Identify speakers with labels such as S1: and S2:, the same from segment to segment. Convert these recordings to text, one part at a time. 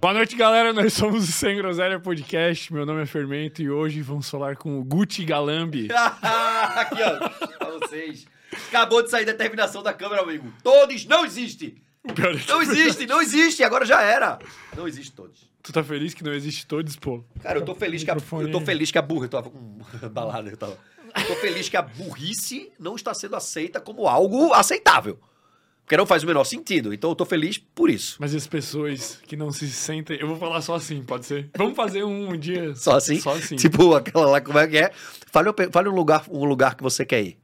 S1: Boa noite, galera. Nós somos o Sem Groselha Podcast. Meu nome é Fermento e hoje vamos falar com o Gucci Galambi.
S2: Aqui, ó, pra vocês. Acabou de sair a determinação da câmera, amigo. Todos não existe.
S1: É
S2: Não existe, não existe. Agora já era. Não existe todos.
S1: Tu tá feliz que não existe todos, pô?
S2: Cara, eu tô feliz que a, eu tô feliz que a burra, eu tava com balada, eu tava. Eu tô feliz que a burrice não está sendo aceita como algo aceitável. Porque não faz o menor sentido. Então eu tô feliz por isso.
S1: Mas as pessoas que não se sentem. Eu vou falar só assim, pode ser? Vamos fazer um dia.
S2: Só assim?
S1: Só assim.
S2: Tipo aquela lá, como é que é? Fale, um- fale um, lugar, um lugar que você quer ir.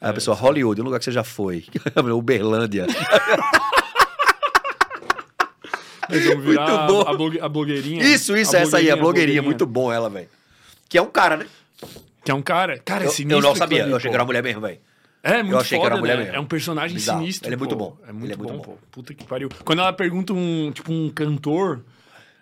S2: Aí
S1: É,
S2: a pessoa, Hollywood, um lugar que você já foi. Uberlândia. Muito bom.
S1: a, a blogueirinha.
S2: Isso, isso,
S1: A
S2: essa aí, a blogueirinha. Muito bom ela, velho. Que é um cara, né?
S1: Que é um cara. Cara, é
S2: Eu,
S1: sinistro.
S2: eu não
S1: aquilo
S2: sabia, eu achei que era uma mulher mesmo, velho.
S1: É, muito
S2: achei que
S1: foda,
S2: era mulher
S1: né?
S2: mesmo.
S1: É um personagem
S2: Bizarro.
S1: sinistro.
S2: Ele é muito
S1: pô.
S2: bom.
S1: É muito,
S2: Ele é
S1: bom,
S2: muito bom.
S1: pô. Puta que pariu. Quando ela pergunta um, tipo, um cantor,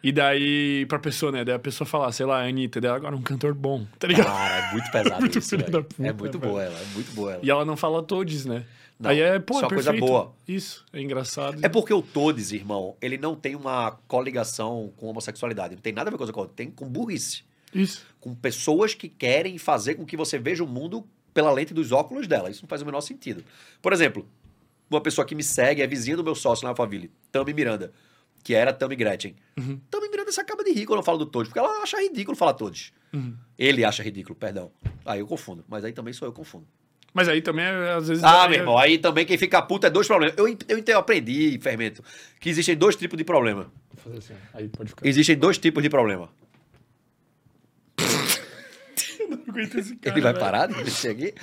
S1: e daí, pra pessoa, né? Daí a pessoa fala, sei lá, Anitta, daí agora um cantor bom, tá ligado?
S2: Cara, é muito pesado
S1: Muito
S2: isso,
S1: filha
S2: velho.
S1: da puta,
S2: É muito
S1: velho.
S2: boa ela, é muito boa ela.
S1: E ela não fala todes, né?
S2: Não,
S1: Aí é, pô,
S2: só
S1: é
S2: coisa boa.
S1: Isso, é engraçado.
S2: É porque o Todes, irmão, ele não tem uma coligação com homossexualidade. Não tem nada a ver com coisa tem com burrice.
S1: Isso.
S2: Com pessoas que querem fazer com que você veja o mundo pela lente dos óculos dela. Isso não faz o menor sentido. Por exemplo, uma pessoa que me segue é vizinha do meu sócio na Faville, Tami Miranda, que era Tami Gretchen.
S1: Uhum.
S2: Tami Miranda se acaba de rir quando eu falo do Todes, porque ela acha ridículo falar Todes.
S1: Uhum.
S2: Ele acha ridículo, perdão. Aí eu confundo, mas aí também sou eu que confundo.
S1: Mas aí também, é, às vezes...
S2: Ah,
S1: é-
S2: meu irmão, aí também quem fica puto é dois problemas. Eu, eu, eu aprendi, Fermento, que existem dois tipos de problema.
S1: Vou fazer assim. Aí pode ficar.
S2: Existem dois tipos de problema.
S1: Eu não aguento esse cara,
S2: Ele vai parar de mexer aqui?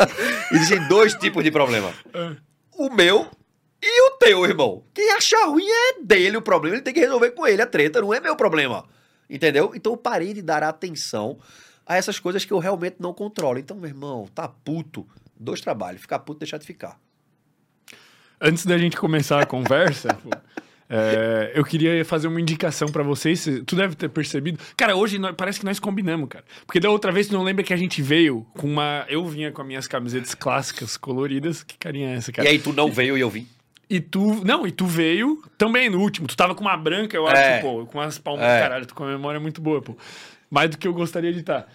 S2: Existem dois tipos de problema.
S1: É.
S2: O meu e o teu, irmão. Quem achar ruim é dele o problema. Ele tem que resolver com ele a treta, não é meu problema. Entendeu? Então eu parei de dar atenção a essas coisas que eu realmente não controlo. Então, meu irmão, tá puto. Dois trabalhos. Ficar puto, deixar de ficar.
S1: Antes da gente começar a conversa, é, eu queria fazer uma indicação pra vocês. Tu deve ter percebido. Cara, hoje nós- parece que nós combinamos, cara. Porque da outra vez, tu não lembra que a gente veio com uma. Eu vinha com as minhas camisetas clássicas, coloridas. Que carinha é essa, cara?
S2: E aí tu não veio e eu vim.
S1: E tu. Não, e tu veio também no último. Tu tava com uma branca, eu acho,
S2: É.
S1: pô, com umas palmas.
S2: É.
S1: Caralho, tu com uma memória muito boa, pô. Mais do que eu gostaria de estar.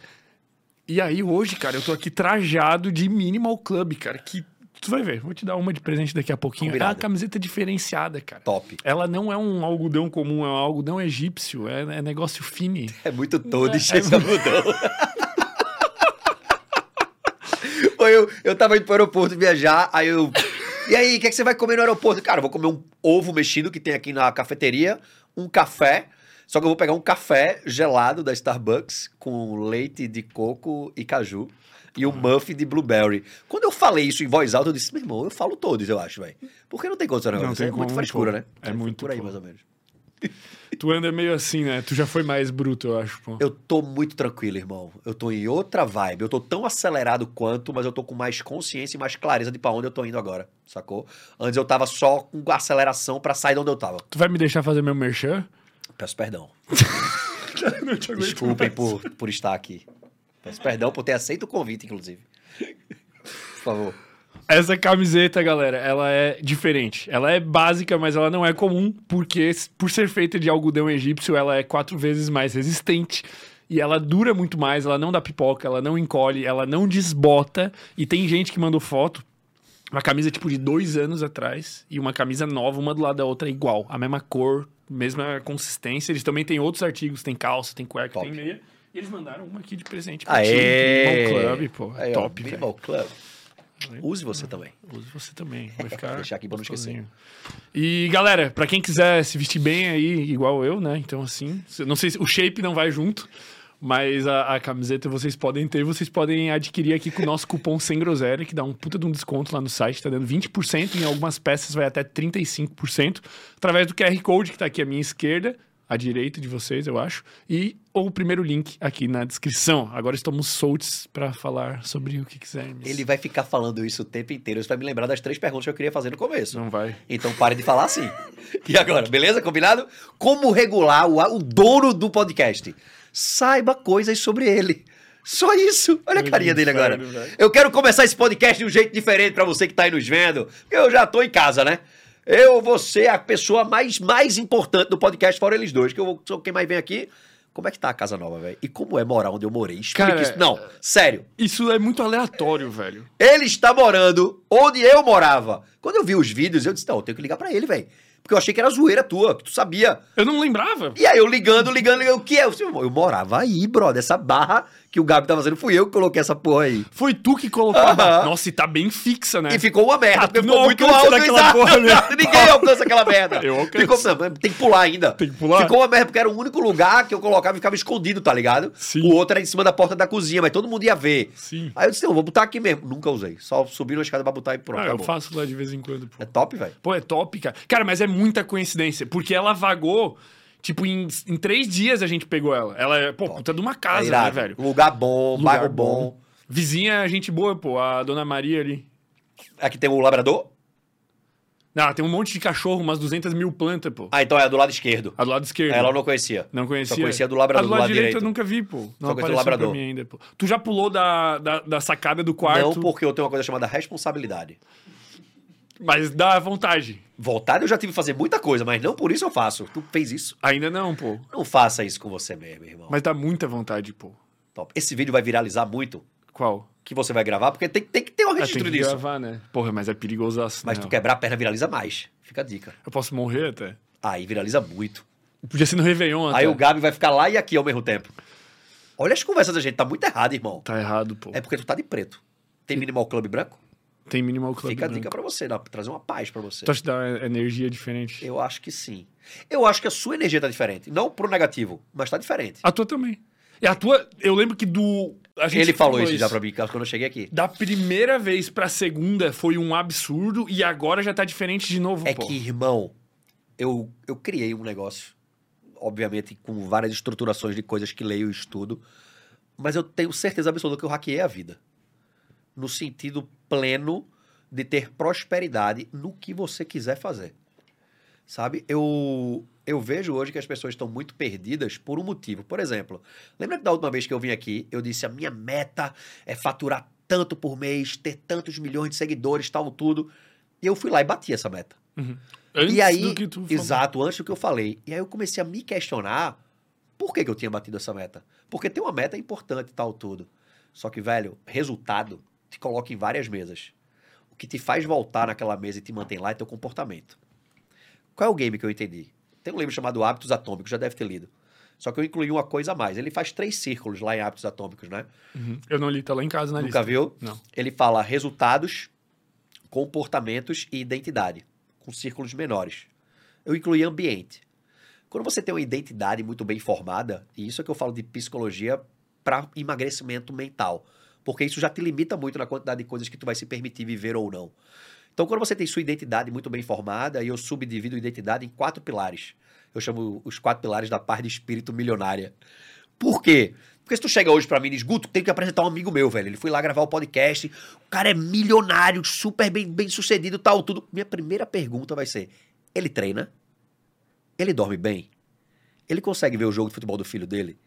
S1: E aí, hoje, cara, eu tô aqui trajado de Minimal Club, cara. Que tu vai ver. Vou te dar uma de presente daqui a pouquinho. É
S2: Combinado.
S1: uma camiseta diferenciada, cara.
S2: Top.
S1: Ela não é um algodão comum, é um algodão egípcio. É, é negócio fine.
S2: É muito todo
S1: É,
S2: e cheio de algodão. Foi eu, eu tava indo pro aeroporto viajar, aí eu. E aí, o que, é que você vai comer no aeroporto? Cara, eu vou comer um ovo mexido que tem aqui na cafeteria, um café. Só que eu vou pegar um café gelado da Starbucks com leite de coco e caju e um muffin de blueberry. Quando eu falei isso em voz alta, eu disse, meu irmão, eu falo todos, eu acho, velho. Porque não tem condição, não.
S1: Não tem
S2: é muito
S1: como,
S2: frescura,
S1: pô.
S2: né?
S1: É muito,
S2: por aí,
S1: pô.
S2: mais ou menos.
S1: Tu anda meio assim, né? Tu já foi mais bruto, eu acho, pô.
S2: Eu tô muito tranquilo, irmão. Eu tô em outra vibe. Eu tô tão acelerado quanto, mas eu tô com mais consciência e mais clareza de pra onde eu tô indo agora, sacou? Antes eu tava só com aceleração pra sair de onde eu tava.
S1: Tu vai me deixar fazer meu merchan?
S2: Peço perdão. Desculpem por, por estar aqui. Peço perdão por ter aceito o convite, inclusive. Por favor.
S1: Essa camiseta, galera, ela é diferente. Ela é básica, mas ela não é comum, porque por ser feita de algodão egípcio, ela é quatro vezes mais resistente. E ela dura muito mais, ela não dá pipoca, ela não encolhe, ela não desbota. E tem gente que mandou foto, uma camisa tipo de dois anos atrás, e uma camisa nova, uma do lado da outra, igual. A mesma cor, mesma consistência. Eles também têm outros artigos, tem calça, tem cueca,
S2: Top.
S1: tem meia. E eles mandaram uma aqui de presente pra
S2: Aê!
S1: ti. Club, pô.
S2: Aí, ó,
S1: top.
S2: Minimal Club. Use você também.
S1: Use você também. Vai ficar.
S2: Deixar aqui pra não esquecer.
S1: E galera, pra quem quiser se vestir bem aí, igual eu, né? Então, assim, não sei se o shape não vai junto, mas a, a camiseta vocês podem ter, vocês podem adquirir aqui com o nosso cupom sem groselha, que dá um puta de um desconto lá no site, tá dando 20%, em algumas peças vai até 35%, através do QR Code que tá aqui à minha esquerda, à direita de vocês, eu acho, e ou o primeiro link aqui na descrição. Agora estamos soltos pra falar sobre o que quisermos.
S2: Ele vai ficar falando isso o tempo inteiro. Isso vai me lembrar das três perguntas que eu queria fazer no começo.
S1: Não vai.
S2: Então pare de falar assim. E agora, beleza? Combinado? Como regular o, o dono do podcast? Saiba coisas sobre ele. Só isso. Olha a carinha dele agora. Eu quero começar esse podcast de um jeito diferente pra você que tá aí nos vendo. Porque eu já tô em casa, né? Eu vou ser a pessoa mais, mais importante do podcast, fora eles dois, que eu sou quem mais vem aqui. Como é que tá a casa nova, velho? E como é morar onde eu morei? Explica
S1: Cara,
S2: isso. Não, sério.
S1: Isso é muito aleatório, velho.
S2: Ele está morando onde eu morava. Quando eu vi os vídeos, eu disse, não, eu tenho que ligar pra ele, velho. Porque eu achei que era zoeira tua, que tu sabia.
S1: Eu não lembrava.
S2: E aí eu ligando, ligando, ligando, o que é? Eu morava aí, brother. Essa barra que o Gabi tá fazendo, fui eu que coloquei essa porra aí.
S1: Foi tu que colocou.
S2: Aham.
S1: Nossa, e tá bem fixa, né?
S2: E ficou uma merda,
S1: Ah,
S2: porque ficou muito alto.
S1: daquela porra, né?
S2: Ninguém alcança aquela merda.
S1: Eu alcanço.
S2: Ficou, tem que pular ainda.
S1: Tem que pular?
S2: Ficou uma merda, porque era o único lugar que eu colocava e ficava escondido, tá ligado?
S1: Sim.
S2: O outro era em cima da porta da cozinha, mas todo mundo ia ver.
S1: Sim.
S2: Aí eu disse, não, vou botar aqui mesmo. Nunca usei. Só subi na escada pra botar e pronto,
S1: Ah, eu faço lá de vez em quando, pô.
S2: É top, velho.
S1: Pô, é top, cara. Cara, mas é muita coincidência, porque ela vagou, tipo, em, em três dias a gente pegou ela. Ela é, pô, puta de uma
S2: É
S1: casa, né, velho?
S2: Lugar bom,
S1: Lugar
S2: bairro bom.
S1: Vizinha, gente boa, pô, a dona Maria ali.
S2: Aqui tem o labrador.
S1: Não, tem um monte de cachorro, umas 200 mil plantas, pô.
S2: Ah, então é do lado esquerdo.
S1: A do lado esquerdo.
S2: Ela eu não conhecia.
S1: Não conhecia?
S2: Só conhecia do labrador,
S1: A do
S2: do
S1: lado,
S2: lado
S1: direito,
S2: direito.
S1: eu nunca vi, pô. Não
S2: conhecia do
S1: apareceu
S2: labrador.
S1: pra mim ainda, pô. Tu já pulou da, da, da sacada do quarto,
S2: Não porque eu tenho uma coisa chamada responsabilidade.
S1: Mas dá vontade.
S2: Vontade eu já tive que fazer muita coisa, mas não por isso eu faço. Tu fez isso.
S1: Ainda não, pô.
S2: Não faça isso com você mesmo, irmão.
S1: Mas dá muita vontade, pô.
S2: Top. Esse vídeo vai viralizar muito
S1: Qual?
S2: que você vai gravar, porque tem, tem que ter um
S1: Ah, tem
S2: registro
S1: que
S2: disso.
S1: gravar, né? Porra, mas é perigoso assim.
S2: Mas tu quebrar a perna viraliza mais. Fica a dica.
S1: Eu posso morrer até.
S2: Aí viraliza muito.
S1: Podia ser no Réveillon até.
S2: Aí o Gabi vai ficar lá e aqui ao mesmo tempo. Olha as conversas da gente, tá muito errado, irmão.
S1: Tá errado, pô.
S2: É porque tu tá de preto. Tem Minimal Club branco?
S1: Tem Minimal Club
S2: Fica a dica pra você, dá pra trazer uma paz pra você.
S1: Tu acha que dá energia diferente?
S2: Eu acho que sim. Eu acho que a sua energia tá diferente. Não pro negativo, mas tá diferente.
S1: A tua também. E a tua, eu lembro que do. A gente
S2: Ele falou isso já pra mim quando eu cheguei aqui.
S1: Da primeira vez pra segunda foi um absurdo e agora já tá diferente de novo,
S2: É
S1: pô.
S2: que, irmão, eu, eu criei um negócio, obviamente com várias estruturações de coisas que leio e estudo, mas eu tenho certeza absoluta que eu hackeei a vida. No sentido pleno de ter prosperidade no que você quiser fazer. Sabe? Eu, eu vejo hoje que as pessoas estão muito perdidas por um motivo. Por exemplo, lembra que da última vez que eu vim aqui, eu disse a minha meta é faturar tanto por mês, ter tantos milhões de seguidores, tal, tudo. E eu fui lá e bati essa meta.
S1: Antes
S2: e aí,
S1: do que tu falou.
S2: exato, antes do que eu falei. E aí eu comecei a me questionar por que, que eu tinha batido essa meta. Porque tem uma meta importante e tal, tudo. Só que, velho, resultado te coloca em várias mesas. O que te faz voltar naquela mesa e te mantém lá é teu comportamento. Qual é o game que eu entendi? Tem um livro chamado Hábitos Atômicos, já deve ter lido. Só que eu incluí uma coisa a mais. Ele faz três círculos lá em Hábitos Atômicos, né?
S1: Uhum. Eu não li, tá lá em casa na
S2: Nunca
S1: lista.
S2: viu?
S1: Não.
S2: Ele fala resultados, comportamentos e identidade, com círculos menores. Eu incluí ambiente. Quando você tem uma identidade muito bem formada, e isso é que eu falo de psicologia para emagrecimento mental, porque isso já te limita muito na quantidade de coisas que tu vai se permitir viver ou não. Então, quando você tem sua identidade muito bem formada, e eu subdivido a identidade em quatro pilares. Eu chamo os quatro pilares da paz de espírito milionária. Por quê? Porque se tu chega hoje pra mim e diz, Guto, tem que apresentar um amigo meu, velho. Ele foi lá gravar o podcast, o cara é milionário, super bem, bem sucedido, tal, tudo. Minha primeira pergunta vai ser: ele treina? Ele dorme bem? Ele consegue ver o jogo de futebol do filho dele?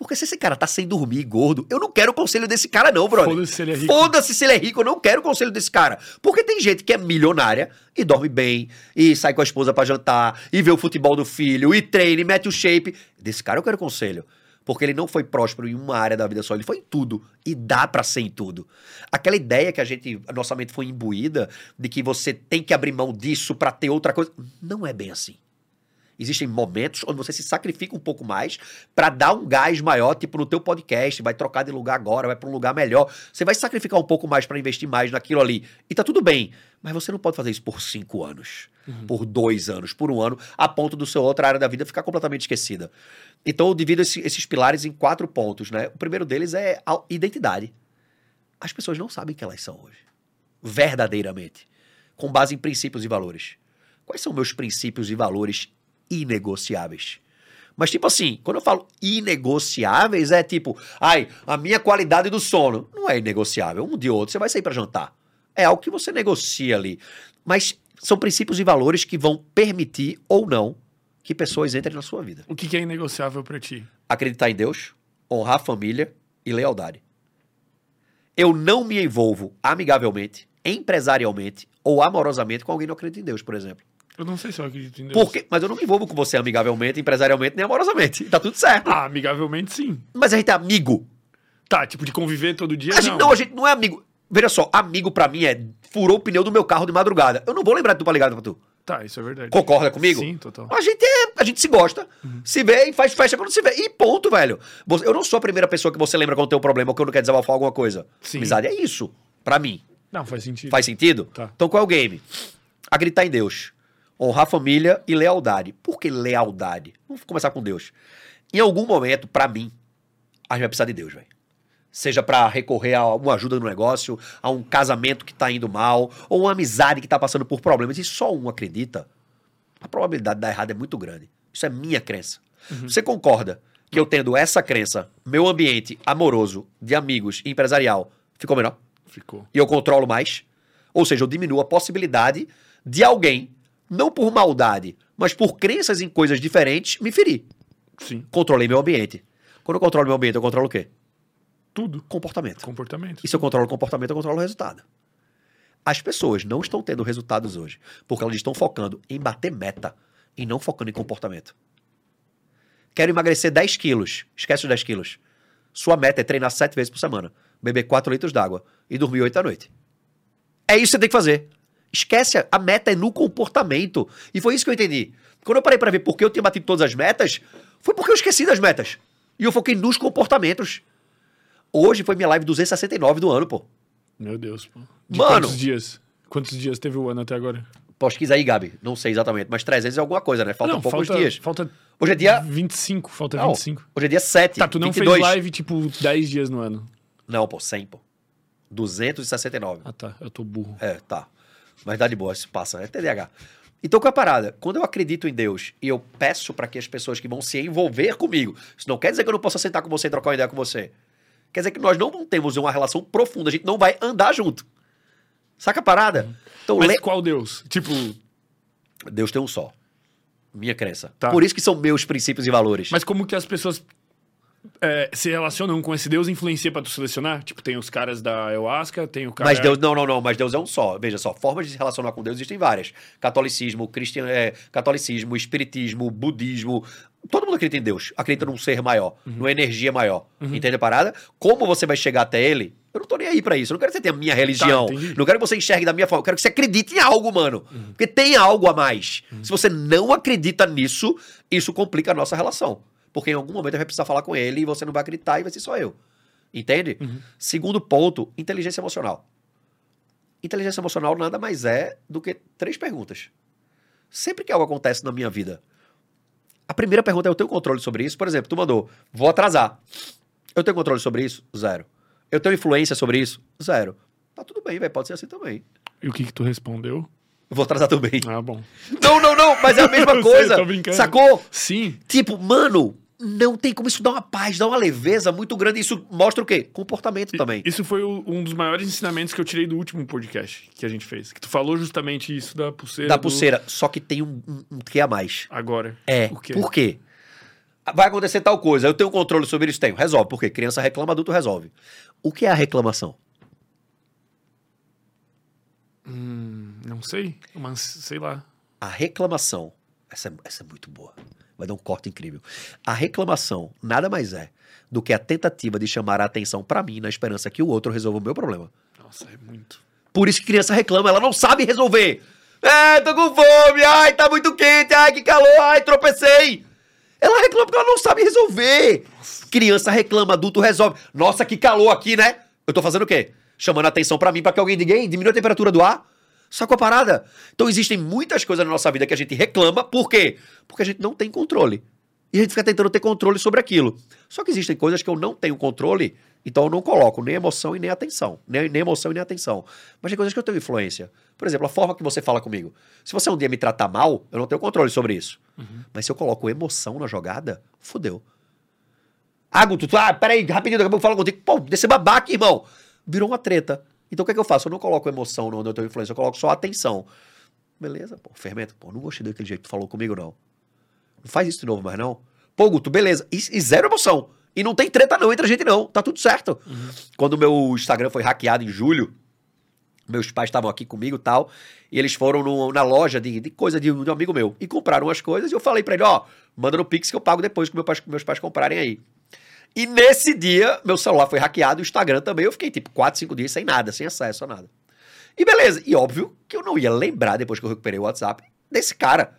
S2: Porque se esse cara tá sem dormir, gordo, eu não quero o conselho desse cara, não, brother.
S1: Foda-se se ele é rico.
S2: Foda-se se ele é rico, eu não quero o conselho desse cara. Porque tem gente que é milionária e dorme bem, e sai com a esposa pra jantar, e vê o futebol do filho, e treina, e mete o shape. Desse cara eu quero conselho. Porque ele não foi próspero em uma área da vida só, ele foi em tudo. E dá pra ser em tudo. Aquela ideia que a gente, a nossa mente foi imbuída de que você tem que abrir mão disso pra ter outra coisa. Não é bem assim. Existem momentos onde você se sacrifica um pouco mais pra dar um gás maior, tipo no teu podcast, vai trocar de lugar agora, vai pra um lugar melhor. Você vai sacrificar um pouco mais pra investir mais naquilo ali. E tá tudo bem. Mas você não pode fazer isso por cinco anos, por dois anos, por um ano, a ponto do seu outra área da vida ficar completamente esquecida. Então eu divido esse- esses pilares em quatro pontos, né? O primeiro deles é a identidade. As pessoas não sabem quem elas são hoje. Verdadeiramente. Com base em princípios e valores. Quais são meus princípios e valores inegociáveis? Mas, tipo assim, quando eu falo inegociáveis, é tipo, ai, a minha qualidade do sono. Não é inegociável. Um dia ou outro você vai sair pra jantar. É algo que você negocia ali. Mas são princípios e valores que vão permitir ou não que pessoas entrem na sua vida.
S1: O que, que é inegociável pra ti?
S2: Acreditar em Deus, honrar a família e lealdade. Eu não me envolvo amigavelmente, empresarialmente ou amorosamente com alguém que não acredita em Deus, por exemplo.
S1: Eu não sei se eu acredito em Deus.
S2: Por quê? Mas eu não me envolvo com você amigavelmente, empresarialmente, nem amorosamente. Tá tudo certo.
S1: Ah, amigavelmente sim.
S2: Mas a gente é amigo.
S1: Tá, tipo, de conviver todo dia,
S2: A gente, não, a gente não é amigo. Veja só, amigo pra mim é furou o pneu do meu carro de madrugada. Eu não vou lembrar de tu pra ligado pra tu.
S1: Tá, isso é verdade.
S2: Concorda comigo?
S1: Sim, total.
S2: A gente, é, a gente se gosta, se vê e faz festa quando se vê. E ponto, velho. Eu não sou a primeira pessoa que você lembra quando tem um problema ou quando quer desabafar alguma coisa.
S1: Sim.
S2: Amizade é isso, pra mim.
S1: Não, faz sentido.
S2: Faz sentido?
S1: Tá.
S2: Então qual é o game? Acreditar em Deus. Honrar a família e lealdade. Por que lealdade? Vamos começar com Deus. Em algum momento, pra mim, a gente vai precisar de Deus, velho. Seja pra recorrer a uma ajuda no negócio, a um casamento que tá indo mal, ou uma amizade que tá passando por problemas, e só um acredita, a probabilidade de dar errado é muito grande. Isso é minha crença. Você concorda que eu tendo essa crença, meu ambiente amoroso, de amigos e empresarial, ficou melhor?
S1: Ficou.
S2: e eu controlo mais. Ou seja, eu diminuo a possibilidade de alguém, não por maldade, mas por crenças em coisas diferentes, me ferir.
S1: Sim.
S2: Controlei meu ambiente. Quando eu controlo meu ambiente, eu controlo o quê?
S1: Tudo.
S2: Comportamento.
S1: Comportamento.
S2: E se eu controlo o comportamento, eu controlo o resultado. As pessoas não estão tendo resultados hoje, porque elas estão focando em bater meta e não focando em comportamento. Quero emagrecer 10 quilos. Esquece os 10 quilos. Sua meta é treinar 7 vezes por semana, beber 4 litros d'água e dormir 8 da noite. É isso que você tem que fazer. Esquece, a- a meta é no comportamento. E foi isso que eu entendi. Quando eu parei pra ver por que eu tinha batido todas as metas, foi porque eu esqueci das metas. E eu foquei nos comportamentos. Hoje foi minha live 269 do ano, pô.
S1: Meu Deus, pô. De
S2: Mano.
S1: quantos dias? Quantos dias teve o ano até agora?
S2: Pesquisa aí, Gabi. Não sei exatamente, mas 300 é alguma coisa, né? Faltam
S1: não,
S2: poucos
S1: falta,
S2: dias.
S1: Falta
S2: Hoje é dia.
S1: 25, falta
S2: Não,
S1: 25.
S2: hoje é dia 7.
S1: Tá, tu não
S2: 22.
S1: fez live, tipo, 10 dias no ano.
S2: Não, pô, 100, pô. 269.
S1: Ah, tá. Eu tô burro.
S2: É, tá. Mas dá de boa, se passa. É TDAH. Então, qual é a parada? Quando eu acredito em Deus e eu peço para que as pessoas que vão se envolver comigo, isso não quer dizer que eu não possa sentar com você e trocar uma ideia com você. Quer dizer que nós não temos uma relação profunda, a gente não vai andar junto. Saca a parada? Então,
S1: Mas
S2: le-
S1: qual Deus? Tipo,
S2: Deus tem um só. Minha crença.
S1: Tá.
S2: Por isso que são meus princípios e valores.
S1: mas como que as pessoas é, se relacionam com esse Deus influencia pra tu selecionar? Tipo, tem os caras da ayahuasca, tem o cara...
S2: Mas Deus, não, não, não, mas Deus é um só. Veja só, formas de se relacionar com Deus existem várias. Catolicismo, cristian, é, catolicismo, espiritismo, budismo. Todo mundo acredita em Deus, acredita num ser maior, numa energia maior. Entende a parada? Como você vai chegar até ele? Eu não tô nem aí pra isso. Eu não quero que você tenha a minha religião.
S1: Tá,
S2: não quero que você enxergue da minha forma. Eu quero que você acredite em algo, mano. Porque tem algo a mais. Se você não acredita nisso, isso complica a nossa relação. Porque em algum momento vai precisar falar com ele e você não vai acreditar e vai ser só eu. Entende? Segundo ponto, inteligência emocional. Inteligência emocional nada mais é do que três perguntas. Sempre que algo acontece na minha vida, a primeira pergunta é: eu tenho controle sobre isso? Por exemplo, tu mandou, vou atrasar. Eu tenho controle sobre isso? Zero. Eu tenho influência sobre isso? Zero. Tá tudo bem, velho. Pode ser assim também.
S1: E o que que tu respondeu?
S2: Vou atrasar também.
S1: Ah, bom.
S2: Não, não, não, mas é a mesma
S1: Eu sei,
S2: coisa.
S1: tô brincando.
S2: Sacou?
S1: Sim.
S2: Tipo, mano, não tem como isso dar uma paz, dar uma leveza muito grande. Isso mostra o quê? Comportamento também.
S1: Isso foi o- um dos maiores ensinamentos que eu tirei do último podcast que a gente fez. Que tu falou justamente isso da pulseira.
S2: Da
S1: do-
S2: pulseira. Só que tem um, um, um que a mais.
S1: Agora.
S2: É.
S1: O quê?
S2: Por quê? Vai acontecer tal coisa. Eu tenho controle sobre isso? Tenho. Resolve. Por quê? Criança reclama, adulto resolve. O que é a reclamação?
S1: Hum, não sei. Mas, sei lá.
S2: A reclamação. Essa é, essa é muito boa. Vai dar um corte incrível. A reclamação nada mais é do que a tentativa de chamar a atenção pra mim na esperança que o outro resolva o meu problema.
S1: Nossa, é muito.
S2: Por isso que criança reclama, ela não sabe resolver. É, tô com fome, ai, tá muito quente, ai, que calor, ai, tropecei. Ela reclama porque ela não sabe resolver. Criança reclama, adulto resolve. Nossa, que calor aqui, né? Eu tô fazendo o quê? Chamando a atenção pra mim pra que alguém diga, ei, diminua a temperatura do ar. Sacou a parada? Então existem muitas coisas na nossa vida que a gente reclama, por quê? Porque a gente não tem controle. E a gente fica tentando ter controle sobre aquilo. Só que existem coisas que eu não tenho controle, então eu não coloco nem emoção e nem atenção. Nem, nem emoção e nem atenção. Mas tem coisas que eu tenho influência. Por exemplo, a forma que você fala comigo. Se você um dia me tratar mal, eu não tenho controle sobre isso. Mas se eu coloco emoção na jogada, fudeu. Ah, Guto, tu, ah, peraí, rapidinho, daqui a pouco eu falo contigo. Pô, desse babaca, irmão. Virou uma treta. Então o que é que eu faço? Eu não coloco emoção onde eu tenho influência, eu coloco só atenção. Beleza, pô, fermento. Pô, não gostei daquele jeito que tu falou comigo, não. Não faz isso de novo mais, não. Pô, Guto, beleza. E, e zero emoção. E não tem treta não entre a gente, não. Tá tudo certo. Quando o meu Instagram foi hackeado em julho, Meus pais estavam aqui comigo e tal. E eles foram no- na loja de, de coisa de, um- de um amigo meu. E compraram umas coisas. E eu falei pra ele: ó, manda no Pix que eu pago depois que meu meus pais comprarem aí. E nesse dia, meu celular foi hackeado, o Instagram também. Eu fiquei tipo 4, 5 dias sem nada, sem acesso a nada. E beleza. E óbvio que eu não ia lembrar, depois que eu recuperei o WhatsApp, desse cara.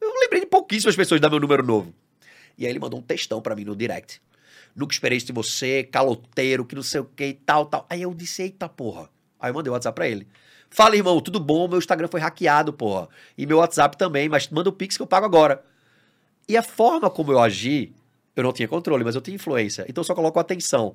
S2: Eu lembrei de pouquíssimas pessoas dar meu número novo. E aí ele mandou um textão pra mim no direct. Nunca esperei isso de você, caloteiro, que não sei o que e tal, tal. Aí eu disse, eita porra. Aí eu mandei o WhatsApp pra ele. Fala, irmão, tudo bom? Meu Instagram foi hackeado, porra. E meu WhatsApp também, mas manda o Pix que eu pago agora. E a forma como eu agi, eu não tinha controle, mas eu tinha influência. Então eu só coloco atenção.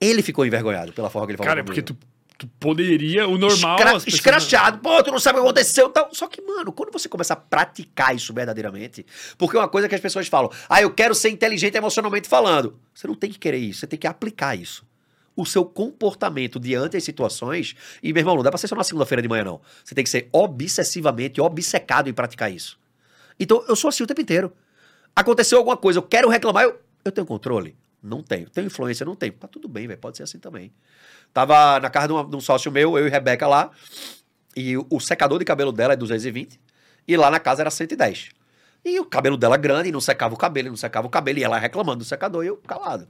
S2: Ele ficou envergonhado pela forma que ele falou
S1: Cara, é porque tu, tu poderia. O normal.
S2: Escra-
S1: as pessoas-
S2: escrachado, pô, tu não sabe o que aconteceu e tal. Só que, mano, quando você começa a praticar isso verdadeiramente, porque é uma coisa que as pessoas falam, ah, eu quero ser inteligente emocionalmente falando. Você não tem que querer isso, você tem que aplicar isso. O seu comportamento diante das situações, e meu irmão, não dá pra ser só na segunda-feira de manhã, não. Você tem que ser obsessivamente obcecado em praticar isso. Então, eu sou assim o tempo inteiro. Aconteceu alguma coisa, eu quero reclamar, eu, eu tenho controle? Não tenho. Tenho influência? Não tenho. Tá tudo bem, velho, pode ser assim também. Tava na casa de, uma- de um sócio meu, eu e Rebeca lá, e o, o secador de cabelo dela é 220, e lá na casa era 110. E o cabelo dela grande, e não secava o cabelo, não secava o cabelo, e ela reclamando do secador, e eu calado.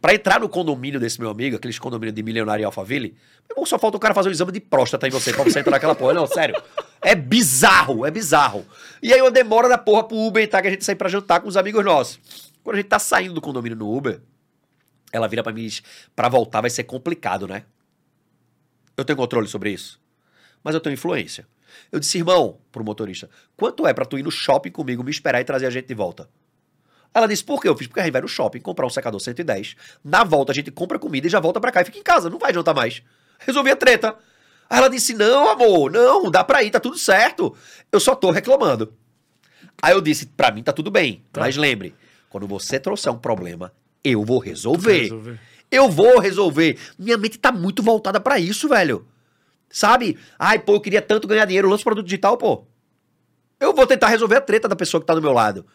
S2: Pra entrar no condomínio desse meu amigo, aqueles condomínios de milionário em Alphaville, meu irmão, só falta o cara fazer um exame de próstata em você pra você entrar naquela porra. Não, sério. É bizarro, é bizarro. E aí uma demora da porra pro Uber, tá? Que a gente sai pra jantar com os amigos nossos. Quando a gente tá saindo do condomínio no Uber, ela vira pra mim e diz, pra voltar vai ser complicado, né? Eu tenho controle sobre isso. Mas eu tenho influência. Eu disse, irmão, pro motorista, quanto é pra tu ir no shopping comigo, me esperar e trazer a gente de volta? Ela disse, por quê? Eu fiz porque a gente vai no shopping comprar um secador 110. Na volta a gente compra comida e já volta pra cá e fica em casa, não vai jantar mais. Resolvi a treta. Aí ela disse, não, amor, não, dá pra ir, tá tudo certo. Eu só tô reclamando. Aí eu disse, pra mim tá tudo bem,
S1: Tá.
S2: mas lembre, quando você trouxer um problema, eu vou resolver.
S1: Resolver.
S2: Eu vou resolver. Minha mente tá muito voltada pra isso, velho. Sabe? Ai, pô, eu queria tanto ganhar dinheiro, lanço produto digital, pô. Eu vou tentar resolver a treta da pessoa que tá do meu lado.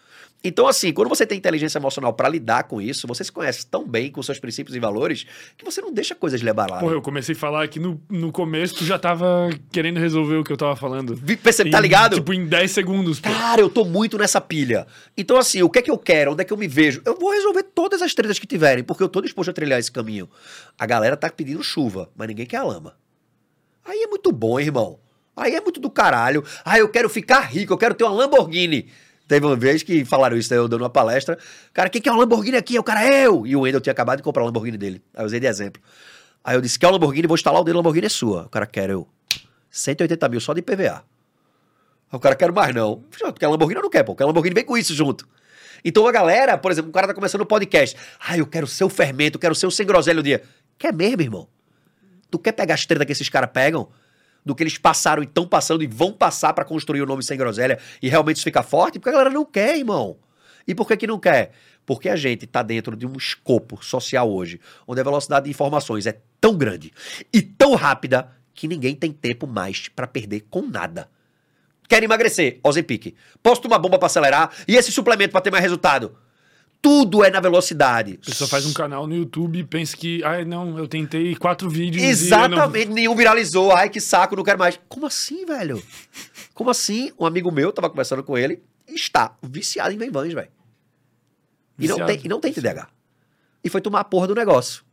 S2: Então, assim, quando você tem inteligência emocional pra lidar com isso, você se conhece tão bem com seus princípios e valores que você não deixa coisas levar lá.
S1: Porra, eu comecei a falar aqui no, no começo, tu já tava querendo resolver o que eu tava falando.
S2: Percebe, tá ligado?
S1: Tipo, em 10 segundos, pô.
S2: Cara, eu tô muito nessa pilha. Então, assim, o que é que eu quero? Onde é que eu me vejo? Eu vou resolver todas as tretas que tiverem, porque eu tô disposto a trilhar esse caminho. A galera tá pedindo chuva, mas ninguém quer a lama. Aí é muito bom, hein, irmão. Aí é muito do caralho. Ah, eu quero ficar rico, eu quero ter uma Lamborghini. Teve uma vez que falaram isso, eu dando uma palestra. Cara, quem que é uma Lamborghini aqui? O cara é eu. E o Wendel tinha acabado de comprar a Lamborghini dele. Aí eu usei de exemplo. Aí eu disse, quer uma Lamborghini? Vou instalar o dele, a Lamborghini é sua. O cara quer eu. 180 mil só de PVA. O cara quer mais não. Porque a Lamborghini eu não quer, pô. A Lamborghini vem com isso junto. Então a galera, por exemplo, o cara tá começando o podcast. Ah, eu quero ser o fermento, eu quero ser o sem groselha o dia. Quer mesmo, irmão? Tu quer pegar as tretas que esses caras pegam? Do que eles passaram e estão passando e vão passar pra construir o nome sem groselha e realmente isso ficar forte? Porque a galera não quer, irmão. E por que que não quer? Porque a gente tá dentro de um escopo social hoje, onde a velocidade de informações é tão grande e tão rápida que ninguém tem tempo mais pra perder com nada. Quer emagrecer? Ozempic. Posso tomar bomba pra acelerar? E esse suplemento pra ter mais resultado? Tudo é na velocidade.
S1: A pessoa faz um canal no YouTube e pensa que, ai, não, eu tentei quatro vídeos
S2: Exatamente, nenhum viralizou. Ai, que saco, não quero mais. Como assim, velho? Como assim? Um amigo meu, tava conversando com ele, está viciado em Venvans, velho. E não, tem, e não tem TDAH. E foi tomar a porra do negócio.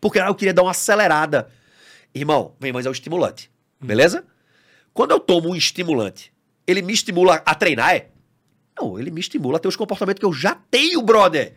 S2: Porque ah, eu queria dar uma acelerada. Irmão, Venvans é um estimulante. Beleza? Quando eu tomo um estimulante, ele me estimula a treinar, é? Não, ele me estimula a ter os comportamentos que eu já tenho, brother.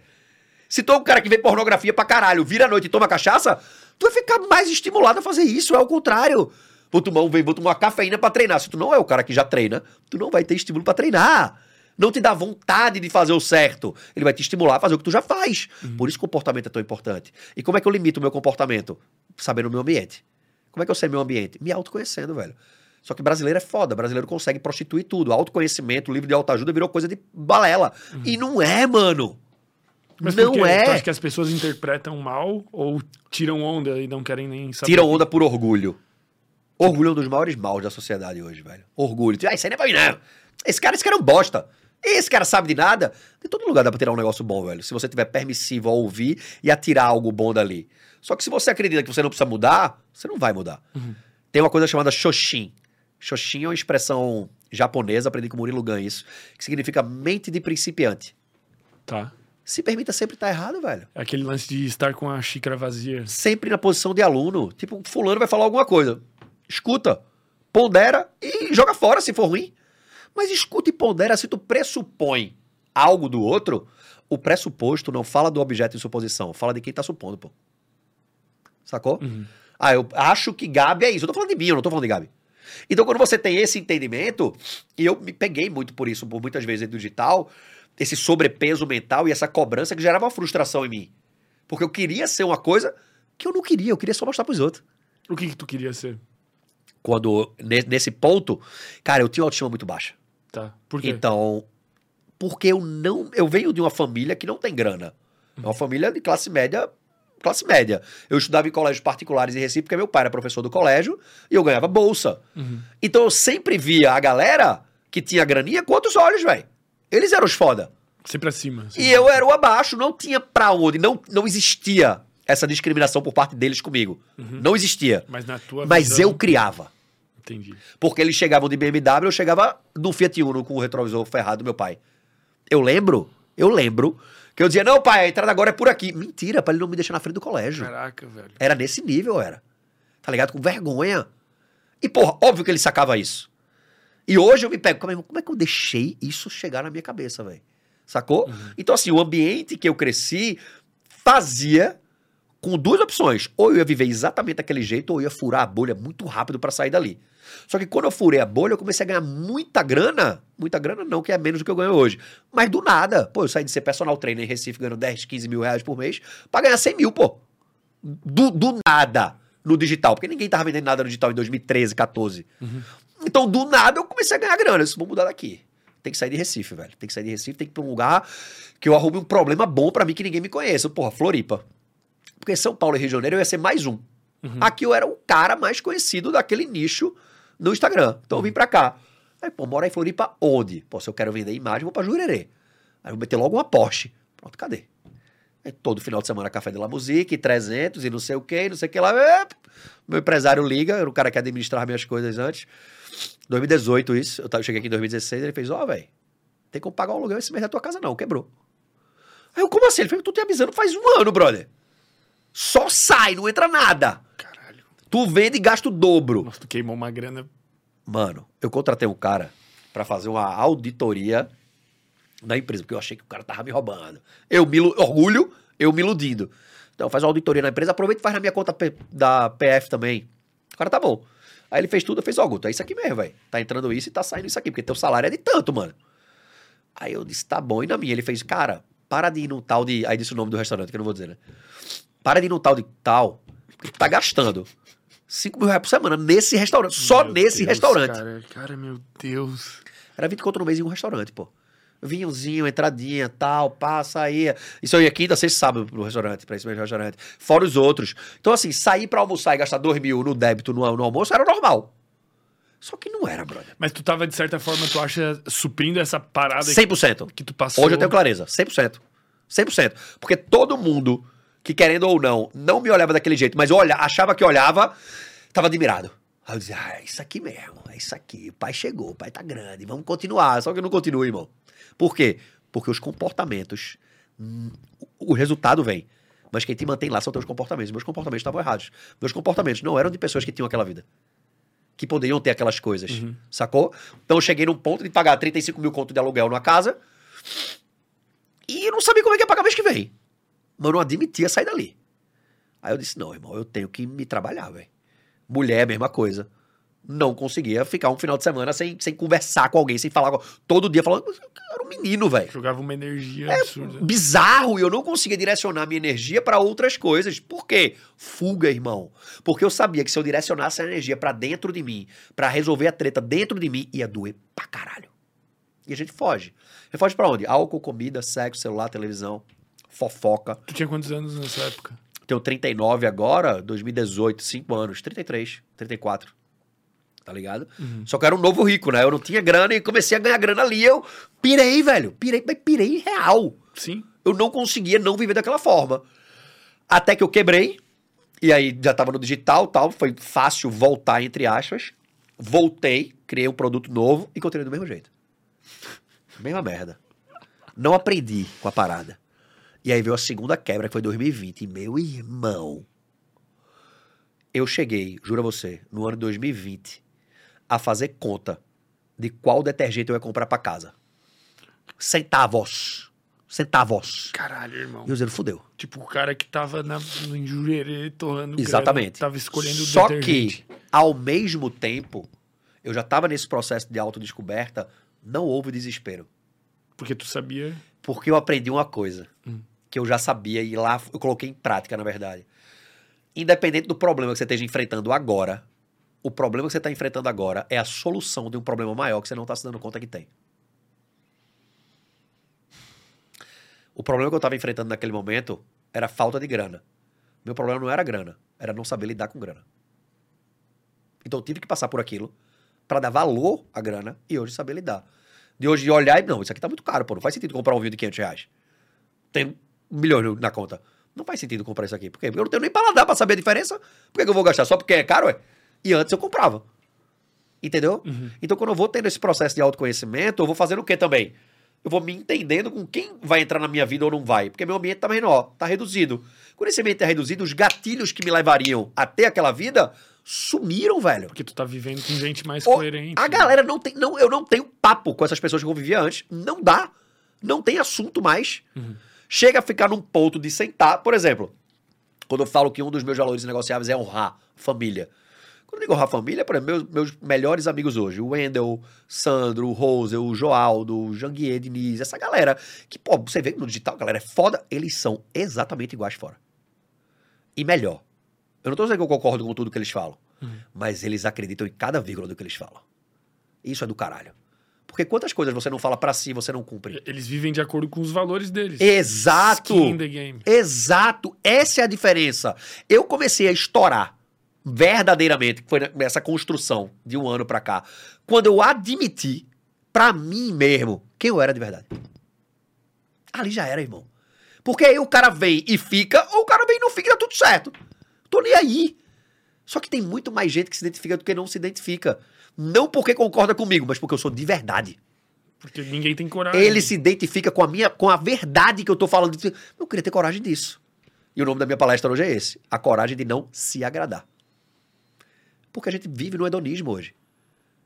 S2: Se tu é um cara que vê pornografia pra caralho, vira à noite e toma cachaça, tu vai ficar mais estimulado a fazer isso, é o contrário. Vou tomar, um, vou tomar uma cafeína pra treinar. Se tu não é o cara que já treina, tu não vai ter estímulo pra treinar. Não te dá vontade de fazer o certo. Ele vai te estimular a fazer o que tu já faz. Por isso que o comportamento é tão importante. E como é que eu limito o meu comportamento? Sabendo o meu ambiente. Como é que eu sei meu ambiente? Me autoconhecendo, velho. Só que brasileiro é foda. Brasileiro consegue prostituir tudo. Autoconhecimento, livro de autoajuda virou coisa de balela. E não é, mano.
S1: Mas
S2: não?
S1: Tu
S2: é.
S1: acha que as pessoas interpretam mal ou tiram onda e não querem nem saber?
S2: Tiram onda por orgulho. Orgulho é um dos maiores maus da sociedade hoje, velho. Orgulho. Ah, isso aí não é pra mim, não. Esse cara, esse cara é um bosta. Esse cara sabe de nada. De todo lugar dá pra tirar um negócio bom, velho. Se você tiver permissivo a ouvir e a tirar algo bom dali. Só que se você acredita que você não precisa mudar, você não vai mudar.
S1: Uhum.
S2: tem uma coisa chamada Shoshin. Shoshin é uma expressão japonesa, aprendi com o Murilo Gun isso, que significa mente de principiante.
S1: Tá.
S2: Se permita sempre estar errado, velho.
S1: É aquele lance de estar com a xícara vazia.
S2: Sempre na posição de aluno. Tipo, fulano vai falar alguma coisa. Escuta, pondera e joga fora se for ruim. Mas escuta e pondera se tu pressupõe algo do outro, o pressuposto não fala do objeto em suposição, fala de quem tá supondo, pô. Sacou?
S1: Uhum.
S2: Ah, eu acho que Gabi é isso. Eu tô falando de mim, eu não tô falando de Gabi. Então, quando você tem esse entendimento, e eu me peguei muito por isso, por muitas vezes no digital, esse sobrepeso mental e essa cobrança que gerava uma frustração em mim. Porque eu queria ser uma coisa que eu não queria, eu queria só mostrar pros outros.
S1: O que, que tu queria ser?
S2: Quando, ne- nesse ponto, cara, eu tinha uma autoestima muito baixa.
S1: Tá. Por quê?
S2: Então, porque eu não. Eu venho de uma família que não tem grana. É uma família de classe média. Classe média. Eu estudava em colégios particulares em Recife, porque meu pai era professor do colégio e eu ganhava bolsa.
S1: Uhum.
S2: Então eu sempre via a galera que tinha graninha com outros olhos, velho. Eles eram os foda.
S1: Sempre acima.
S2: E eu era o abaixo, não tinha pra onde. Não, não existia essa discriminação por parte deles comigo. Não existia.
S1: Mas na tua
S2: Mas
S1: visão-
S2: eu criava.
S1: Entendi.
S2: Porque eles chegavam de BMW, eu chegava no Fiat Uno com o retrovisor ferrado do meu pai. Eu lembro, eu lembro, que eu dizia, não, pai, a entrada agora é por aqui. Mentira, pra ele não me deixar na frente do colégio.
S1: Caraca, velho.
S2: Era nesse nível, era. Tá ligado? Com vergonha. E, porra, óbvio que ele sacava isso. E hoje eu me pego, como é, como é que eu deixei isso chegar na minha cabeça, velho? Sacou? Então, assim, o ambiente que eu cresci fazia com duas opções. Ou eu ia viver exatamente daquele jeito, ou eu ia furar a bolha muito rápido pra sair dali. Só que quando eu furei a bolha, eu comecei a ganhar muita grana. Muita grana não, que é menos do que eu ganho hoje. Mas do nada. Pô, eu saí de ser personal trainer em Recife ganhando 10, 15 mil reais por mês pra ganhar 100 mil, pô. Do, do nada no digital. Porque ninguém tava vendendo nada no digital em 2013, 14. Então, do nada, eu comecei a ganhar grana. Eu disse, vou mudar daqui. Tem que sair de Recife, velho. Tem que sair de Recife, tem que ir pra um lugar que eu arrume um problema bom pra mim que ninguém me conheça. Porra, Floripa. Porque São Paulo e Rio de Janeiro eu ia ser mais um. Aqui eu era o cara mais conhecido daquele nicho no Instagram. Então eu vim pra cá. Aí, pô, mora em Floripa onde? Pô, se eu quero vender imagem, vou pra Jurerê. Aí eu vou meter logo uma Porsche. Pronto, cadê? Aí todo final de semana café de la musique, 300 e não sei o que, não sei o que lá. É, meu empresário liga, era o cara que administrava minhas coisas antes. 2018 isso, eu cheguei aqui em 2016, ele fez, ó, velho, tem como pagar o aluguel esse mês da tua casa não, quebrou. Aí eu, como assim? Ele falou, tu te avisando faz um ano, brother. Só sai, não entra nada.
S1: Caralho.
S2: Tu vende e gasta o dobro.
S1: Nossa, tu queimou uma grana.
S2: Mano, eu contratei um cara pra fazer uma auditoria na empresa, porque eu achei que o cara tava me roubando. Eu me orgulho, eu me iludindo. Então, faz uma auditoria na empresa, aproveita e faz na minha conta P- da PF também. O cara tá bom. Aí ele fez tudo, eu fez, ó, Guto, é isso aqui mesmo, velho. Tá entrando isso e tá saindo isso aqui, porque teu salário é de tanto, mano. Aí eu disse, tá bom. E na minha, ele fez, cara, para de ir num tal de. Aí disse o nome do restaurante, que eu não vou dizer, né? Para de ir num tal de tal, porque tu tá gastando 5 mil reais por semana nesse restaurante. Só
S1: Meu
S2: nesse
S1: Deus,
S2: restaurante.
S1: Cara, cara, meu Deus.
S2: Era 20 conto no mês em um restaurante, pô. Vinhozinho, entradinha, tal, pá, saía. Isso eu ia quinta, sexta, sábado pro restaurante, pra esse mesmo restaurante. Fora os outros. Então, assim, sair pra almoçar e gastar 2 mil no débito no, no almoço era normal. Só que não era, brother.
S1: Mas tu tava, de certa forma, tu acha, suprindo essa parada
S2: 100%.
S1: que tu passou.
S2: Hoje eu tenho clareza, 100%. 100%. Porque todo mundo que, querendo ou não, não me olhava daquele jeito, mas olha, achava que olhava, tava admirado. Aí eu dizia, ah, é isso aqui mesmo, é isso aqui. O pai chegou, o pai tá grande, vamos continuar. Só que eu não continuo, irmão. Por quê? Porque os comportamentos, hum, o resultado vem. Mas quem te mantém lá são teus comportamentos. Meus comportamentos estavam errados. Meus comportamentos não eram de pessoas que tinham aquela vida. Que poderiam ter aquelas coisas. Sacou? Então eu cheguei num ponto de pagar 35 mil conto de aluguel numa casa. E não sabia como é que ia pagar mês que vem. Mas eu não admitia sair dali. Aí eu disse, não, irmão, eu tenho que me trabalhar, velho. Mulher, mesma coisa. Não conseguia ficar um final de semana sem, sem conversar com alguém, sem falar. com- Todo dia falando. Eu era um menino, velho.
S1: Jogava uma energia
S2: É
S1: absurda.
S2: bizarro e eu não conseguia direcionar minha energia pra outras coisas. Por quê? Fuga, irmão. Porque eu sabia que se eu direcionasse a energia pra dentro de mim, pra resolver a treta dentro de mim, ia doer pra caralho. E a gente foge. A gente foge pra onde? Álcool, comida, sexo, celular, televisão, fofoca.
S1: Tu tinha quantos anos nessa época?
S2: Tenho 39 agora, 2018, 5 anos, 33, 34. Tá ligado? Só que eu era um novo rico, né? Eu não tinha grana e comecei a ganhar grana ali. Eu pirei, velho. Pirei, mas pirei real
S1: Sim.
S2: eu não conseguia não viver daquela forma. Até que eu quebrei, E aí já tava no digital tal, foi fácil voltar, entre aspas. Voltei, criei um produto novo e continuei do mesmo jeito. Mesma merda. Não aprendi com a parada. E aí veio a segunda quebra, que foi 2020. E meu irmão, eu cheguei, juro a você, no ano de 2020, a fazer conta de qual detergente eu ia comprar pra casa. Centavos. Centavos.
S1: Caralho, irmão.
S2: E eu dizendo, fudeu.
S1: Tipo, o cara que tava na, no torrando
S2: Exatamente.
S1: grana, tava escolhendo o
S2: Só
S1: detergente.
S2: que, ao mesmo tempo, eu já tava nesse processo de autodescoberta, não houve desespero.
S1: Porque tu sabia...
S2: Porque eu aprendi uma coisa. Que eu já sabia e lá eu coloquei em prática, na verdade. Independente do problema que você esteja enfrentando agora, o problema que você está enfrentando agora é a solução de um problema maior que você não está se dando conta que tem. O problema que eu estava enfrentando naquele momento era falta de grana. Meu problema não era grana, era não saber lidar com grana. Então eu tive que passar por aquilo para dar valor à grana e hoje saber lidar. De hoje olhar e, não, isso aqui tá muito caro, pô, não faz sentido comprar um vinho de 500 reais. Tem um milhão na conta. Não faz sentido comprar isso aqui. Por quê? Porque eu não tenho nem paladar pra saber a diferença. Por que, eu vou gastar? Só porque é caro, é? E antes eu comprava. Entendeu? Então, quando eu vou tendo esse processo de autoconhecimento, eu vou fazendo o quê também? Eu vou me entendendo com quem vai entrar na minha vida ou não vai. Porque meu ambiente tá menor, tá reduzido. Quando esse ambiente é reduzido, os gatilhos que me levariam até aquela vida sumiram, velho.
S1: Porque tu tá vivendo com gente mais
S2: Ô,
S1: coerente.
S2: A galera não tem. Não, eu não tenho papo com essas pessoas que eu convivia antes. Não dá. Não tem assunto mais. Chega a ficar num ponto de sentar. Por exemplo, quando eu falo que um dos meus valores negociáveis é honrar família. Quando eu digo honrar família, por exemplo, meus, meus melhores amigos hoje, o Wendel, Sandro, o Rose, o Joaldo, o Janguier, Diniz, essa galera, que, pô, você vê no digital, galera é foda, eles são exatamente iguais fora. E melhor. Eu não tô dizendo que eu concordo com tudo que eles falam, mas eles acreditam em cada vírgula do que eles falam. Isso é do caralho. Porque quantas coisas você não fala pra si, você não cumpre?
S1: Eles vivem de acordo com os valores deles.
S2: Exato!
S1: Skin in the game.
S2: Exato! Essa é a diferença. Eu comecei a estourar verdadeiramente, que foi nessa construção de um ano pra cá, quando eu admiti pra mim mesmo quem eu era de verdade. Ali já era, irmão. Porque aí o cara vem e fica, ou o cara vem e não fica e dá tudo certo. Tô nem aí. Só que tem muito mais gente que se identifica do que não se identifica. Não porque concorda comigo, mas porque eu sou de verdade.
S1: Porque ninguém tem coragem.
S2: Ele se identifica com a minha, com a verdade que eu tô falando. Eu queria ter coragem disso. E o nome da minha palestra hoje é esse: a coragem de não se agradar. Porque a gente vive no hedonismo hoje.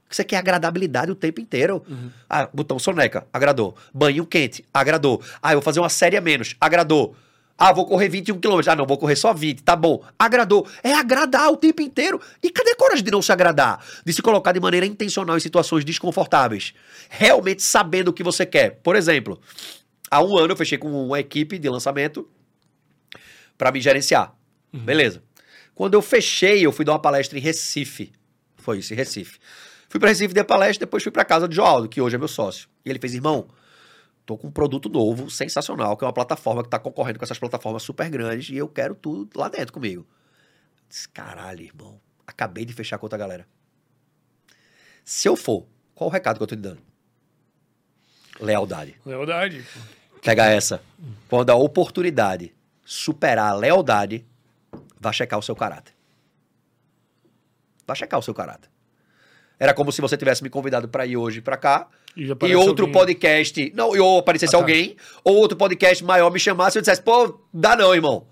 S2: Você quer agradabilidade o tempo inteiro. Ah, botão soneca, agradou. Banho quente, agradou. Ah, eu vou fazer uma série a menos, agradou. Ah, vou correr 21 quilômetros. Ah, não, vou correr só 20, tá bom. Agradou. É agradar o tempo inteiro. E cadê a coragem de não se agradar? De se colocar de maneira intencional em situações desconfortáveis. Realmente sabendo o que você quer. Por exemplo, há um ano eu fechei com uma equipe de lançamento para me gerenciar. Beleza. Quando eu fechei, eu fui dar uma palestra em Recife. Foi isso, em Recife. Fui para Recife, dei a palestra, depois fui para casa do Joaldo, que hoje é meu sócio. E ele fez, irmão, tô com um produto novo, sensacional, que é uma plataforma que tá concorrendo com essas plataformas super grandes e eu quero tudo lá dentro comigo. Disse, caralho, irmão, acabei de fechar com outra galera. Se eu for, qual o recado que eu tô te dando? Lealdade.
S1: Lealdade.
S2: Pega essa. Quando a oportunidade superar a lealdade, vai checar o seu caráter. Vai checar o seu caráter. Era como se você tivesse me convidado para ir hoje para cá
S1: E,
S2: e outro
S1: alguém-
S2: podcast, não, ou aparecesse
S1: Ah, tá.
S2: alguém, ou outro podcast maior me chamasse e eu dissesse, pô, dá não, irmão.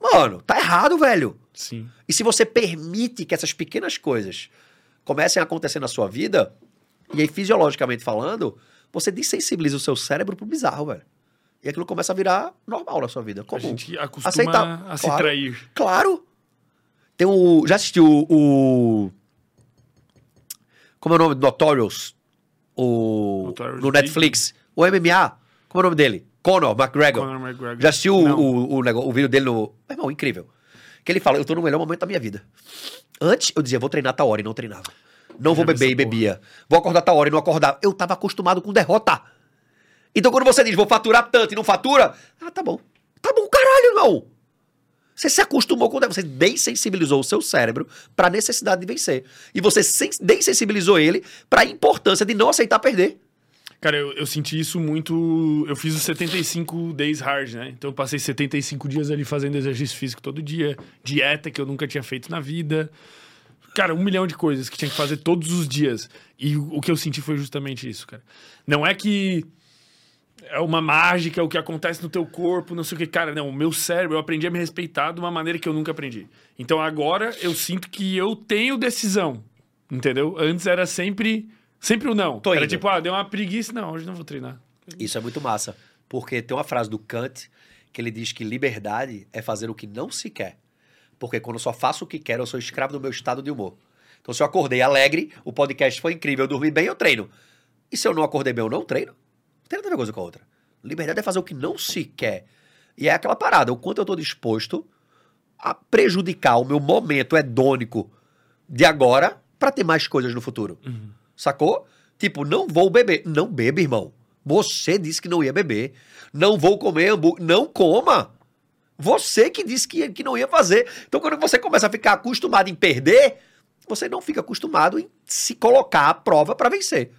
S2: Mano, tá errado, velho.
S1: Sim.
S2: E se você permite que essas pequenas coisas comecem a acontecer na sua vida, e aí fisiologicamente falando, você desensibiliza o seu cérebro pro bizarro, velho. E aquilo começa a virar normal na sua vida.
S1: A
S2: Comum.
S1: gente acostuma
S2: Aceitar.
S1: a se
S2: Claro.
S1: trair.
S2: Claro. Tem o. Já assistiu o. Como é o nome? Notorious. O.
S1: Notorious
S2: no. Netflix. O MMA. Como é o nome dele? Conor McGregor.
S1: Conor McGregor.
S2: Já assistiu o,
S1: Não.
S2: o, o, o vídeo dele no. Meu irmão, incrível. Que ele fala: Eu tô no melhor momento da minha vida. Antes, eu dizia: Vou treinar tal hora e não treinava. Não vou beber e bebia. Vou acordar tal hora e não acordava. Eu tava acostumado com derrota. Então quando você diz: Vou faturar tanto e não fatura. Ah, tá bom. Tá bom, caralho, irmão. Você se acostumou com você dessensibilizou o seu cérebro para a necessidade de vencer. E você sen- dessensibilizou ele para a importância de não aceitar perder.
S1: Cara, eu, eu senti isso muito. Eu fiz os 75 days hard, né? Então eu passei 75 dias ali fazendo exercício físico todo dia, dieta que eu nunca tinha feito na vida. Cara, um milhão de coisas que tinha que fazer todos os dias. E o, o que eu senti foi justamente isso, cara. Não é que é uma mágica, o que acontece no teu corpo, não sei o que. Cara, não, o meu cérebro, eu aprendi a me respeitar de uma maneira que eu nunca aprendi. Então agora eu sinto que eu tenho decisão, entendeu? Antes era sempre, sempre o não.
S2: Tô
S1: era
S2: indo.
S1: tipo, ah, deu uma preguiça, não, hoje não vou treinar.
S2: Isso é muito massa. Porque tem uma frase do Kant que ele diz que liberdade é fazer o que não se quer. Porque quando eu só faço o que quero, eu sou escravo do meu estado de humor. Então, se eu acordei alegre, o podcast foi incrível, eu dormi bem, eu treino. E se eu não acordei bem, eu não treino? Não tem nada a ver uma coisa com a outra. Liberdade é fazer o que não se quer. E é aquela parada, o quanto eu estou disposto a prejudicar o meu momento hedônico de agora para ter mais coisas no futuro. Sacou? Tipo, não vou beber. Não bebe, irmão. Você disse que não ia beber. Não vou comer hambúrguer. Não coma. Você que disse que, que não ia fazer. Então, quando você começa a ficar acostumado em perder, você não fica acostumado em se colocar à prova para vencer.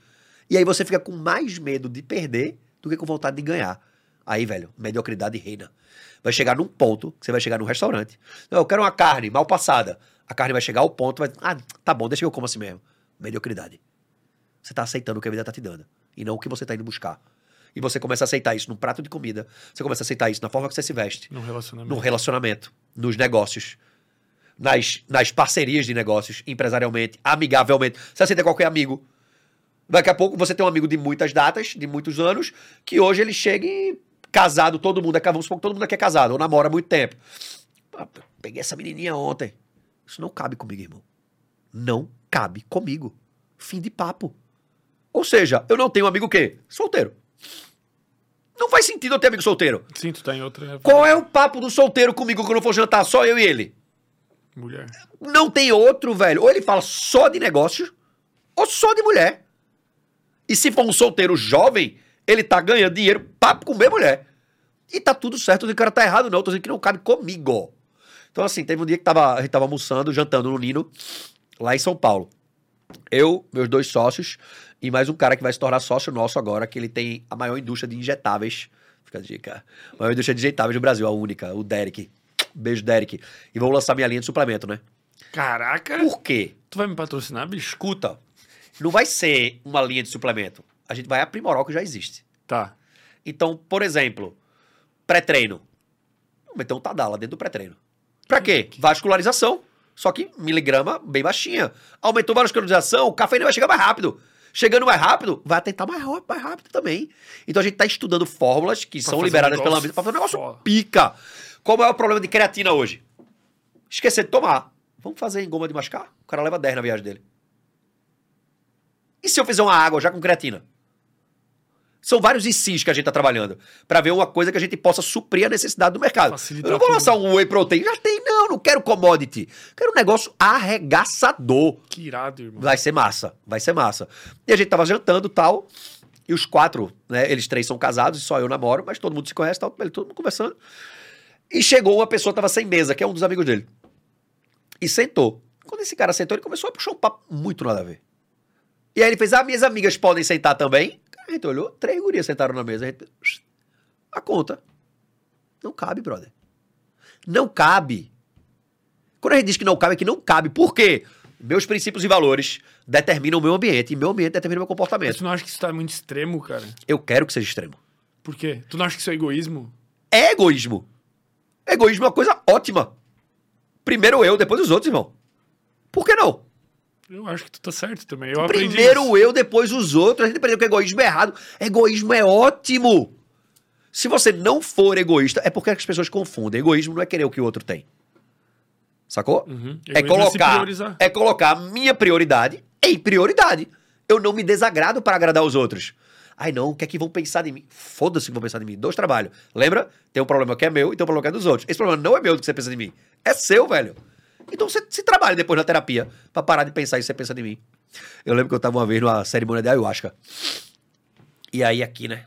S2: E aí você fica com mais medo de perder do que com vontade de ganhar. Aí, velho, mediocridade reina. Vai chegar num ponto que você vai chegar num restaurante. Não, eu quero uma carne mal passada. A carne vai chegar ao ponto, vai. Ah, tá bom, deixa que eu como assim mesmo. Mediocridade. Você tá aceitando o que a vida tá te dando. E não o que você tá indo buscar. E você começa a aceitar isso num prato de comida. Você começa a aceitar isso na forma que você se veste.
S1: No relacionamento.
S2: No relacionamento. Nos negócios. Nas, nas parcerias de negócios. Empresarialmente. Amigavelmente. Você aceita qualquer amigo. Daqui a pouco você tem um amigo de muitas datas, de muitos anos, que hoje ele chega e casado, todo mundo é vamos supor que todo mundo aqui é casado, ou namora há muito tempo. Ah, Peguei essa menininha ontem. Isso não cabe comigo, irmão. Não cabe comigo. Fim de papo. Ou seja, eu não tenho amigo o quê? Solteiro. Não faz sentido eu ter amigo solteiro.
S1: Sim, tu tá em outra
S2: Qual é o papo do solteiro comigo quando eu for jantar? Só eu e ele.
S1: mulher.
S2: Não tem outro, velho. Ou ele fala só de negócios, ou só de mulher. E se for um solteiro jovem, ele tá ganhando dinheiro pra comer mulher. E tá tudo certo, o cara tá errado, não. Eu tô dizendo que não cabe comigo. Então, assim, teve um dia que tava, a gente tava almoçando, jantando no Nino, lá em São Paulo. Eu, meus dois sócios, e mais um cara que vai se tornar sócio nosso agora, que ele tem a maior indústria de injetáveis. Fica a dica. A maior indústria de injetáveis do Brasil, a única, o Derek. Beijo, Derek. E vou lançar minha linha de suplemento, né?
S1: Caraca!
S2: Por quê?
S1: Tu vai me patrocinar, bicho?
S2: Escuta, não vai ser uma linha de suplemento. A gente vai aprimorar o que já existe.
S1: Tá.
S2: Então, por exemplo, pré-treino. Vamos meter um Tadala dentro do pré-treino. Pra quê? Vascularização. Só que miligrama bem baixinha. Aumentou a vascularização, o cafeína vai chegar mais rápido. Chegando mais rápido, vai atentar mais, mais rápido também. Então a gente tá estudando fórmulas que são
S1: fazer um
S2: liberadas pela Anvisa pra fazer um negócio
S1: foda.
S2: pica. Qual é o problema de creatina hoje? Esquecer de tomar. Vamos fazer em goma de mascar? O cara leva 10 na viagem dele. E se eu fizer uma água já com creatina? São vários ICs que a gente tá trabalhando pra ver uma coisa que a gente possa suprir a necessidade do mercado.
S1: Facilitar
S2: eu não vou lançar um whey protein. Já tem, não. Não quero commodity. Quero um negócio arregaçador.
S1: Que irado, irmão.
S2: Vai ser massa. Vai ser massa. E a gente tava jantando e tal. E os quatro, né? Eles três são casados e só eu namoro, mas todo mundo se conhece, tal, todo mundo conversando. E chegou uma pessoa que tava sem mesa, que é um dos amigos dele. E sentou. Quando esse cara sentou, ele começou a puxar um papo muito nada a ver. E aí ele fez: Ah, minhas amigas podem sentar também? A gente olhou, três gurias sentaram na mesa. A gente. A conta. Não cabe, brother. Não cabe. Quando a gente diz que não cabe, é que não cabe. Por quê? Meus princípios e valores determinam o meu ambiente, e meu ambiente determina o meu
S1: Mas
S2: comportamento.
S1: tu não acha que isso tá muito extremo, cara?
S2: Eu quero que seja extremo.
S1: Por quê? Tu não acha que isso é egoísmo?
S2: É egoísmo. Egoísmo é uma coisa ótima. Primeiro eu, depois os outros, irmão. Por que não?
S1: Eu acho que tu tá certo também. Eu aprendi
S2: Primeiro eu, depois os outros. A gente aprendeu que egoísmo é errado. Egoísmo é ótimo. Se você não for egoísta, é porque as pessoas confundem. Egoísmo não é querer o que o outro tem. Sacou?
S1: Uhum.
S2: É
S1: se
S2: colocar, é colocar a minha prioridade em prioridade. Eu não me desagrado para agradar os outros. Ai, não, o que é que vão pensar de mim? Foda-se que vão pensar de mim. Dois trabalhos. Lembra? Tem um problema que é meu e tem um problema que é dos outros. Esse problema não é meu do que você pensa de mim. É seu, velho. Então você se trabalha depois na terapia pra parar de pensar isso você pensa de mim. Eu lembro que eu tava uma vez numa cerimônia de ayahuasca. E aí aqui, né?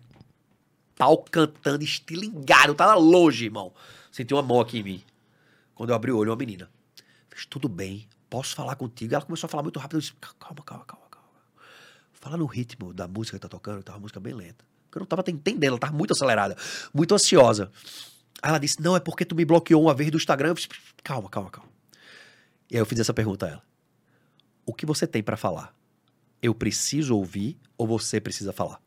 S2: Pau cantando, estilingado, tava longe, irmão. Senti uma mão aqui em mim. Quando eu abri o olho, uma menina. Fez tudo bem, posso falar contigo? Ela começou a falar muito rápido. Eu disse, calma, calma, calma, calma. Fala no ritmo da música que tá tocando, tava uma música bem lenta. Porque eu não tava entendendo, ela tava muito acelerada, muito ansiosa. Aí ela disse: Não, é porque tu me bloqueou uma vez do Instagram. Eu disse, calma, calma, calma. E aí eu fiz essa pergunta a ela: O que você tem para falar? Eu preciso ouvir ou você precisa falar?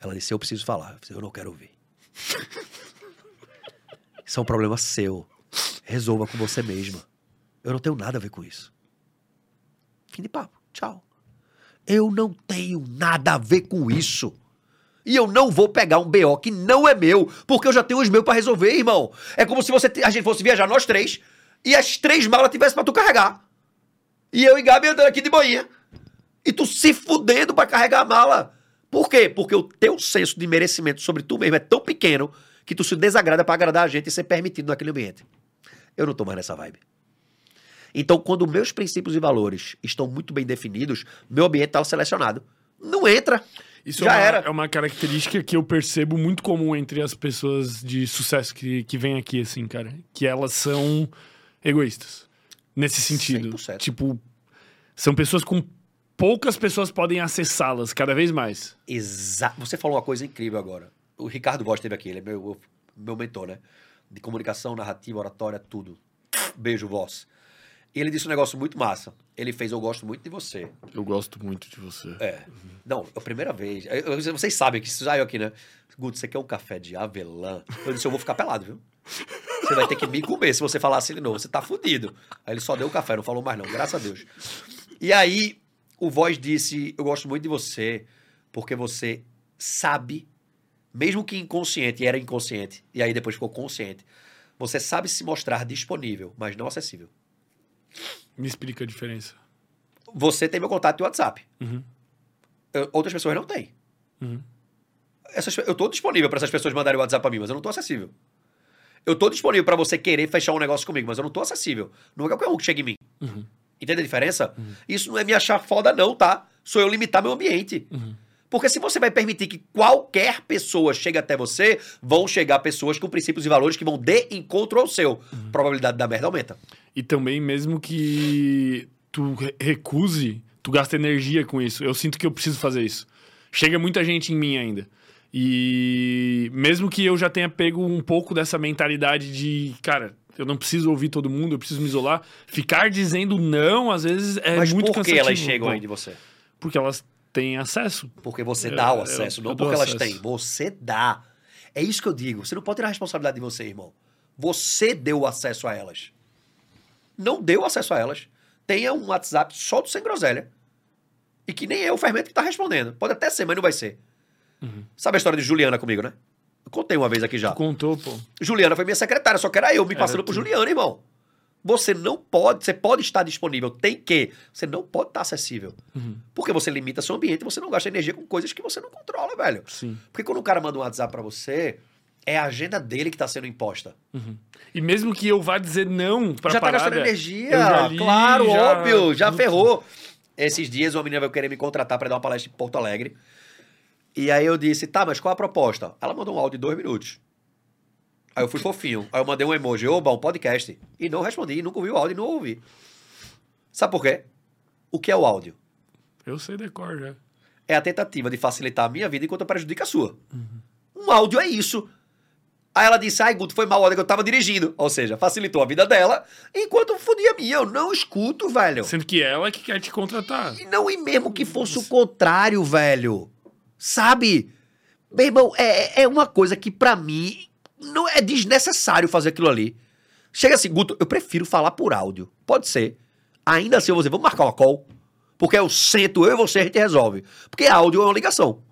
S2: Ela disse: Eu preciso falar. Eu disse: Eu não quero ouvir. Isso é um problema seu. Resolva com você mesma. Eu não tenho nada a ver com isso. Fim de papo. Tchau. Eu não tenho nada a ver com isso. E eu não vou pegar um BO que não é meu, porque eu já tenho os meus para resolver, irmão. É como se você a gente fosse viajar nós três e as três malas tivessem para tu carregar. E eu e Gabi andando aqui de manhã. E tu se fudendo para carregar a mala. Por quê? Porque o teu senso de merecimento sobre tu mesmo é tão pequeno que tu se desagrada para agradar a gente e ser permitido naquele ambiente. Eu não tô mais nessa vibe. Então, quando meus princípios e valores estão muito bem definidos, meu ambiente está selecionado. Não entra.
S1: Isso
S2: Já
S1: é, uma,
S2: era.
S1: é uma característica que eu percebo muito comum entre as pessoas de sucesso que, que vêm aqui, assim, cara. Que elas são egoístas. Nesse sentido.
S2: 100%.
S1: Tipo, são pessoas com. Poucas pessoas podem acessá-las cada vez mais.
S2: Exato. Você falou uma coisa incrível agora. O Ricardo Voz esteve aqui, ele é meu, meu mentor, né? De comunicação, narrativa, oratória, tudo. Beijo, Voz. E ele disse um negócio muito massa. Ele fez Eu Gosto Muito de Você.
S1: Eu gosto muito de você.
S2: É. Não, é a primeira vez. Eu- vocês sabem que isso saiu aqui, né? Guto, você quer um café de avelã? Eu disse, eu vou ficar pelado, viu? Você vai ter que me comer se você falar assim de novo. Você tá fudido. Aí ele só deu o café, não falou mais não, graças a Deus. E aí, o Voz disse, eu gosto muito de você, porque você sabe, mesmo que inconsciente, e era inconsciente, e aí depois ficou consciente, você sabe se mostrar disponível, mas não acessível.
S1: Me explica a diferença.
S2: Você tem meu contato de WhatsApp.
S1: Uhum.
S2: Eu- outras pessoas não têm.
S1: Uhum.
S2: Essas, eu tô disponível para essas pessoas mandarem WhatsApp para mim, mas eu não tô acessível. Eu tô disponível para você querer fechar um negócio comigo, mas eu não tô acessível. Não é qualquer um que chega em mim.
S1: Uhum.
S2: Entende a diferença? Isso não é me achar foda, não, tá? Sou eu limitar meu ambiente.
S1: Uhum.
S2: Porque se você vai permitir que qualquer pessoa chegue até você, vão chegar pessoas com princípios e valores que vão de encontro ao seu. Probabilidade da merda aumenta.
S1: E também, mesmo que tu re- recuse, tu gasta energia com isso. Eu sinto que eu preciso fazer isso. Chega muita gente em mim ainda. E mesmo que eu já tenha pego um pouco dessa mentalidade de, cara, eu não preciso ouvir todo mundo, eu preciso me isolar, ficar dizendo não, às vezes, é
S2: mas
S1: muito
S2: por que
S1: cansativo.
S2: elas chegam aí de você?
S1: Porque elas têm acesso.
S2: Porque você
S1: Eu-
S2: dá o
S1: eu-
S2: acesso,
S1: eu
S2: não
S1: dou
S2: porque elas
S1: acesso.
S2: têm. Você dá. É isso que eu digo. Você não pode tirar a responsabilidade de você, irmão. Você deu o acesso a elas. Não deu acesso a elas. Tenha um WhatsApp só do Sem Groselha. E que nem é o fermento que tá respondendo. Pode até ser, mas não vai ser.
S1: Uhum.
S2: Sabe a história de Juliana comigo, né? Eu contei uma vez aqui já.
S1: Tu contou, pô.
S2: Juliana foi minha secretária, só que era eu me
S1: Era
S2: passando por
S1: tu.
S2: Juliana, irmão. Você não pode, você pode estar disponível, tem que. Você não pode estar acessível.
S1: Uhum.
S2: Porque você limita seu ambiente e você não gasta energia com coisas que você não controla, velho.
S1: Sim.
S2: Porque quando o cara manda um WhatsApp pra você, é a agenda dele que tá sendo imposta.
S1: Uhum. E mesmo que eu vá dizer não pra
S2: já tá
S1: parada,
S2: gastando
S1: eu
S2: energia.
S1: li,
S2: claro,
S1: já-
S2: óbvio, já ferrou. Esses dias uma menina veio querer me contratar pra dar uma palestra em Porto Alegre. E aí eu disse, tá, mas qual a proposta? Ela mandou um áudio de dois minutos. Aí eu fui fofinho. Aí eu mandei um emoji, oba, um podcast. E não respondi, nunca ouvi o áudio e não ouvi. Sabe por quê? O que é o áudio?
S1: Eu sei decor já.
S2: é a tentativa de facilitar a minha vida enquanto prejudica a sua. Um áudio é isso. Aí ela disse, ai, Guto, foi mal a hora que eu tava dirigindo. Ou seja, facilitou a vida dela, enquanto fodia a minha. Eu não escuto, velho.
S1: Sendo que ela é que quer te contratar.
S2: E não, e mesmo que fosse o contrário, velho. Sabe? Meu irmão, é, é uma coisa que pra mim não é desnecessário fazer aquilo ali. Chega assim, Guto, eu prefiro falar por áudio. Pode ser. Ainda assim, eu vou dizer, vamos marcar uma call. Porque eu sento, eu e você, a gente resolve. Porque áudio é uma ligação.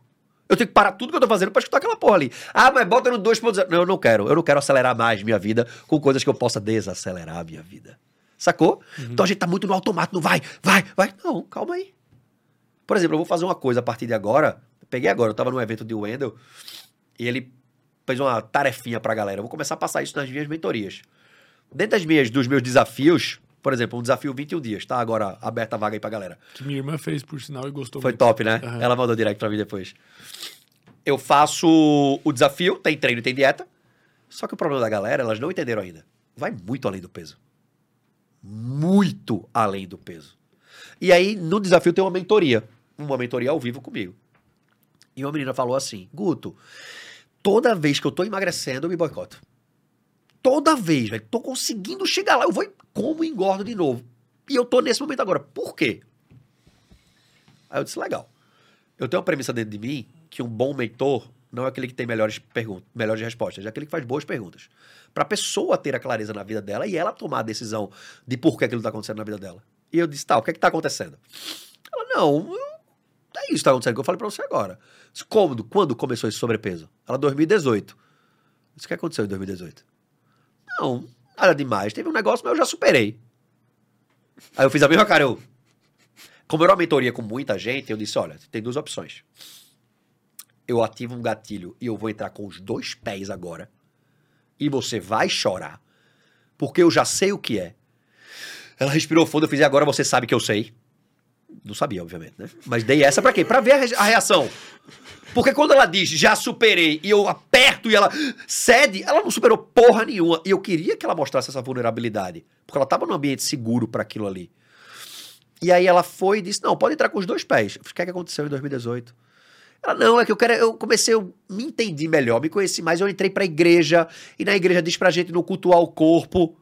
S2: Eu tenho que parar tudo que eu tô fazendo pra escutar aquela porra ali. Ah, mas bota no 2.0. Não, eu não quero. Eu não quero acelerar mais minha vida com coisas que eu possa desacelerar a minha vida. Sacou? Então a gente tá muito no automático, não vai, vai, vai. Não, calma aí. Por exemplo, eu vou fazer uma coisa a partir de agora. Peguei agora, eu tava num evento de Wendell e ele fez uma tarefinha pra galera. Eu vou começar a passar isso nas minhas mentorias. Dentro das minhas, dos meus desafios, por exemplo, um desafio 21 dias, tá? Agora aberta a vaga aí pra galera.
S1: Que minha irmã fez, por sinal, e gostou
S2: Foi
S1: muito.
S2: top, né?
S1: Aham.
S2: Ela mandou direct pra mim depois. Eu faço o desafio, tem treino e tem dieta. Só que o problema da galera, elas não entenderam ainda. Vai muito além do peso. Muito além do peso. E aí, no desafio, tem uma mentoria. uma mentoria ao vivo comigo. E uma menina falou assim: Guto, toda vez que eu tô emagrecendo, eu me boicoto. Toda vez, velho. Tô conseguindo chegar lá, eu vou e como engordo de novo. E eu tô nesse momento agora. Por quê? Aí eu disse: legal. Eu tenho uma premissa dentro de mim que um bom mentor não é aquele que tem melhores perguntas, melhores respostas, é aquele que faz boas perguntas. Para a pessoa ter a clareza na vida dela e ela tomar a decisão de por que aquilo está acontecendo na vida dela. E eu disse, tá, o que é que tá acontecendo? Ela, não, é isso que tá acontecendo que eu falei para você agora. Quando começou esse sobrepeso? Ela, 2018. Disse, o que aconteceu em 2018? Não, nada demais. Teve um negócio, mas eu já superei. Aí eu fiz a mesma cara, eu... Como era uma mentoria com muita gente, eu disse, olha, tem duas opções eu ativo um gatilho e eu vou entrar com os dois pés agora, e você vai chorar, porque eu já sei o que é. Ela respirou fundo, eu fiz, e agora você sabe que eu sei. Não sabia, obviamente, né? Mas dei essa pra quê? Pra ver a, re- a reação. Porque quando ela diz, já superei, e eu aperto e ela cede, ela não superou porra nenhuma. E eu queria que ela mostrasse essa vulnerabilidade. Porque ela tava num ambiente seguro para aquilo ali. E aí ela foi e disse: Não, pode entrar com os dois pés. O que é que aconteceu em 2018? Ela, não, é que eu quero. Eu comecei, eu me entendi melhor, me conheci mais. Eu entrei pra igreja, e na igreja diz pra gente não cultuar o corpo.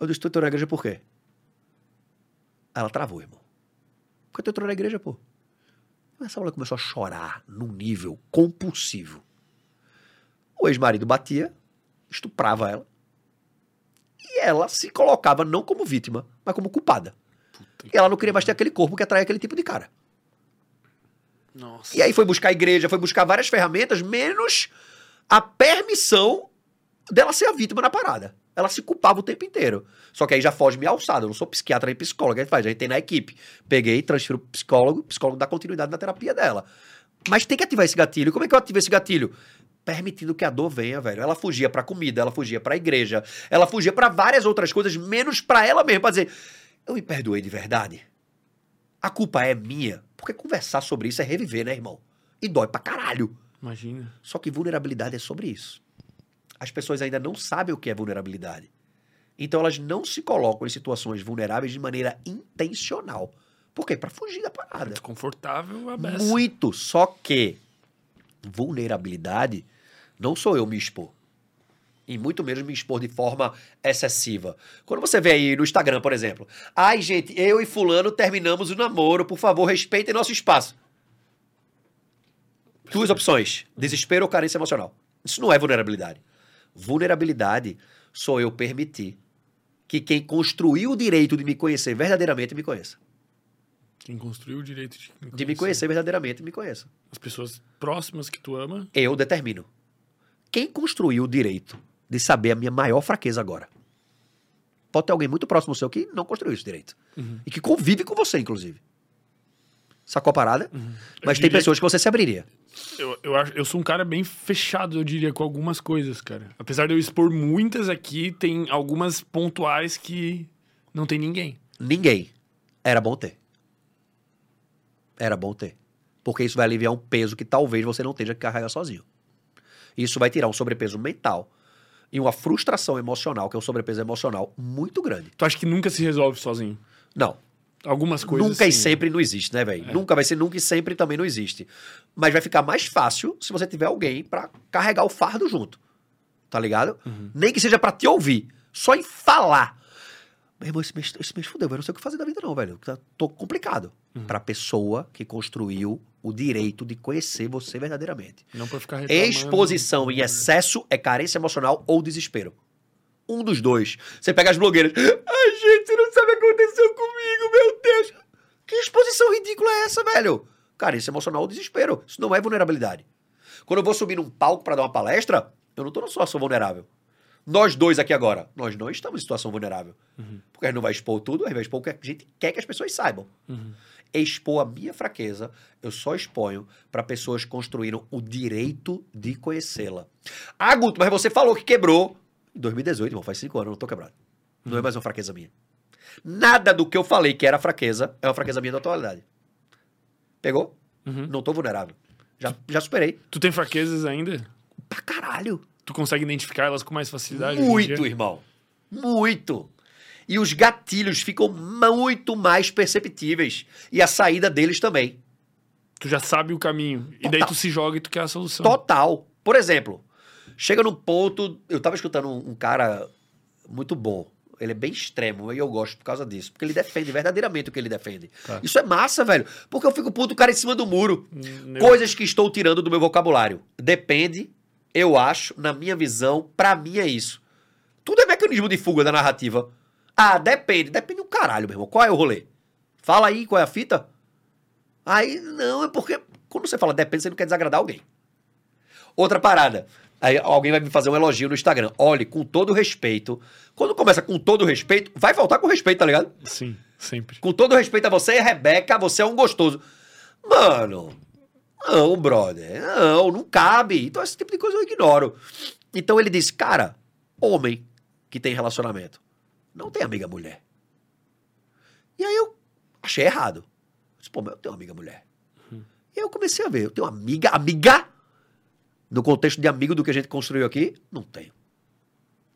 S2: Eu disse: Tu entrou na igreja por quê? Ela travou, irmão. Por que tu entrou na igreja, pô? Essa mulher começou a chorar num nível compulsivo. O ex-marido batia, estuprava ela. E ela se colocava não como vítima, mas como culpada. E ela não queria mais ter aquele corpo que atrai aquele tipo de cara.
S1: Nossa.
S2: E aí foi buscar a igreja, foi buscar várias ferramentas, menos a permissão dela ser a vítima na parada. Ela se culpava o tempo inteiro. Só que aí já foge minha alçada. Eu não sou psiquiatra nem psicólogo. A gente faz, a gente tem na equipe. Peguei, transfiro pro psicólogo, o psicólogo dá continuidade na terapia dela. Mas tem que ativar esse gatilho. Como é que eu ativo esse gatilho? Permitindo que a dor venha, velho. Ela fugia pra comida, ela fugia pra igreja, ela fugia pra várias outras coisas, menos pra ela mesma, pra dizer: eu me perdoei de verdade. A culpa é minha. Porque conversar sobre isso é reviver, né, irmão? E dói pra caralho.
S1: Imagina.
S2: Só que vulnerabilidade é sobre isso. As pessoas ainda não sabem o que é vulnerabilidade. Então elas não se colocam em situações vulneráveis de maneira intencional. Por quê? Pra fugir da parada.
S1: Desconfortável a beça.
S2: Muito. Só que vulnerabilidade não sou eu me expor. E muito menos me expor de forma excessiva. Quando você vê aí no Instagram, por exemplo. Ai, gente, eu e fulano terminamos o namoro. Por favor, respeitem nosso espaço. Duas opções. Desespero ou carência emocional. Isso não é vulnerabilidade. Vulnerabilidade sou eu permitir que quem construiu o direito de me conhecer verdadeiramente me conheça.
S1: Quem construiu o direito de me,
S2: De me conhecer verdadeiramente me conheça.
S1: As pessoas próximas que tu ama.
S2: Eu determino. Quem construiu o direito de saber a minha maior fraqueza agora? Pode ter alguém muito próximo seu que não construiu esse direito.
S1: Uhum.
S2: E que convive com você, inclusive. Sacou a parada?
S1: Eu
S2: Mas tem
S1: diria
S2: pessoas que você se abriria.
S1: Eu, eu, acho, eu sou um cara bem fechado, eu diria, com algumas coisas, cara. Apesar de eu expor muitas aqui, tem algumas pontuais que não tem ninguém.
S2: Ninguém. Era bom ter. Era bom ter. Porque isso vai aliviar um peso que talvez você não tenha que carregar sozinho. Isso vai tirar um sobrepeso mental e uma frustração emocional, que é um sobrepeso emocional muito grande.
S1: Tu acha que nunca se resolve sozinho?
S2: Não,
S1: Algumas coisas.
S2: nunca e
S1: sim.
S2: sempre não existe, né, velho? Nunca vai ser nunca e sempre também não existe. Mas vai ficar mais fácil se você tiver alguém pra carregar o fardo junto. Tá ligado? Nem que seja pra te ouvir, só em falar. Meu irmão, esse mês, esse mês fudeu, eu não sei o que fazer da vida não, velho. Tá- Tô complicado. Pra pessoa que construiu o direito de conhecer você verdadeiramente.
S1: Não pra ficar reclamando.
S2: Exposição em excesso é carência emocional ou desespero. Um dos dois. Você pega as blogueiras. Ai, gente, você não sabe o que aconteceu comigo, meu. Que exposição ridícula é essa, velho? Carência emocional ou desespero. Isso não é vulnerabilidade. Quando eu vou subir num palco pra dar uma palestra, eu não tô numa situação vulnerável. Nós dois aqui agora, nós não estamos em situação vulnerável. Porque a gente não vai expor tudo, a gente vai expor o que a gente quer que as pessoas saibam. Expor a minha fraqueza, eu só exponho para pessoas que construíram o direito de conhecê-la. Ah, Guto, mas você falou que quebrou. Em 2018, irmão, faz cinco anos, eu não tô quebrado. Não é mais uma fraqueza minha. Nada do que eu falei que era fraqueza é uma fraqueza minha da atualidade. Pegou?
S1: Uhum.
S2: Não tô vulnerável. Já, já superei.
S1: Tu tem fraquezas ainda?
S2: Pra caralho.
S1: Tu consegue identificar elas com mais facilidade?
S2: Muito, irmão. Muito. E os gatilhos ficam muito mais perceptíveis. E a saída deles também.
S1: Tu já sabe o caminho. E daí
S2: Total.
S1: tu se joga e tu quer a solução.
S2: Total. Por exemplo, chega num ponto. Eu tava escutando um, um cara muito bom. Ele é bem extremo e eu gosto por causa disso. Porque ele defende verdadeiramente o que ele defende.
S1: Tá.
S2: Isso é massa, velho. Porque eu fico puto o cara em cima do muro.
S1: Hum, eu-
S2: Coisas que estou tirando do meu vocabulário. Depende, eu acho, na minha visão, pra mim é isso. Tudo é mecanismo de fuga da narrativa. Ah, depende. Depende do caralho, meu irmão. Qual é o rolê? Fala aí, qual é a fita? Aí, não, é porque quando você fala depende, você não quer desagradar alguém. Outra parada. Aí alguém vai me fazer um elogio no Instagram. Olhe, com todo respeito. Quando começa com todo respeito, vai voltar com respeito, tá ligado?
S1: Sim, sempre.
S2: Com todo respeito a você, Rebeca, você é um gostoso. Mano, não, brother. Não, não cabe. Então esse tipo de coisa eu ignoro. Então ele disse, cara, homem que tem relacionamento não tem amiga mulher. E aí eu achei errado. Eu disse, pô, mas eu tenho uma amiga mulher. E aí eu comecei a ver, eu tenho uma amiga, amiga, no contexto de amigo do que a gente construiu aqui, não tenho.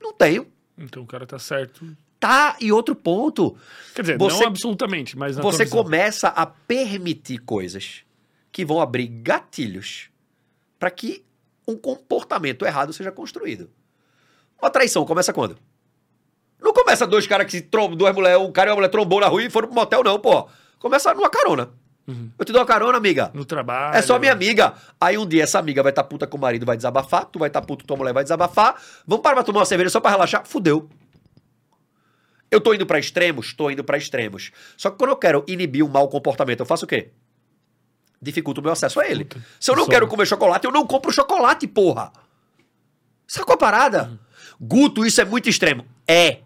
S2: Não tenho.
S1: Então o cara tá certo.
S2: Tá, e outro ponto,
S1: Quer dizer,
S2: Você-
S1: não absolutamente, mas na
S2: você começa a permitir coisas que vão abrir gatilhos para que um comportamento errado seja construído. Uma traição começa quando? Não começa dois caras que se trombam, duas mulheres, um cara e uma mulher trombou na rua e foram pro motel, não, pô. Começa numa carona.
S1: Uhum.
S2: Eu te dou uma carona, amiga.
S1: No trabalho.
S2: É só minha amiga. Aí um dia essa amiga vai estar puta com o marido, vai desabafar. Tu vai estar puto com tua mulher, vai desabafar. Vamos parar pra tomar uma cerveja só pra relaxar? Fudeu. Eu tô indo pra extremos? Tô indo pra extremos. Só que quando eu quero inibir um mau comportamento, eu faço o quê? Dificulto o meu acesso a ele.
S1: Puta,
S2: Se eu não quero comer chocolate, eu não compro chocolate, porra. Sacou a parada? Guto, isso é muito extremo. É.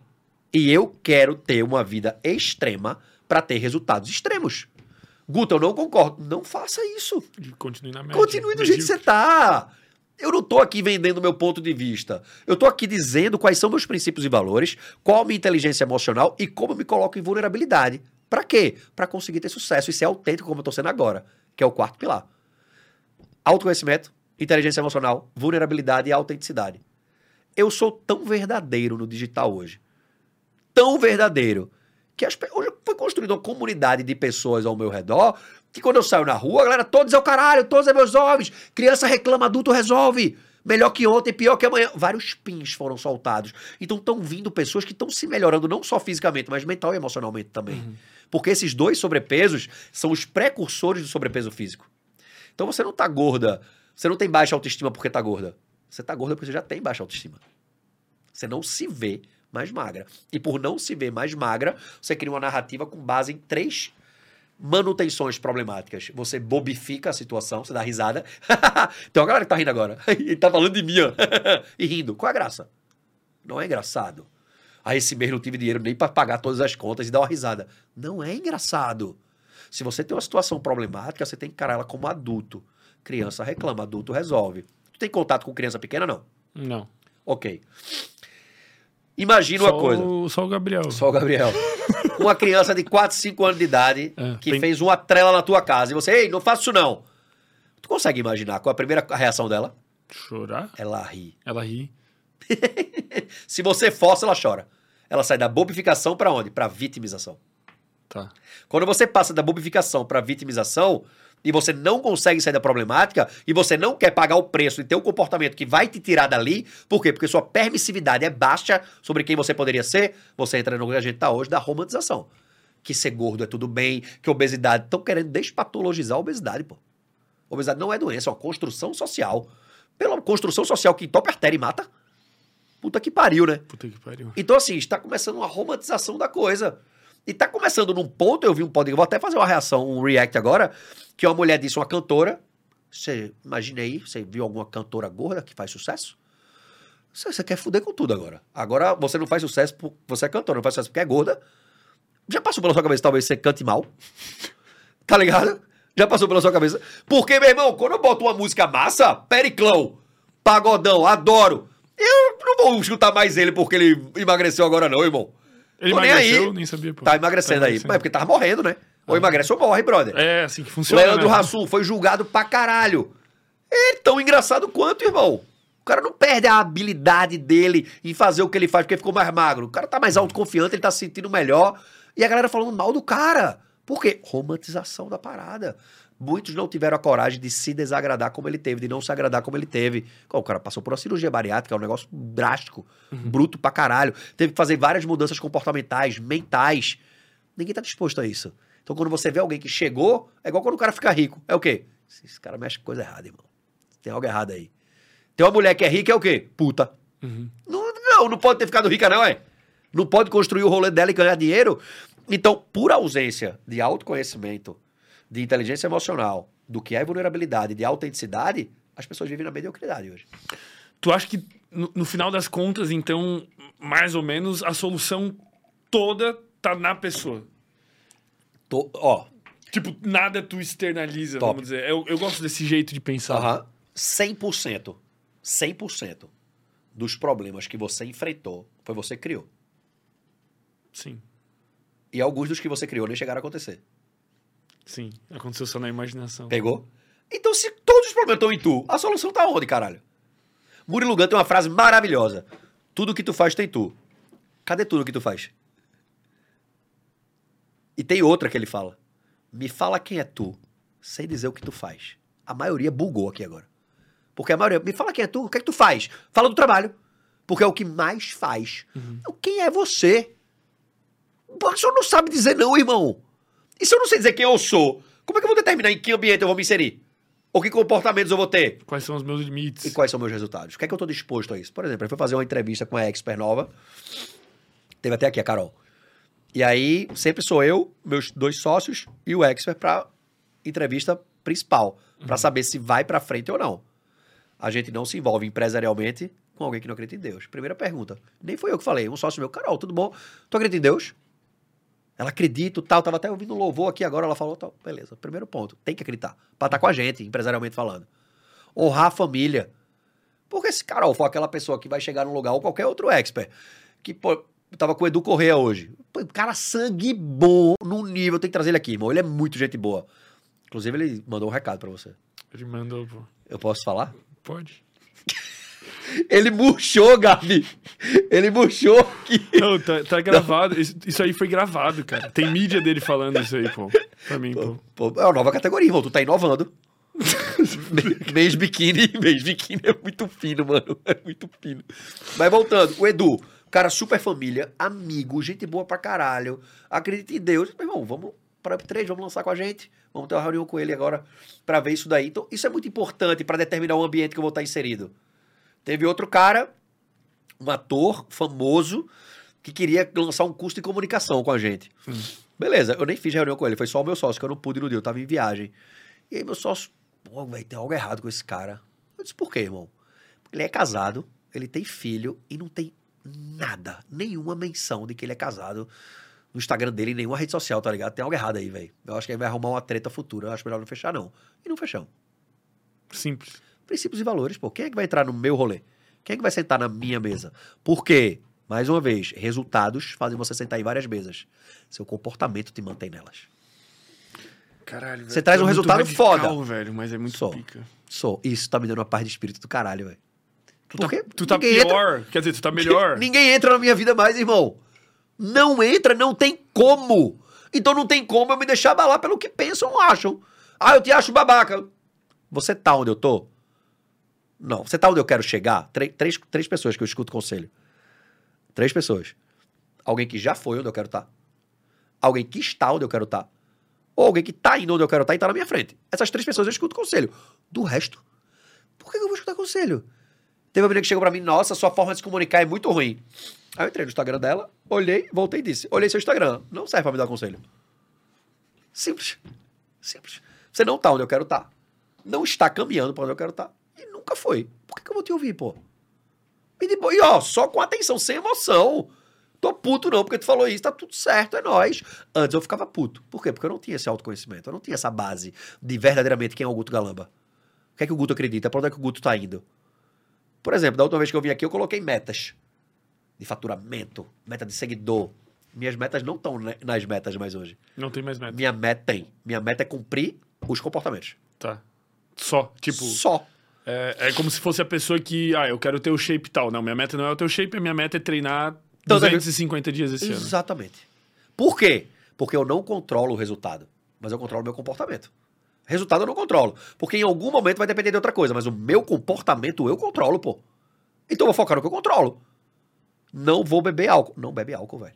S2: E eu quero ter uma vida extrema pra ter resultados extremos. Guto, eu não concordo. Não faça isso.
S1: Continue na média.
S2: Continue do jeito que você tá. Eu não tô aqui vendendo meu ponto de vista. Eu tô aqui dizendo quais são meus princípios e valores, qual a minha inteligência emocional e como eu me coloco em vulnerabilidade. Pra quê? Pra conseguir ter sucesso e ser autêntico como eu tô sendo agora, que é o quarto pilar. Autoconhecimento, inteligência emocional, vulnerabilidade e autenticidade. Eu sou tão verdadeiro no digital hoje. Tão verdadeiro. Que as, hoje foi construída uma comunidade de pessoas ao meu redor que quando eu saio na rua, a galera, todos é o caralho, todos é meus homens. Criança reclama, adulto resolve. Melhor que ontem, pior que amanhã. Vários pins foram soltados. Então estão vindo pessoas que estão se melhorando, não só fisicamente, mas mental e emocionalmente também. Porque esses dois sobrepesos são os precursores do sobrepeso físico. Então você não tá gorda, você não tem baixa autoestima porque tá gorda. Você tá gorda porque você já tem baixa autoestima. Você não se vê mais magra. E por não se ver mais magra, você cria uma narrativa com base em três manutenções problemáticas. Você bobifica a situação, você dá risada. Tem uma galera que tá rindo agora. e tá falando de mim, ó. e rindo. Qual é a graça? Não é engraçado. Ah, esse mês não tive dinheiro nem para pagar todas as contas e dar uma risada. Não é engraçado. Se você tem uma situação problemática, você tem que encarar ela como adulto. Criança reclama, adulto resolve. Tu tem contato com criança pequena, não?
S1: Não.
S2: Ok. Imagina
S1: só
S2: uma coisa.
S1: O, só o Gabriel.
S2: Só o Gabriel. Uma criança de 4, 5 anos de idade
S1: É,
S2: que
S1: tem-
S2: fez uma trela na tua casa e você, ei, não faço isso não. Tu consegue imaginar qual é a primeira reação dela?
S1: Chorar?
S2: Ela ri.
S1: Ela ri.
S2: Se você força, ela chora. Ela sai da bobificação pra onde? Pra vitimização.
S1: Tá.
S2: Quando você passa da bobificação pra vitimização e você não consegue sair da problemática e você não quer pagar o preço e ter um comportamento que vai te tirar dali, por quê? Porque sua permissividade é baixa sobre quem você poderia ser, você entra no que a gente tá hoje da romantização. Que ser gordo é tudo bem, que obesidade. Estão querendo despatologizar a obesidade, pô. Obesidade não é doença, é uma construção social. Pela construção social que entope a artéria e mata. Puta que pariu, né?
S1: Puta que pariu.
S2: Então, assim, está começando uma romantização da coisa. E tá começando num ponto, eu vi um podcast, vou até fazer uma reação, um react agora, que uma mulher disse, uma cantora, você imagina aí, você viu alguma cantora gorda que faz sucesso? Você, quer fuder com tudo agora. Agora você não faz sucesso porque você é cantora, não faz sucesso porque é gorda. Já passou pela sua cabeça talvez você cante mal? Tá ligado? Já passou pela sua cabeça? Porque, meu irmão, quando eu boto uma música massa, Periclão, Pagodão, adoro. Eu não vou escutar mais ele porque ele emagreceu agora, não, irmão.
S1: Ele
S2: Tô nem
S1: emagreceu?
S2: aí.
S1: Nem sabia, pô.
S2: Tá emagrecendo aí. Mas é porque tava morrendo, né? Ou emagrece ou morre, brother.
S1: É, assim que funciona.
S2: Leandro
S1: né?
S2: Hassum foi julgado pra caralho. É tão engraçado quanto, irmão. O cara não perde a habilidade dele em fazer o que ele faz porque ficou mais magro. O cara tá mais autoconfiante, ele tá se sentindo melhor. E a galera falando mal do cara. Por quê? Romantização da parada. Muitos não tiveram a coragem de se desagradar como ele teve, de não se agradar como ele teve. O cara passou por uma cirurgia bariátrica, é um negócio drástico, bruto pra caralho. Teve que fazer várias mudanças comportamentais, mentais. Ninguém tá disposto a isso. Então, quando você vê alguém que chegou, é igual quando o cara fica rico. É o quê? Esse cara mexe com coisa errada, irmão. Tem algo errado aí. Tem uma mulher que é rica, é o quê? Puta.
S1: Uhum.
S2: Não, não, não pode ter ficado rica, não, é? Não pode construir o rolê dela e ganhar dinheiro. Então, por ausência de autoconhecimento, de inteligência emocional, do que é vulnerabilidade, de autenticidade, as pessoas vivem na mediocridade hoje.
S1: Tu acha que, no, no final das contas, então, mais ou menos, a solução toda tá na pessoa?
S2: Tô- ó,
S1: Tipo, nada tu externaliza,
S2: Top.
S1: vamos dizer. Eu, eu gosto desse jeito de pensar.
S2: aham, 100%, 100% dos problemas que você enfrentou foi você que criou.
S1: Sim,
S2: E alguns dos que você criou nem chegaram a acontecer.
S1: Sim. Aconteceu só na imaginação.
S2: Pegou? Então, se todos os problemas estão em tu, a solução tá onde, caralho? Murilo Gun tem uma frase maravilhosa. Tudo que tu faz tem tu. Cadê tudo que tu faz? E tem outra que ele fala. Me fala quem é tu, sem dizer o que tu faz. A maioria bugou aqui agora. Porque a maioria, me fala quem é tu, o que é que tu faz? Fala do trabalho. Porque é o que mais faz. Então, quem é você? O senhor não sabe dizer não, irmão. E se eu não sei dizer quem eu sou, como é que eu vou determinar em que ambiente eu vou me inserir? Ou que comportamentos eu vou ter?
S1: Quais são os meus limites?
S2: E quais são meus resultados? O que é que eu estou disposto a isso? Por exemplo, eu fui fazer uma entrevista com a Expert Nova. Teve até aqui a Carol. E aí, sempre sou eu, meus dois sócios e o Expert para entrevista principal, para saber se vai para frente ou não. A gente não se envolve empresarialmente com alguém que não acredita em Deus. Primeira pergunta. Nem foi eu que falei, um sócio meu, Carol, tudo bom? Tu acredita em Deus? Ela acredita, tal, tava até ouvindo louvor aqui agora, ela falou, tal, beleza. Primeiro ponto, tem que acreditar, para estar com a gente, empresarialmente falando. Honrar a família. Porque se Carol for aquela pessoa que vai chegar num lugar, ou qualquer outro expert, que, pô, tava com o Edu Correia hoje. Pô, cara, sangue bom num nível, tem que trazer ele aqui, irmão. Ele é muito gente boa. Inclusive, ele mandou um recado pra você.
S1: Ele mandou, pô.
S2: Eu posso falar?
S1: Pode.
S2: Ele murchou, Gabi. Ele murchou que.
S1: Não, tá, tá gravado. Isso, isso aí foi gravado, cara. Tem mídia dele falando isso aí, pô. Pra mim, pô.
S2: Pô, é uma nova categoria, irmão. Tu tá inovando. Mês biquíni, mês biquíni é muito fino, mano. É muito fino. Mas voltando, o Edu, cara super família, amigo, gente boa pra caralho. Acredita em Deus. Meu irmão, vamos para três, vamos lançar com a gente. Vamos ter uma reunião com ele agora pra ver isso daí. Então, isso é muito importante pra determinar o ambiente que eu vou estar inserido. Teve outro cara, um ator famoso, que queria lançar um curso de comunicação com a gente. Beleza, eu nem fiz reunião com ele, foi só o meu sócio, que eu não pude no dia, eu tava em viagem. E aí meu sócio, pô, velho, tem algo errado com esse cara. Eu disse, por quê, irmão? Porque ele é casado, ele tem filho e não tem nada, nenhuma menção de que ele é casado no Instagram dele, em nenhuma rede social, tá ligado? Tem algo errado aí, velho. Eu acho que ele vai arrumar uma treta futura, eu acho melhor não fechar, não. E não fechamos.
S1: Simples.
S2: Princípios e valores, pô. Quem é que vai entrar no meu rolê? Quem é que vai sentar na minha mesa? Por quê? Mais uma vez, resultados fazem você sentar em várias mesas. Seu comportamento te mantém nelas.
S1: Caralho,
S2: Você traz um
S1: É
S2: resultado
S1: radical,
S2: foda.
S1: velho, mas é muito
S2: Só.
S1: pica.
S2: Só, isso tá me dando uma paz de espírito do caralho, velho.
S1: Tu tá,
S2: Porque
S1: tu tá
S2: ninguém entra-
S1: pior. Quer dizer, tu tá melhor.
S2: Ninguém entra na minha vida mais, irmão. Não entra, não tem como. Então não tem como eu me deixar abalar pelo que pensam ou acham. Ah, eu te acho babaca. Você tá onde eu tô? Não. Você tá onde eu quero chegar? Três, três, três pessoas que eu escuto conselho. Três pessoas. Alguém que já foi onde eu quero estar. Alguém que está onde eu quero estar. Ou alguém que tá indo onde eu quero estar e tá na minha frente. Essas três pessoas eu escuto conselho. Do resto, por que eu vou escutar conselho? Teve uma menina que chegou pra mim, nossa, sua forma de se comunicar é muito ruim. Aí eu entrei no Instagram dela, olhei, voltei e disse: Olhei seu Instagram, não serve pra me dar conselho. Simples. Simples. Você não tá onde eu quero estar. Não está caminhando pra onde eu quero estar. E nunca foi. Por que, que eu vou te ouvir, pô? E, de e ó, só com atenção, sem emoção. Tô puto não, porque tu falou isso, tá tudo certo, é nóis. Antes eu ficava puto. Por quê? Porque eu não tinha esse autoconhecimento, eu não tinha essa base de verdadeiramente quem é o Guto Galamba. O que é que o Guto acredita? Pra onde é que o Guto tá indo? Por exemplo, da última vez que eu vim aqui, eu coloquei metas de faturamento, meta de seguidor. Minhas metas não estão nas metas mais hoje.
S1: Não tem mais meta.
S2: Minha meta tem. Minha meta é cumprir os comportamentos.
S1: Tá. Só. Tipo,
S2: Só.
S1: É, é como se fosse a pessoa que, ah, eu quero ter o shape tal. Não, minha meta não é o teu shape, a minha meta é treinar
S2: Toda
S1: 250 dias esse ano.
S2: Exatamente. Por quê? Porque eu não controlo o resultado, mas eu controlo o meu comportamento. Resultado eu não controlo. Porque em algum momento vai depender de outra coisa. Mas o meu comportamento eu controlo, pô. Então eu vou focar no que eu controlo. Não vou beber álcool. Não bebe álcool, velho.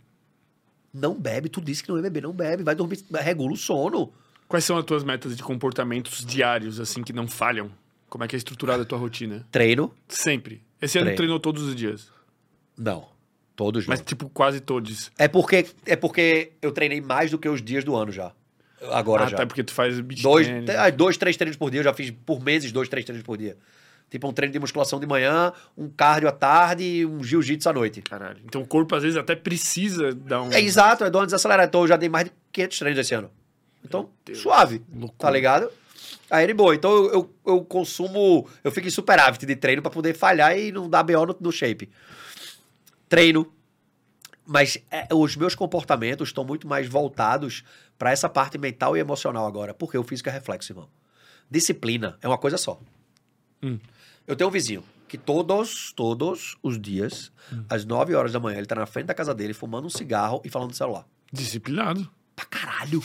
S2: Não bebe. Tu disse que não ia beber. Não bebe. Vai dormir. Regula o sono.
S1: Quais são as tuas metas de comportamentos diários, assim, que não falham? Como é que é estruturada a tua rotina?
S2: Treino.
S1: Sempre. Esse ano
S2: Treino.
S1: treinou todos os dias.
S2: Não. Todos
S1: Mas, tipo, quase todos.
S2: É porque, é porque eu treinei mais do que os dias do ano já. Agora
S1: ah,
S2: já.
S1: Até porque tu faz beach
S2: Dois, te- ah, dois, três treinos por dia. Eu já fiz por meses dois, três treinos por dia. Tipo um treino de musculação de manhã, um cardio à tarde e um jiu-jitsu à noite.
S1: Caralho. Então o corpo, às vezes, até precisa dar um...
S2: É exato, é dou uma desacelerada. Então eu já dei mais de 500 treinos esse ano. Então, suave.
S1: Loucura.
S2: Tá ligado? Aí de boa. Então eu, eu, eu consumo. Eu fico em superávit de treino pra poder falhar e não dar BO no, no shape. Treino. Mas é, os meus comportamentos estão muito mais voltados pra essa parte mental e emocional agora. Porque o físico é reflexo, irmão. Disciplina é uma coisa só.
S1: Hum.
S2: Eu tenho um vizinho que todos, todos os dias, às 9 horas da manhã, ele tá na frente da casa dele, fumando um cigarro e falando no celular.
S1: Disciplinado.
S2: Pra caralho.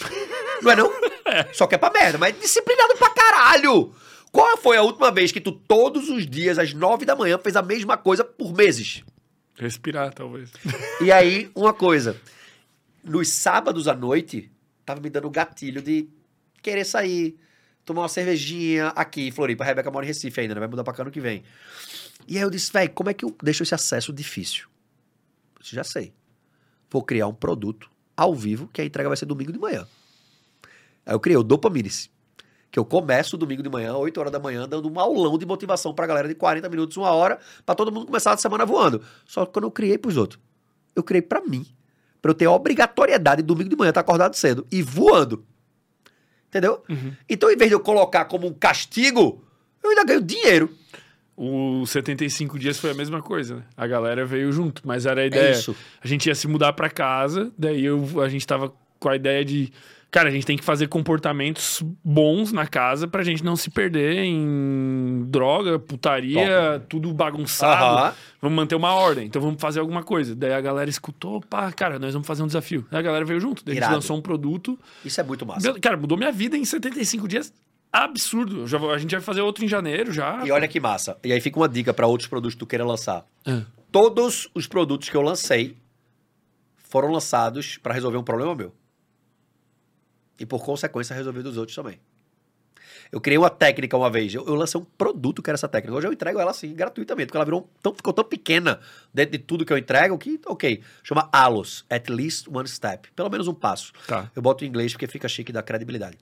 S2: Não é não? Só que é pra merda, mas disciplinado pra caralho. Qual foi a última vez que tu, todos os dias, às 9 da manhã, fez a mesma coisa por meses?
S1: Respirar, talvez.
S2: E aí, uma coisa. Nos sábados à noite, tava me dando gatilho de querer sair, tomar uma cervejinha aqui em Floripa. A Rebeca mora em Recife ainda, né? Vai mudar pra cá no que vem. E aí eu disse, velho, como é que eu deixo esse acesso difícil? Eu disse, já sei. Vou criar um produto ao vivo que a entrega vai ser domingo de manhã. Aí eu criei o Dopamines. Que eu começo domingo de manhã, 8 horas da manhã, dando um aulão de motivação pra galera de 40 minutos, uma hora, pra todo mundo começar a semana voando. Só que quando eu criei pros outros, eu criei pra mim. Pra eu ter a obrigatoriedade de domingo de manhã estar acordado cedo e voando. Entendeu?
S1: Uhum.
S2: Então, em vez de eu colocar como um castigo, eu ainda ganho dinheiro.
S1: O 75 dias foi a mesma coisa, né? A galera veio junto, mas era a
S2: É
S1: ideia.
S2: isso.
S1: A gente ia se mudar pra casa, daí eu, a gente tava com a ideia de. Cara, a gente tem que fazer comportamentos bons na casa pra gente não se perder em droga, putaria, tudo bagunçado.
S2: Aham.
S1: Vamos manter uma ordem, então vamos fazer alguma coisa. Daí a galera escutou, pá, cara, nós vamos fazer um desafio. Daí a galera veio junto, daí a gente
S2: Irado.
S1: lançou um produto.
S2: Isso é muito massa.
S1: Cara, mudou minha vida em 75 dias. Absurdo. Já vou- a gente vai fazer outro em janeiro já.
S2: E olha que massa. E aí fica uma dica pra outros produtos que tu queira lançar.
S1: Ah.
S2: Todos os produtos que eu lancei foram lançados pra resolver um problema meu. E por consequência resolver dos outros também. Eu criei uma técnica uma vez. Eu, eu lancei um produto que era essa técnica. Hoje eu entrego ela assim, gratuitamente, porque ela virou tão, ficou tão pequena dentro de tudo que eu entrego que, ok. Chama ALOS, At Least One Step. Pelo menos um passo.
S1: Tá.
S2: Eu boto em inglês porque fica chique dá credibilidade.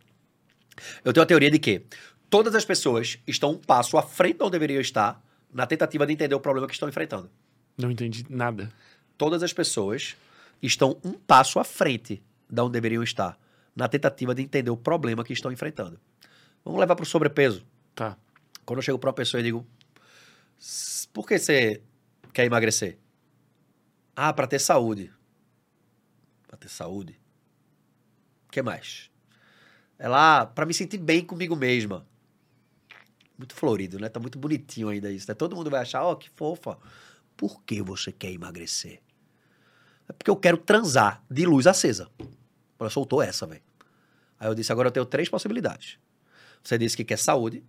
S2: Eu tenho a teoria de que todas as pessoas estão um passo à frente de onde deveriam estar na tentativa de entender o problema que estão enfrentando.
S1: Não entendi nada.
S2: Todas as pessoas estão um passo à frente de onde deveriam estar na tentativa de entender o problema que estão enfrentando. Vamos levar para o sobrepeso.
S1: Tá.
S2: Quando eu chego para uma pessoa e digo: "S- por que você quer emagrecer? Ah, para ter saúde. Para ter saúde? O que mais? É lá para me sentir bem comigo mesma. Muito florido, né? Tá muito bonitinho ainda isso, né? Todo mundo vai achar, ó, que fofa. Por que você quer emagrecer? É porque eu quero transar de luz acesa. Ela soltou essa, velho. Aí eu disse, agora eu tenho três possibilidades. Você disse que quer saúde,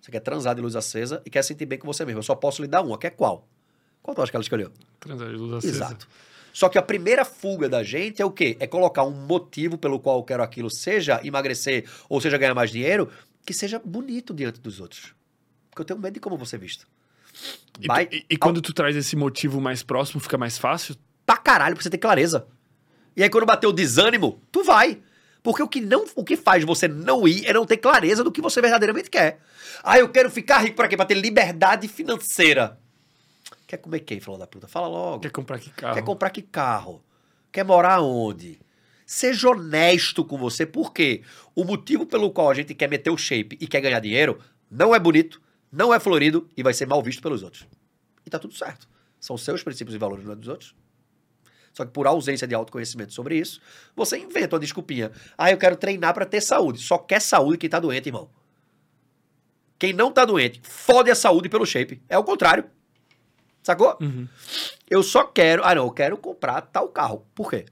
S2: você quer transar de luz acesa e quer sentir bem com você mesmo. Eu só posso lhe dar uma, que é qual? Qual tu acha que ela escolheu?
S1: Transar de luz acesa.
S2: Exato. Só que a primeira fuga da gente é o quê? É colocar um motivo pelo qual eu quero aquilo, seja emagrecer ou seja ganhar mais dinheiro, que seja bonito diante dos outros. Porque eu tenho medo de como você visto.
S1: E,
S2: Vai
S1: tu- e- e quando tu traz esse motivo mais próximo, fica mais fácil?
S2: pra caralho pra você ter clareza. E aí quando bater o desânimo, tu vai. Porque o que não, o que faz você não ir é não ter clareza do que você verdadeiramente quer. Ah, eu quero ficar rico pra quê? Pra ter liberdade financeira. Quer comer quem, falou da puta? Fala logo.
S1: Quer comprar que carro?
S2: Quer comprar que carro? Quer morar onde? Seja honesto com você, porque o motivo pelo qual a gente quer meter o shape e quer ganhar dinheiro não é bonito, não é florido e vai ser mal visto pelos outros. E tá tudo certo. São seus princípios e valores, não é dos outros. Só que por ausência de autoconhecimento sobre isso, você inventa uma desculpinha. Ah, eu quero treinar pra ter saúde. Só quer saúde quem tá doente, irmão. Quem não tá doente, fode a saúde pelo shape. É o contrário. Sacou?
S1: Uhum.
S2: Eu só quero. Ah, não, eu quero comprar tal carro. Por quê?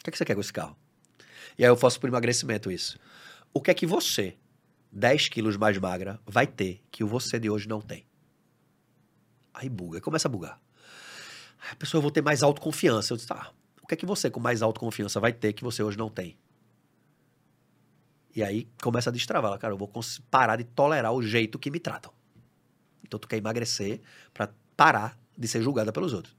S2: O que, é que você quer com esse carro? E aí eu faço por emagrecimento isso. O que é que você, 10 quilos mais magra, vai ter que o você de hoje não tem? Aí buga, começa a bugar. A pessoa, eu vou ter mais autoconfiança. Eu disse, tá, o que é que você com mais autoconfiança vai ter que você hoje não tem? E aí começa a destravar. Ela, Cara, eu vou parar de tolerar o jeito que me tratam. Então tu quer emagrecer pra parar de ser julgada pelos outros.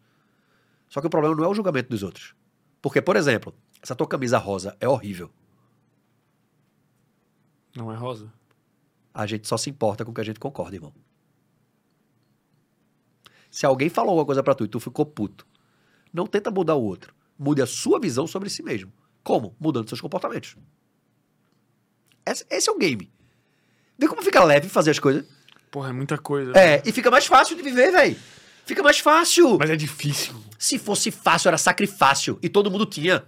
S2: Só que o problema não é o julgamento dos outros. Porque, por exemplo, essa tua camisa rosa é horrível.
S1: Não é rosa?
S2: A gente só se importa com o que a gente concorda, irmão. Se alguém falou alguma coisa pra tu e tu ficou puto, não tenta mudar o outro. Mude a sua visão sobre si mesmo. Como? Mudando seus comportamentos. Esse, esse é o game. Vê como fica leve fazer as coisas.
S1: Porra, é muita coisa.
S2: É, e fica mais fácil de viver, velho. Fica mais fácil.
S1: Mas é difícil.
S2: Se fosse fácil, era sacrifácio. E todo mundo tinha.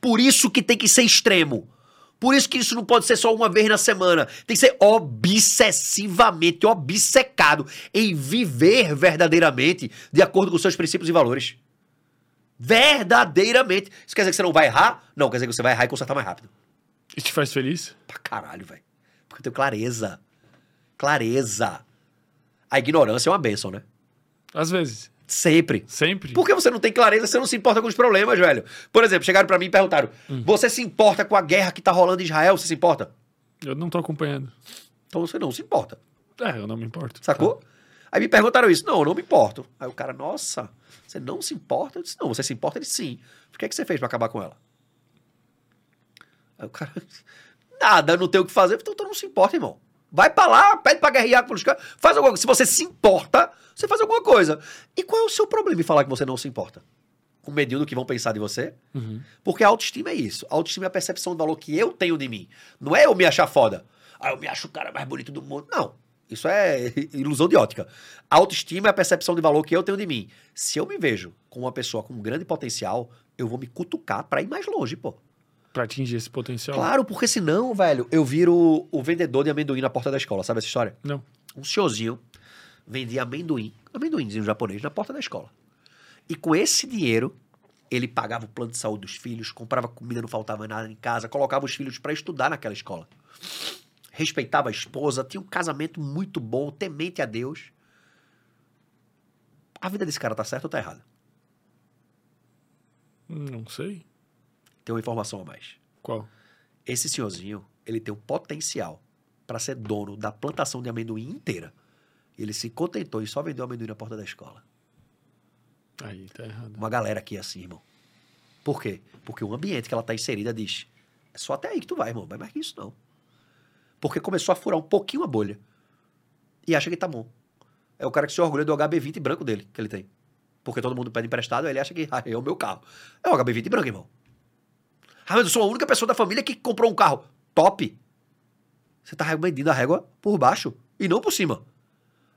S2: Por isso que tem que ser extremo. Por isso que isso não pode ser só uma vez na semana. Tem que ser obsessivamente obcecado em viver verdadeiramente de acordo com seus princípios e valores. Verdadeiramente. Isso quer dizer que você não vai errar? Não, quer dizer que você vai errar e consertar mais rápido.
S1: Isso te faz feliz?
S2: Pra caralho, velho. Porque eu tenho clareza. Clareza. A ignorância é uma bênção, né?
S1: Às vezes.
S2: Sempre.
S1: Sempre.
S2: Por que você não tem clareza, você não se importa com os problemas, velho? Por exemplo, chegaram pra mim e perguntaram: Você se importa com a guerra que tá rolando em Israel? Você se importa?
S1: Eu não tô acompanhando.
S2: Então você não se importa.
S1: É, eu não me importo.
S2: Sacou? Aí me perguntaram isso. Não, eu não me importo. Aí o cara, nossa, você não se importa? Eu disse, não, você se importa? Ele disse, sim. O que é que você fez pra acabar com ela? Aí o cara, nada, não tem o que fazer. Então tu não se importa, irmão. Vai pra lá, pede pra guerrear pelos caras, faz alguma coisa. Se você se importa, você faz alguma coisa. E qual é o seu problema em falar que você não se importa? Com medinho do que vão pensar de você?
S1: Uhum.
S2: Porque a autoestima é isso. A autoestima é a percepção do valor que eu tenho de mim. Não é eu me achar foda. Ah, eu me acho o cara mais bonito do mundo. Não. Isso é ilusão de ótica. A autoestima é a percepção de valor que eu tenho de mim. Se eu me vejo como uma pessoa com um grande potencial, eu vou me cutucar pra ir mais longe, pô.
S1: Pra atingir esse potencial.
S2: Claro, porque senão, velho, eu viro o vendedor de amendoim na porta da escola. Sabe essa história?
S1: Não.
S2: Um senhorzinho vendia amendoim, amendoinzinho japonês, na porta da escola. E com esse dinheiro, ele pagava o plano de saúde dos filhos, comprava comida, não faltava nada em casa, colocava os filhos para estudar naquela escola. Respeitava a esposa, tinha um casamento muito bom, temente a Deus. A vida desse cara tá certa ou tá errada?
S1: Não sei.
S2: Tem uma informação a mais.
S1: Qual?
S2: Esse senhorzinho, ele tem o potencial para ser dono da plantação de amendoim inteira. Ele se contentou e só vendeu amendoim na porta da escola.
S1: Aí, tá errado.
S2: Uma galera aqui assim, irmão. Por quê? Porque o ambiente que ela tá inserida diz: é só até aí que tu vai, irmão. Vai mais que isso, não. Porque começou a furar um pouquinho a bolha. E acha que tá bom. É o cara que se orgulha do HB20 branco dele, que ele tem. Porque todo mundo pede emprestado, ele acha que ah, é o meu carro. É o HB20 branco, irmão. Ah, mas eu sou a única pessoa da família que comprou um carro. Top! Você tá medindo a régua por baixo e não por cima.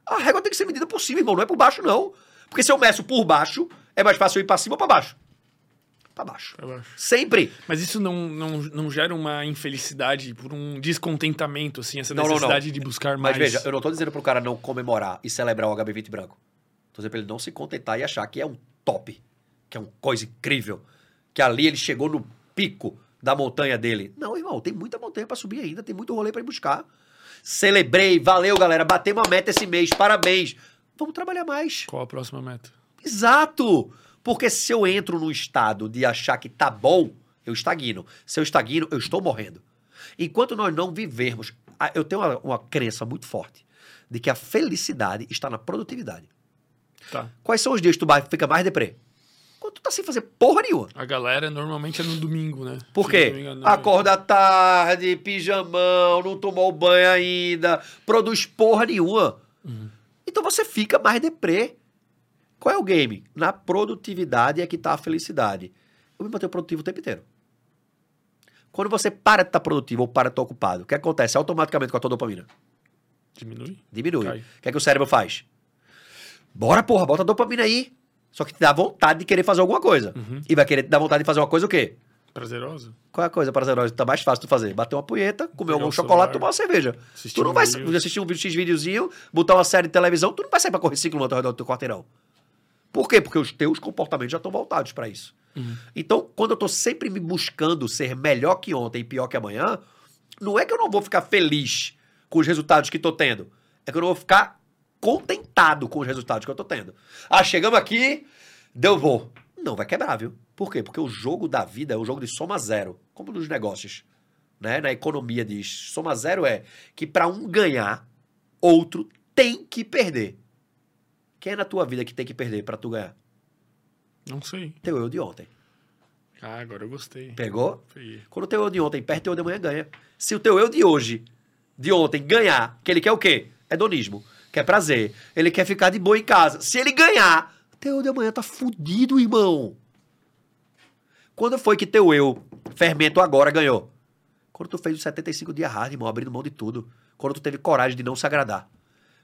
S2: A régua tem que ser medida por cima, irmão, não é por baixo, não. Porque se eu meço por baixo, é mais fácil eu ir pra cima ou pra baixo? Pra baixo.
S1: Pra baixo.
S2: Sempre.
S1: Mas isso não, não, não gera uma infelicidade por um descontentamento, assim, essa
S2: Não, não, não.
S1: necessidade de buscar mais.
S2: Mas veja, eu não tô dizendo pro cara não comemorar e celebrar o HB20 branco. Tô dizendo pra ele não se contentar e achar que é um top, que é uma coisa incrível, que ali ele chegou no pico da montanha dele. Não, irmão, tem muita montanha pra subir ainda, tem muito rolê pra ir buscar. Celebrei, valeu, galera, batemos a meta esse mês, parabéns. Vamos trabalhar mais.
S1: Qual a próxima meta?
S2: Exato! Porque se eu entro no estado de achar que tá bom, eu estagno. Se eu estagno, eu estou morrendo. Enquanto nós não vivermos, eu tenho uma, uma crença muito forte de que a felicidade está na produtividade.
S1: Tá.
S2: Quais são os dias que tu fica mais deprê? Quando tu tá sem fazer porra nenhuma.
S1: A galera normalmente é no domingo, né?
S2: Por quê?
S1: engano, né?
S2: Acorda tarde, pijamão, não tomou banho ainda, produz porra nenhuma.
S1: Uhum.
S2: Então você fica mais deprê. Qual é o game? Na produtividade é que tá a felicidade. Eu me mantenho produtivo o tempo inteiro. Quando você para de estar produtivo ou para de estar ocupado, o que acontece automaticamente com a tua dopamina?
S1: Diminui?
S2: Diminui.
S1: Cai.
S2: O que é que o cérebro faz? Bora, porra, bota a dopamina aí. Só que te dá vontade de querer fazer alguma coisa.
S1: Uhum.
S2: E vai querer te dar vontade de fazer uma coisa o quê?
S1: Prazerosa?
S2: Qual é a coisa prazerosa tá mais fácil de fazer? Bater uma punheta, comer um
S1: o
S2: chocolate, tomar uma cerveja.
S1: assistir
S2: tu não
S1: um
S2: vai
S1: vídeo.
S2: assistir um vídeo X videozinho, botar uma série de televisão, tu não vai sair pra correr ciclo teu redor do teu quarteirão. Por quê? Porque os teus comportamentos já estão voltados pra isso.
S1: Uhum.
S2: Então, quando eu tô sempre me buscando ser melhor que ontem e pior que amanhã, Não é que eu não vou ficar feliz com os resultados que tô tendo. É que eu não vou ficar contentado com os resultados que eu tô tendo. Ah, chegamos aqui, deu bom. Não, vai quebrar, viu? Por quê? Porque o jogo da vida é o jogo de soma zero, como nos negócios. Né? Na economia diz, soma zero é que para um ganhar, outro tem que perder. Quem é na tua vida que tem que perder para tu ganhar?
S1: Não sei.
S2: Teu eu de ontem.
S1: Ah, agora eu gostei.
S2: Pegou?
S1: Peguei.
S2: Quando o teu eu de ontem perde, teu eu de amanhã ganha. Se o teu eu de hoje, de ontem, ganhar, que ele quer o quê? Hedonismo. Quer prazer. Ele quer ficar de boa em casa. Se ele ganhar, teu eu de amanhã tá fudido, irmão. Quando foi que teu eu, fermento agora, ganhou? Quando tu fez os 75 dias hard, irmão, abrindo mão de tudo. Quando tu teve coragem de não se agradar.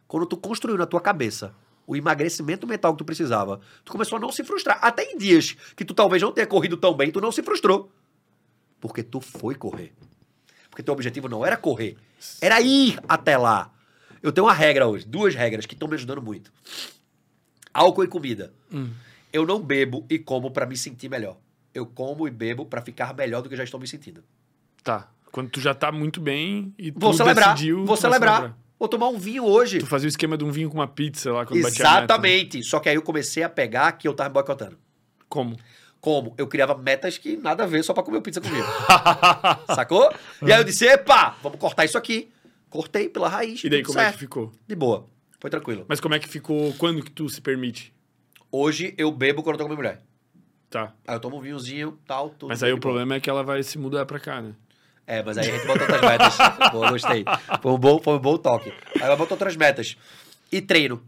S2: Quando tu construiu na tua cabeça o emagrecimento mental que tu precisava, tu começou a não se frustrar. Até em dias que tu talvez não tenha corrido tão bem, tu não se frustrou. Porque tu foi correr. Porque teu objetivo não era correr, era ir até lá. Eu tenho uma regra hoje, duas regras que estão me ajudando muito. Álcool e comida.
S1: Hum.
S2: Eu não bebo e como pra me sentir melhor. Eu como e bebo pra ficar melhor do que já estou me sentindo.
S1: Tá. Quando tu já tá muito bem e tu
S2: Vou celebrar,
S1: decidiu...
S2: vou
S1: vai
S2: celebrar. Vou tomar um vinho hoje.
S1: Tu fazia o esquema de um vinho com uma pizza lá quando batia a meta. né?
S2: Exatamente. Só que aí eu comecei a pegar que eu tava me boicotando.
S1: Como?
S2: Como? Eu criava metas que nada a ver só pra comer pizza comigo. Sacou? E aí eu disse, epa, vamos cortar isso aqui. Cortei pela raiz.
S1: E daí, como é
S2: certo.
S1: que ficou?
S2: De boa. Foi tranquilo.
S1: Mas como é que ficou? Quando que tu se permite?
S2: Hoje eu bebo quando eu tô com minha mulher.
S1: Tá.
S2: Aí eu tomo um vinhozinho, tal, tudo.
S1: Mas aí o problema é que ela vai se mudar pra cá, né?
S2: É, mas aí a gente botou outras metas. Boa, gostei. Foi um bom, foi um bom toque. Aí ela botou outras metas. E treino.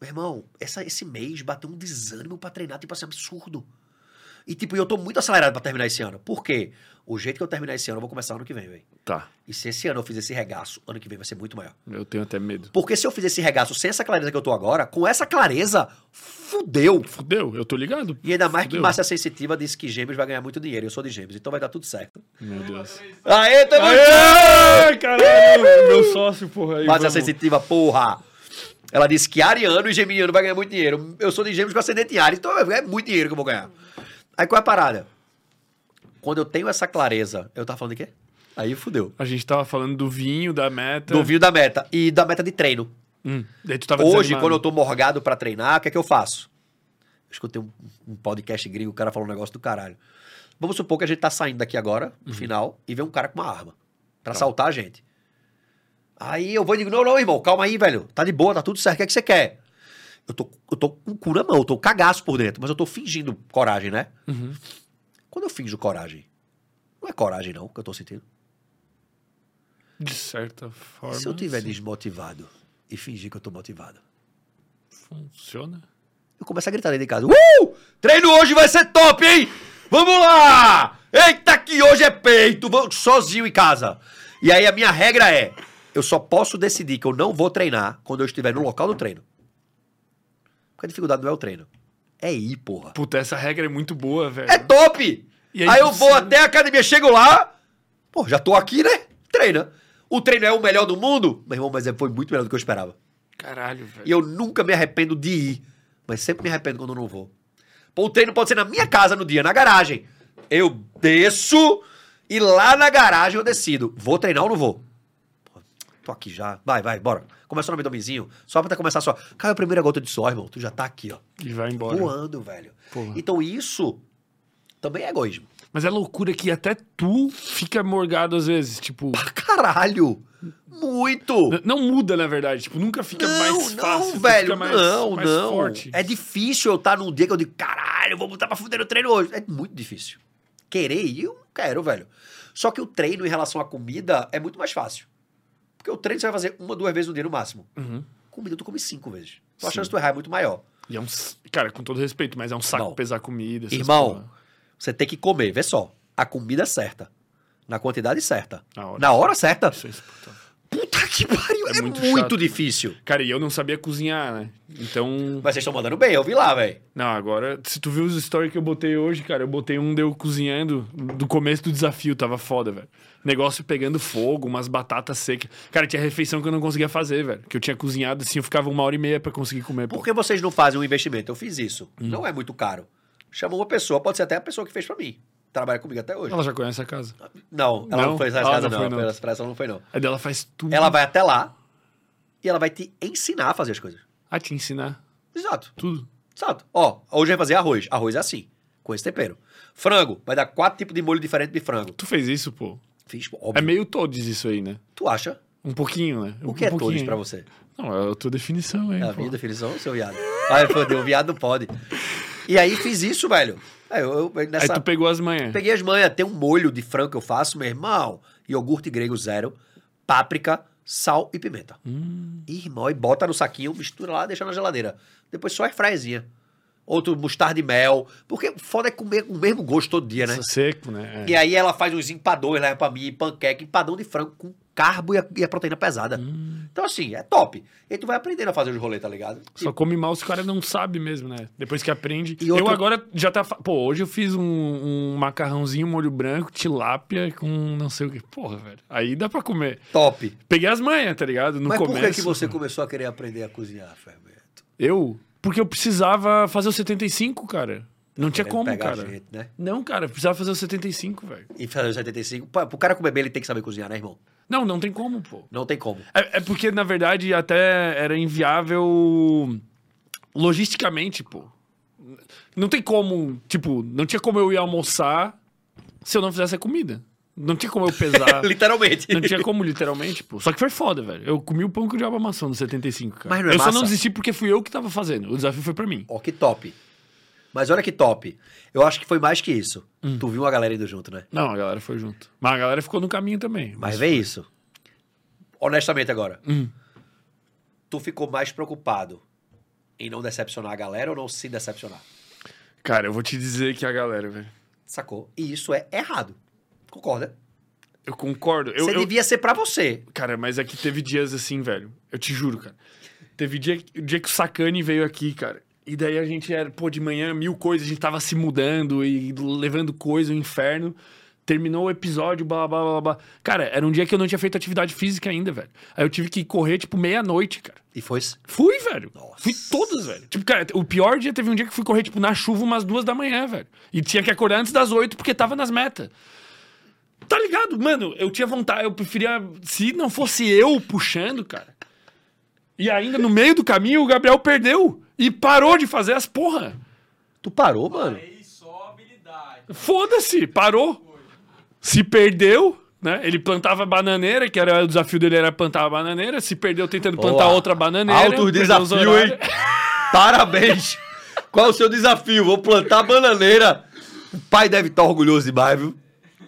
S2: Meu irmão, essa, esse mês bateu um desânimo pra treinar, tipo assim, absurdo. E tipo, eu tô muito acelerado pra terminar esse ano. Por quê? O jeito que eu terminar esse ano, eu vou começar ano que vem, velho.
S1: Tá.
S2: E se esse ano eu fizer esse regaço, ano que vem vai ser muito maior.
S1: Eu tenho até medo.
S2: Porque se eu fizer esse regaço sem essa clareza que eu tô agora, com essa clareza, fudeu.
S1: Fudeu, eu tô ligado.
S2: E ainda mais que
S1: Fudeu.
S2: Márcia Sensitiva disse que Gêmeos vai ganhar muito dinheiro. Eu sou de Gêmeos, então vai dar tudo certo.
S1: Meu Deus.
S2: Aê, tamo
S1: Aê, caralho! Meu sócio, porra. Aí,
S2: Márcia
S1: vamos.
S2: Sensitiva, porra. Ela disse que Ariano e Geminiano vai ganhar muito dinheiro. Eu sou de Gêmeos com ascendente em Ares, então é muito dinheiro que eu vou ganhar. Aí qual é a parada? Quando eu tenho essa clareza, eu tava falando de quê? Aí fudeu.
S1: A gente tava falando do vinho, da meta.
S2: Do vinho da meta e da meta de treino.
S1: Hum. Daí tu tava
S2: Hoje, quando eu tô morgado pra treinar, o que é que eu faço? Eu escutei um, um podcast gringo, o cara falou um negócio do caralho. Vamos supor que a gente tá saindo daqui agora, no final, e vê um cara com uma arma pra assaltar a gente. Aí eu vou e digo, não, não, irmão, calma aí, velho. Tá de boa, tá tudo certo, o que é que você quer? Eu tô, eu tô com o cu na mão, eu tô cagaço por dentro, mas eu tô fingindo coragem, né?
S1: Uhum.
S2: Quando eu finjo coragem, não é coragem não que eu tô sentindo.
S1: De certa forma.
S2: Se eu tiver
S1: sim.
S2: desmotivado e fingir que eu tô motivado,
S1: Funciona.
S2: Eu começo a gritar dentro de casa. Uh! Treino hoje vai ser top, hein? Vamos lá! Eita, que hoje é peito! Vou sozinho em casa. E aí a minha regra é: eu só posso decidir que eu não vou treinar quando eu estiver no local do treino. Porque a dificuldade não é o treino. É ir, porra.
S1: Puta, essa regra é muito boa, velho.
S2: É top!
S1: E aí
S2: aí eu
S1: você-
S2: vou até a academia, chego lá. Pô, já tô aqui, né? Treina. O treino é o melhor do mundo? Meu irmão, mas é- foi muito melhor do que eu esperava.
S1: Caralho, velho.
S2: E eu nunca me arrependo de ir, mas sempre me arrependo quando eu não vou. Pô, o treino pode ser na minha casa no dia, na garagem. Eu desço e lá na garagem eu decido. Vou treinar ou não vou? Tô aqui já. Vai, vai, bora. Começou no abdominzinho. Só pra começar só. Caiu a primeira gota de suor, irmão. Tu já tá aqui, ó.
S1: E vai embora.
S2: Voando, velho.
S1: Porra.
S2: Então isso também é egoísmo.
S1: Mas é loucura que até tu fica morgado às vezes. Tipo,
S2: Pra caralho. Muito.
S1: n- não muda, na verdade. Tipo, nunca fica
S2: Não,
S1: mais
S2: não,
S1: fácil. tu
S2: velho,
S1: mais,
S2: não,
S1: mais
S2: não.
S1: forte.
S2: É difícil eu estar num dia que eu digo, caralho, vou botar pra fuder no treino hoje. É muito difícil. Querer ir, eu não quero, velho. Só que o treino em relação à comida é muito mais fácil. Porque o treino você vai fazer uma, duas vezes no dia no máximo.
S1: Uhum.
S2: Comida tu come cinco vezes. Então a chance de tu errar é muito maior.
S1: E é um. Cara, com todo respeito, mas é um saco
S2: Não.
S1: pesar comida.
S2: Irmão,
S1: porra.
S2: você tem que comer, vê só. A comida certa. Na quantidade certa.
S1: Na hora.
S2: Na hora certa.
S1: Isso é.
S2: Puta que pariu.
S1: É
S2: É,
S1: muito
S2: muito, difícil.
S1: Cara, e eu não sabia cozinhar, né? Então.
S2: Mas vocês estão mandando bem, eu vi lá, velho.
S1: Não, agora, se tu viu os stories que eu botei hoje, cara, eu botei um deu cozinhando do começo do desafio, tava foda, velho. Negócio pegando fogo, umas batatas secas. Cara, tinha refeição que eu não conseguia fazer, velho. Que eu tinha cozinhado assim, eu ficava uma hora e meia pra conseguir comer. pô.
S2: Por que vocês não fazem um investimento? Eu fiz isso.
S1: Hum.
S2: Não é muito caro. Chama uma pessoa, pode ser até a pessoa que fez pra mim. Trabalha comigo até hoje.
S1: Ela já conhece a casa.
S2: Não, ela não,
S1: Não?
S2: foi essa
S1: Ela
S2: casa,
S1: não foi, não.
S2: Ela não foi, não.
S1: Aí dela faz tudo.
S2: Ela vai até lá e ela vai te ensinar a fazer as coisas.
S1: a te ensinar
S2: Exato.
S1: tudo.
S2: Exato. Ó, hoje vai fazer arroz. Arroz é assim, com esse tempero. Frango, vai dar quatro tipos de molho diferente de frango.
S1: Tu fez isso, pô.
S2: Fiz,
S1: É
S2: óbvio.
S1: meio todos isso aí, né?
S2: Tu acha?
S1: Um pouquinho, né?
S2: O
S1: um
S2: que é
S1: pouquinho.
S2: todos pra você?
S1: Não, é a tua definição, hein?
S2: É a
S1: pô.
S2: minha definição, seu viado. Ai, fodeu, o viado não pode. E aí fiz isso, velho. Aí eu, eu-
S1: Aí
S2: nessa...
S1: tu pegou as manhas.
S2: Peguei as manhas, tem um molho de frango que eu faço, meu irmão. Iogurte grego zero, páprica, sal e pimenta.
S1: Hum.
S2: Irmão, e bota no saquinho, mistura lá, deixa na geladeira. Depois só airfryzinha. Outro mostarda e mel. Porque foda é comer com o mesmo gosto todo dia, né?
S1: Seco, né? É.
S2: E aí ela faz uns empadões, leva pra mim, panqueca, empadão de frango com carbo e a, e a proteína pesada.
S1: Hum.
S2: Então, assim, é top. E aí tu vai aprendendo a fazer os rolês, tá ligado?
S1: Só come mal se o cara não sabe mesmo, né? Depois que aprende.
S2: E outro-
S1: Eu agora já tá. Pô, hoje eu fiz um, um macarrãozinho, molho branco, tilápia com não sei o que. Porra, velho. Aí dá pra comer.
S2: Top.
S1: Peguei as manhas, tá ligado? No
S2: Mas
S1: começo.
S2: por que, que você começou a querer aprender a cozinhar, Fermento?
S1: Eu? Porque eu precisava fazer o 75, cara. Não tinha como, cara.
S2: gente, né?
S1: Não, cara, precisava fazer o 75, velho.
S2: E fazer os 75. Pô, pro cara comer bem, ele tem que saber cozinhar, né, irmão?
S1: Não, não tem como, pô.
S2: Não tem como.
S1: É, é porque, na verdade, até era inviável logisticamente, pô. Não tem como, tipo, não tinha como eu ir almoçar se eu não fizesse a comida. Não tinha como eu pesar.
S2: Literalmente.
S1: não tinha como, literalmente, pô. Só que foi foda, velho. Eu comi o pão que o diabo amassou no 75, cara.
S2: Mas não é
S1: eu só
S2: massa?
S1: não desisti porque fui eu que tava fazendo. O desafio foi pra mim.
S2: Ó, que top. Mas olha que top. Eu acho que foi mais que isso.
S1: Hum.
S2: Tu viu uma galera indo junto, né?
S1: Não, a galera foi junto. Mas a galera ficou no caminho também.
S2: Mas vê isso. Honestamente agora.
S1: Hum.
S2: Tu ficou mais preocupado em não decepcionar a galera ou não se decepcionar?
S1: Cara, eu vou te dizer que a galera, velho.
S2: Sacou? E isso é errado. Concorda?
S1: Eu concordo. Eu,
S2: você
S1: eu-
S2: devia ser pra você.
S1: Cara, mas é que teve dias assim, velho. Eu te juro, cara. Teve dia, o dia que o Sacani veio aqui, cara. E daí a gente era, pô, de manhã, mil coisas, a gente tava se mudando e levando coisa, o inferno. Terminou o episódio, blá, blá, blá, blá. Cara, era um dia que eu não tinha feito atividade física ainda, velho. Aí eu tive que correr, tipo, meia-noite, cara.
S2: E foi.
S1: Fui, velho.
S2: Nossa.
S1: Fui todas, velho. Tipo, cara, o pior dia teve um dia que fui correr, tipo, na chuva umas duas da manhã, velho. E tinha que acordar antes das oito porque tava nas metas. Tá ligado? Mano, eu tinha vontade, eu preferia. Se não fosse eu puxando, cara. E ainda no meio do caminho o Gabriel perdeu. E parou de fazer as porra.
S2: Tu parou, mano?
S3: Aí só habilidade.
S1: Foda-se, parou. Se perdeu, né? Ele plantava bananeira, que era o desafio dele era plantar a bananeira. Se perdeu tentando plantar
S2: Boa.
S1: outra bananeira.
S2: Desafios,
S1: horários.
S2: hein? Parabéns! Qual é o seu desafio? Vou plantar bananeira. O pai deve estar orgulhoso demais, viu?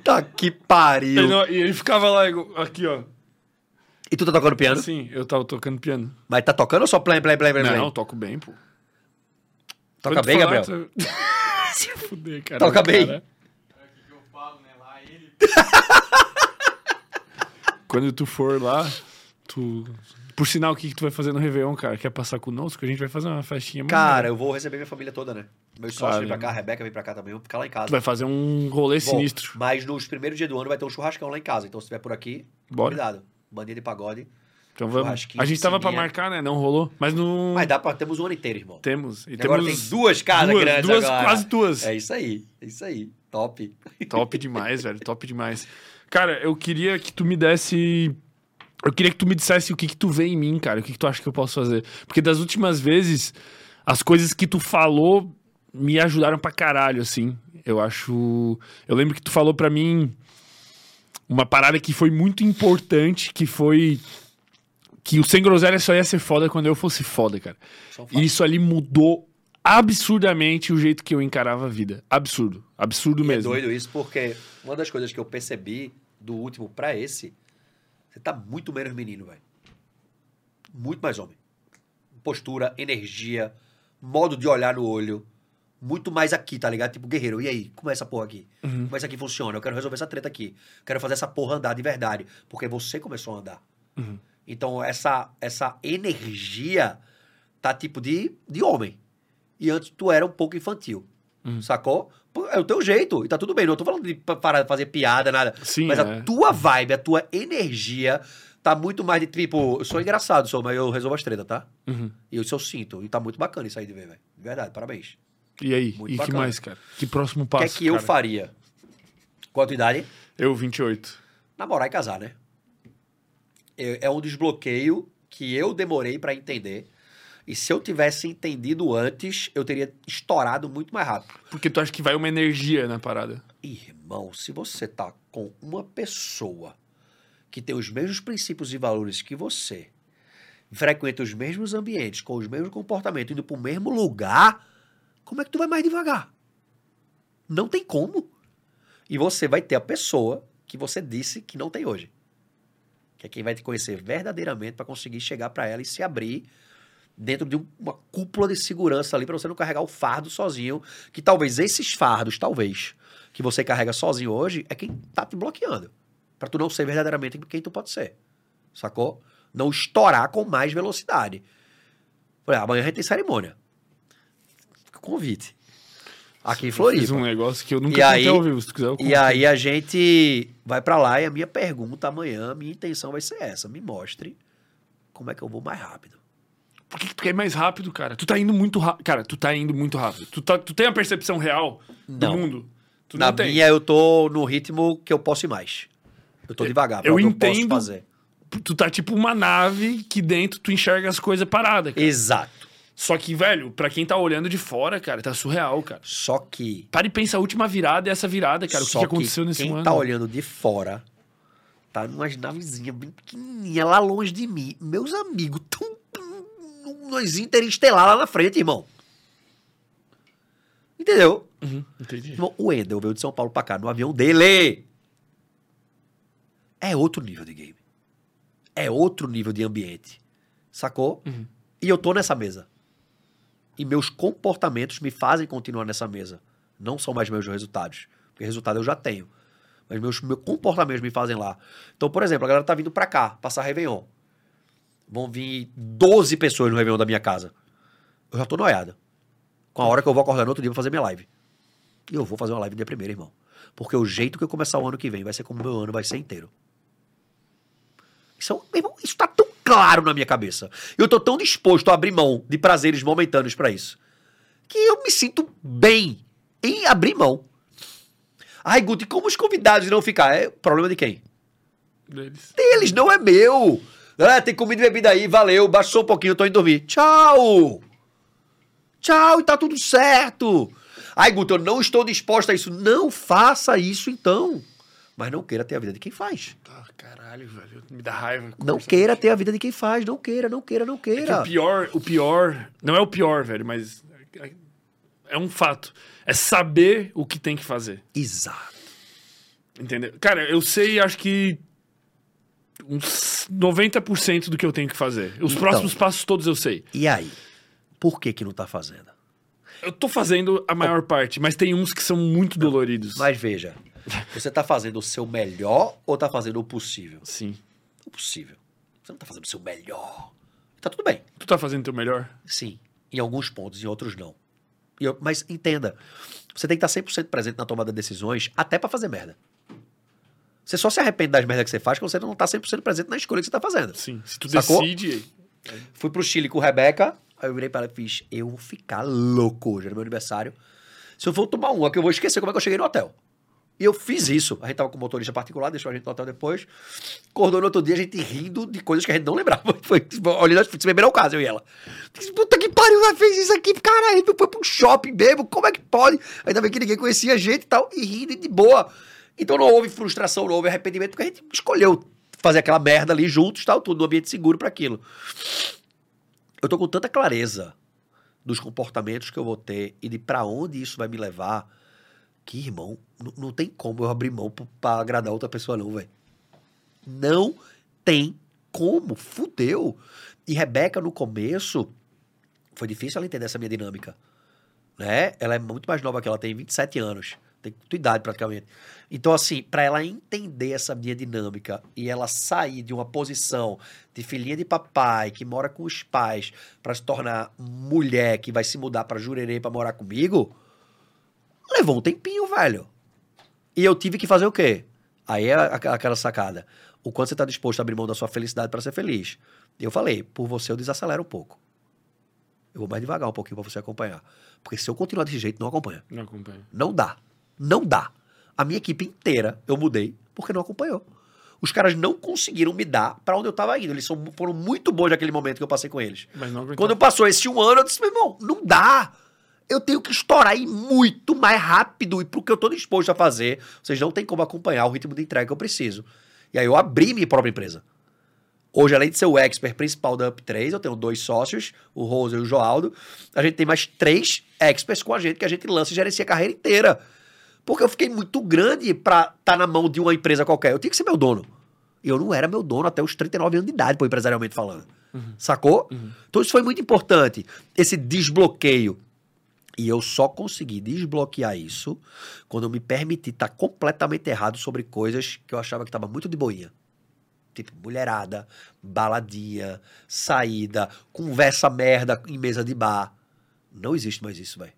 S2: Tá que pariu.
S1: Ele não- e ele ficava lá, aqui, ó.
S2: E tu tá tocando piano?
S1: Assim, eu tava tocando piano.
S2: Mas tá tocando ou só play, play, play, play?
S1: Não,
S2: play?
S1: eu toco bem, pô.
S2: Toca
S1: Quando
S2: bem,
S1: falar,
S2: Gabriel?
S1: tu- Se fuder, cara.
S2: Toca bem.
S1: Cara. Quando tu for lá, tu... Por sinal, o que, que tu vai fazer no Réveillon, cara? Quer passar conosco? A gente vai fazer uma festinha.
S2: Cara, eu vou receber minha família toda, né? Meus sócios vêm pra cá, a Rebeca vem pra cá também, vamos ficar lá em casa.
S1: Tu vai fazer um rolê
S2: Bom,
S1: sinistro.
S2: Mas nos primeiros dias do ano vai ter um churrascão lá em casa. Então se estiver por aqui,
S1: Bora.
S2: cuidado. Bandinha de pagode.
S1: Então vamos. A gente tava pra marcar, né? Não rolou. Mas não.
S2: Mas dá pra... Temos um ano inteiro, irmão.
S1: Temos. E
S2: E agora
S1: temos
S2: tem duas casas
S1: duas,
S2: grandes
S1: duas,
S2: agora.
S1: quase duas.
S2: É isso aí, é isso aí. Top.
S1: Top demais, velho. Top demais. Cara, eu queria que tu me desse. Eu queria que tu me dissesse o que que tu vê em mim, cara. O que que tu acha que eu posso fazer. Porque das últimas vezes, as coisas que tu falou me ajudaram pra caralho, assim. Eu acho. Eu lembro que tu falou pra mim uma parada que foi muito importante, que foi. Que o Sem Groselha só ia ser foda quando eu fosse foda, cara. E isso ali mudou absurdamente o jeito que eu encarava a vida. Absurdo. Absurdo
S2: E é
S1: mesmo.
S2: doido isso, porque uma das coisas que eu percebi do último pra esse, você tá muito menos menino, velho. Muito mais homem. Postura, energia, modo de olhar no olho. Muito mais aqui, tá ligado? Tipo, guerreiro, e aí? Como é essa porra aqui?
S1: Uhum.
S2: Como é isso aqui funciona? Eu quero resolver essa treta aqui. Quero fazer essa porra andar de verdade. Porque você começou a andar.
S1: Uhum.
S2: Então, essa, essa energia tá tipo de, de homem. E antes tu era um pouco infantil.
S1: Uhum.
S2: Sacou? É o teu jeito. E tá tudo bem. Não tô falando de pa- parar de fazer piada, nada.
S1: Sim,
S2: Mas
S1: é.
S2: a tua vibe, a tua energia tá muito mais de tipo, eu sou engraçado, sou, mas eu resolvo as tretas, tá?
S1: Uhum.
S2: E isso eu sinto. E tá muito bacana isso aí de ver, velho. De Verdade, parabéns.
S1: E aí?
S2: Muito
S1: e que
S2: bacana.
S1: mais, cara? Que próximo
S2: O que
S1: passo?
S2: é que eu
S1: cara?
S2: faria? Qual a tua idade?
S1: Eu, 28.
S2: Namorar e casar, né? É é um desbloqueio que eu demorei pra entender. E se eu tivesse entendido antes, eu teria estourado muito mais rápido.
S1: Porque tu acha que vai uma energia na parada.
S2: Irmão, se você tá com uma pessoa que tem os mesmos princípios e valores que você, frequenta os mesmos ambientes, com os mesmos comportamentos, indo pro mesmo lugar, como é que tu vai mais devagar? Não tem como. E você vai ter a pessoa que você disse que não tem hoje. Que é quem vai te conhecer verdadeiramente para conseguir chegar para ela e se abrir dentro de um- uma cúpula de segurança ali para você não carregar o fardo sozinho, que talvez esses fardos, talvez, que você carrega sozinho hoje, é quem tá te bloqueando. Pra tu não ser verdadeiramente quem tu pode ser. Sacou? Não estourar com mais velocidade. Falei, ah, amanhã a gente tem cerimônia. Convite. Aqui em
S1: Eu Fiz
S2: Floripa.
S1: um negócio que eu nunca
S2: E aí-
S1: ao vivo, se tu quiser eu
S2: E aí a gente vai pra lá e a minha pergunta amanhã, a minha intenção vai ser essa. Me mostre como é que eu vou mais rápido.
S1: Por que que tu quer ir mais rápido, cara? Tu tá indo muito rápido. Cara, tu tá indo muito rápido. Tu, tá, tu tem a percepção real do
S2: Não.
S1: mundo? Tu
S2: Na
S1: não tem.
S2: minha, eu tô no ritmo que eu posso ir mais. Eu tô devagar.
S1: eu
S2: o que eu posso
S1: entendo.
S2: fazer.
S1: Tu tá tipo uma nave que dentro tu enxerga as coisas paradas, cara.
S2: Exato.
S1: Só que, velho, pra quem tá olhando de fora, cara, tá surreal, cara.
S2: Só que.
S1: Para e pensa a última virada e essa virada, cara. O que,
S2: só
S1: que aconteceu nesse
S2: quem
S1: ano?
S2: tá olhando de fora tá numas navezinhas bem pequenininhas lá longe de mim. Meus amigos, tão nós interestelar lá na frente, irmão. Entendeu?
S1: Uhum, entendi.
S2: Irmão, o Wendel veio de São Paulo pra cá no avião dele. É outro nível de game. É outro nível de ambiente. Sacou?
S1: Uhum.
S2: E eu tô nessa mesa. E meus comportamentos me fazem continuar nessa mesa. Não são mais meus resultados. Porque resultado eu já tenho. Mas meus, meus comportamentos me fazem lá. Então, por exemplo, a galera tá vindo pra cá, passar Réveillon. Vão vir 12 pessoas no Réveillon da minha casa. Eu já tô noiada. Com a hora que eu vou acordar no outro dia pra fazer minha live. E eu vou fazer uma live dia primeiro, irmão. Porque o jeito que eu começar o ano que vem vai ser como meu ano vai ser inteiro. Isso, é irmão, isso tá tão claro na minha cabeça. Eu tô tão disposto a abrir mão de prazeres momentâneos pra isso. Que eu me sinto bem em abrir mão. Ai, Guti, como os convidados não ficar? É problema de quem?
S1: Deles.
S2: Deles, não é meu. Galera, tem comida e bebida aí, valeu, baixou um pouquinho, tô indo dormir. Tchau! Tchau, e tá tudo certo. Ai, Guto, eu não estou disposto a isso. Não faça isso então. Mas não queira ter a vida de quem faz.
S1: Ah, caralho, velho. Me dá raiva.
S2: Não queira ter a vida de quem faz. Não queira, não queira, não
S1: É que
S2: queira.
S1: o pior, o pior. Não é o pior, velho, mas. É um fato. É saber o que tem que fazer.
S2: Exato.
S1: Entendeu? Cara, eu sei, acho que. Uns 90% do que eu tenho que fazer. Os
S2: Então.
S1: próximos passos todos eu sei.
S2: E aí? Por que que não tá fazendo?
S1: Eu tô fazendo a maior parte, mas tem uns que são muito doloridos.
S2: Mas veja, você tá fazendo o seu melhor ou tá fazendo o possível?
S1: Sim.
S2: O possível. Você não tá fazendo o seu melhor. Tá tudo bem.
S1: Tu tá fazendo teu melhor?
S2: Sim, em alguns pontos, em outros não. E eu- mas entenda, você tem que estar 100% presente na tomada de decisões, até pra fazer merda. Você só se arrepende das merdas que você faz quando você não tá 100% presente na escolha que você tá fazendo.
S1: Sim. Se tu
S2: Sacou?
S1: decide.
S2: Fui pro Chile com Rebeca, aí eu virei pra ela e fiz, eu vou ficar louco hoje, era meu aniversário. Se eu for tomar uma, que eu vou esquecer como é que eu cheguei no hotel. E eu fiz isso. A gente tava com o motorista particular, deixou a gente no hotel depois. Acordou no outro dia, a gente rindo de coisas que a gente não lembrava. Foi tipo, olhando, se beber ao caso, eu e ela. Puta que pariu, ela fez isso aqui, caralho. A gente foi pro shopping mesmo, como é que pode? Ainda bem que ninguém conhecia a gente e tal, e rindo de boa. Então não houve frustração, não houve arrependimento, porque a gente escolheu fazer aquela merda ali juntos, tal, tudo no ambiente seguro para aquilo. Eu tô com tanta clareza dos comportamentos que eu vou ter e de pra onde isso vai me levar, que, irmão, não tem como eu abrir mão p- pra agradar outra pessoa, não, velho. Não tem como. Fudeu. E Rebeca, no começo, foi difícil ela entender essa minha dinâmica. Né? Ela é muito mais nova que ela, tem 27 anos. Tem tua idade, praticamente. Então, assim, pra ela entender essa minha dinâmica e ela sair de uma posição de filhinha de papai, que mora com os pais, pra se tornar mulher que vai se mudar pra Jurerê pra morar comigo, levou um tempinho, velho. E eu tive que fazer o quê? Aí é aqu- aquela sacada. O quanto você tá disposto a abrir mão da sua felicidade pra ser feliz. Eu falei, por você eu desacelero um pouco. Eu vou mais devagar um pouquinho pra você acompanhar. Porque se eu continuar desse jeito, não acompanha.
S1: Não acompanho.
S2: Não dá. Não dá. A minha equipe inteira eu mudei porque não acompanhou. Os caras não conseguiram me dar pra onde eu tava indo. Eles são- foram muito bons naquele momento que eu passei com eles.
S1: Mas não aguentou.
S2: Quando passou esse um ano, eu disse, meu irmão, não dá. Eu tenho que estourar aí muito mais rápido e pro que eu tô disposto a fazer, vocês não têm como acompanhar o ritmo de entrega que eu preciso. E aí eu abri minha própria empresa. Hoje, além de ser o expert principal da Up3, eu tenho dois sócios, o Rose e o Joaldo. A gente tem mais três experts com a gente que a gente lança e gerencia a carreira inteira. Porque eu fiquei muito grande pra estar na mão de uma empresa qualquer. Eu tinha que ser meu dono. E eu não era meu dono até os 39 anos de idade, pô, empresarialmente falando. Sacou? Então isso foi muito importante. Esse desbloqueio. E eu só consegui desbloquear isso quando eu me permiti estar completamente errado sobre coisas que eu achava que estava muito de boinha. Tipo, mulherada, baladia, saída, conversa merda em mesa de bar. Não existe mais isso, velho.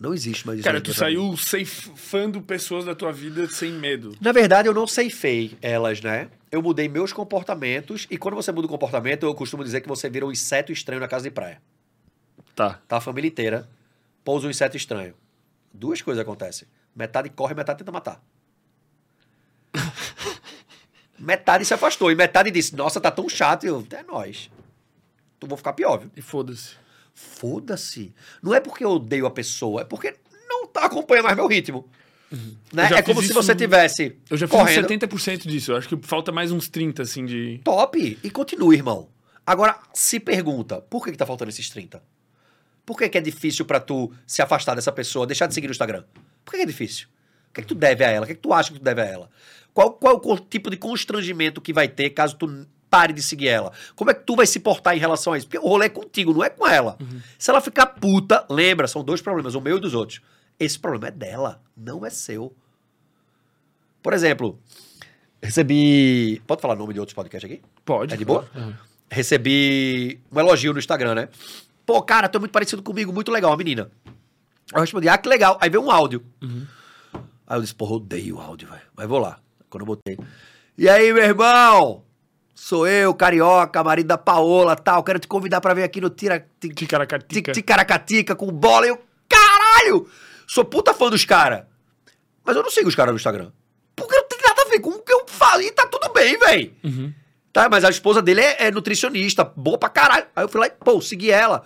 S2: Não existe mais isso.
S1: Cara, tu saiu ceifando pessoas da tua vida sem medo.
S2: Na verdade, eu não ceifei elas, né? Eu mudei meus comportamentos e quando você muda o comportamento, eu costumo dizer que você vira um inseto estranho na casa de praia.
S1: Tá.
S2: Tá a família inteira, pousa um inseto estranho. Duas coisas acontecem. Metade corre, metade tenta matar. metade se afastou e metade disse: Nossa, tá tão chato. E eu, é nóis. Tu vou ficar pior, viu?
S1: E foda-se.
S2: Foda-se. Não é porque eu odeio a pessoa, é porque não tá acompanhando mais meu ritmo. Né?
S1: Eu já
S2: É como se você
S1: no-
S2: tivesse
S1: Eu já fiz
S2: correndo.
S1: uns 70% disso. Eu acho que falta mais uns 30, assim, de.
S2: Top. E continua, irmão. Agora, se pergunta, por que, que tá faltando esses 30? Por que, que é difícil pra tu se afastar dessa pessoa, deixar de seguir no Instagram? Por que, que é difícil? O que, é que tu deve a ela? O que, é que tu acha que tu deve a ela? Qual, qual o co- tipo de constrangimento que vai ter caso tu pare de seguir ela? Como é que tu vai se portar em relação a isso? Porque o rolê é contigo, não é com ela. Se ela ficar puta, lembra, são dois problemas, o meu e dos outros. Esse problema é dela, não é seu. Por exemplo, recebi. Pode falar nome de outros podcasts aqui?
S1: Pode.
S2: É de boa?
S1: Aham.
S2: recebi um elogio no Instagram, né? Pô, cara, tu é muito parecido comigo, muito legal, a menina. Aí eu respondi, ah, que legal. Aí veio um áudio. Aí eu disse, porra, odeio áudio, velho. Mas vou lá. Quando eu botei. E aí, meu irmão? Sou eu, carioca, marido da Paola, tal. Quero te convidar pra vir aqui no Tira... Ti-
S1: Ticaracatica.
S2: Ticaracatica com bola. E eu, caralho! Sou puta fã dos caras. Mas eu não sigo os caras no Instagram. Porque não tem nada a ver com o que eu falo. E tá tudo bem, velho.
S1: Uhum.
S2: Tá, mas a esposa dele é, é nutricionista, boa pra caralho. Aí eu fui lá e, pô, segui ela.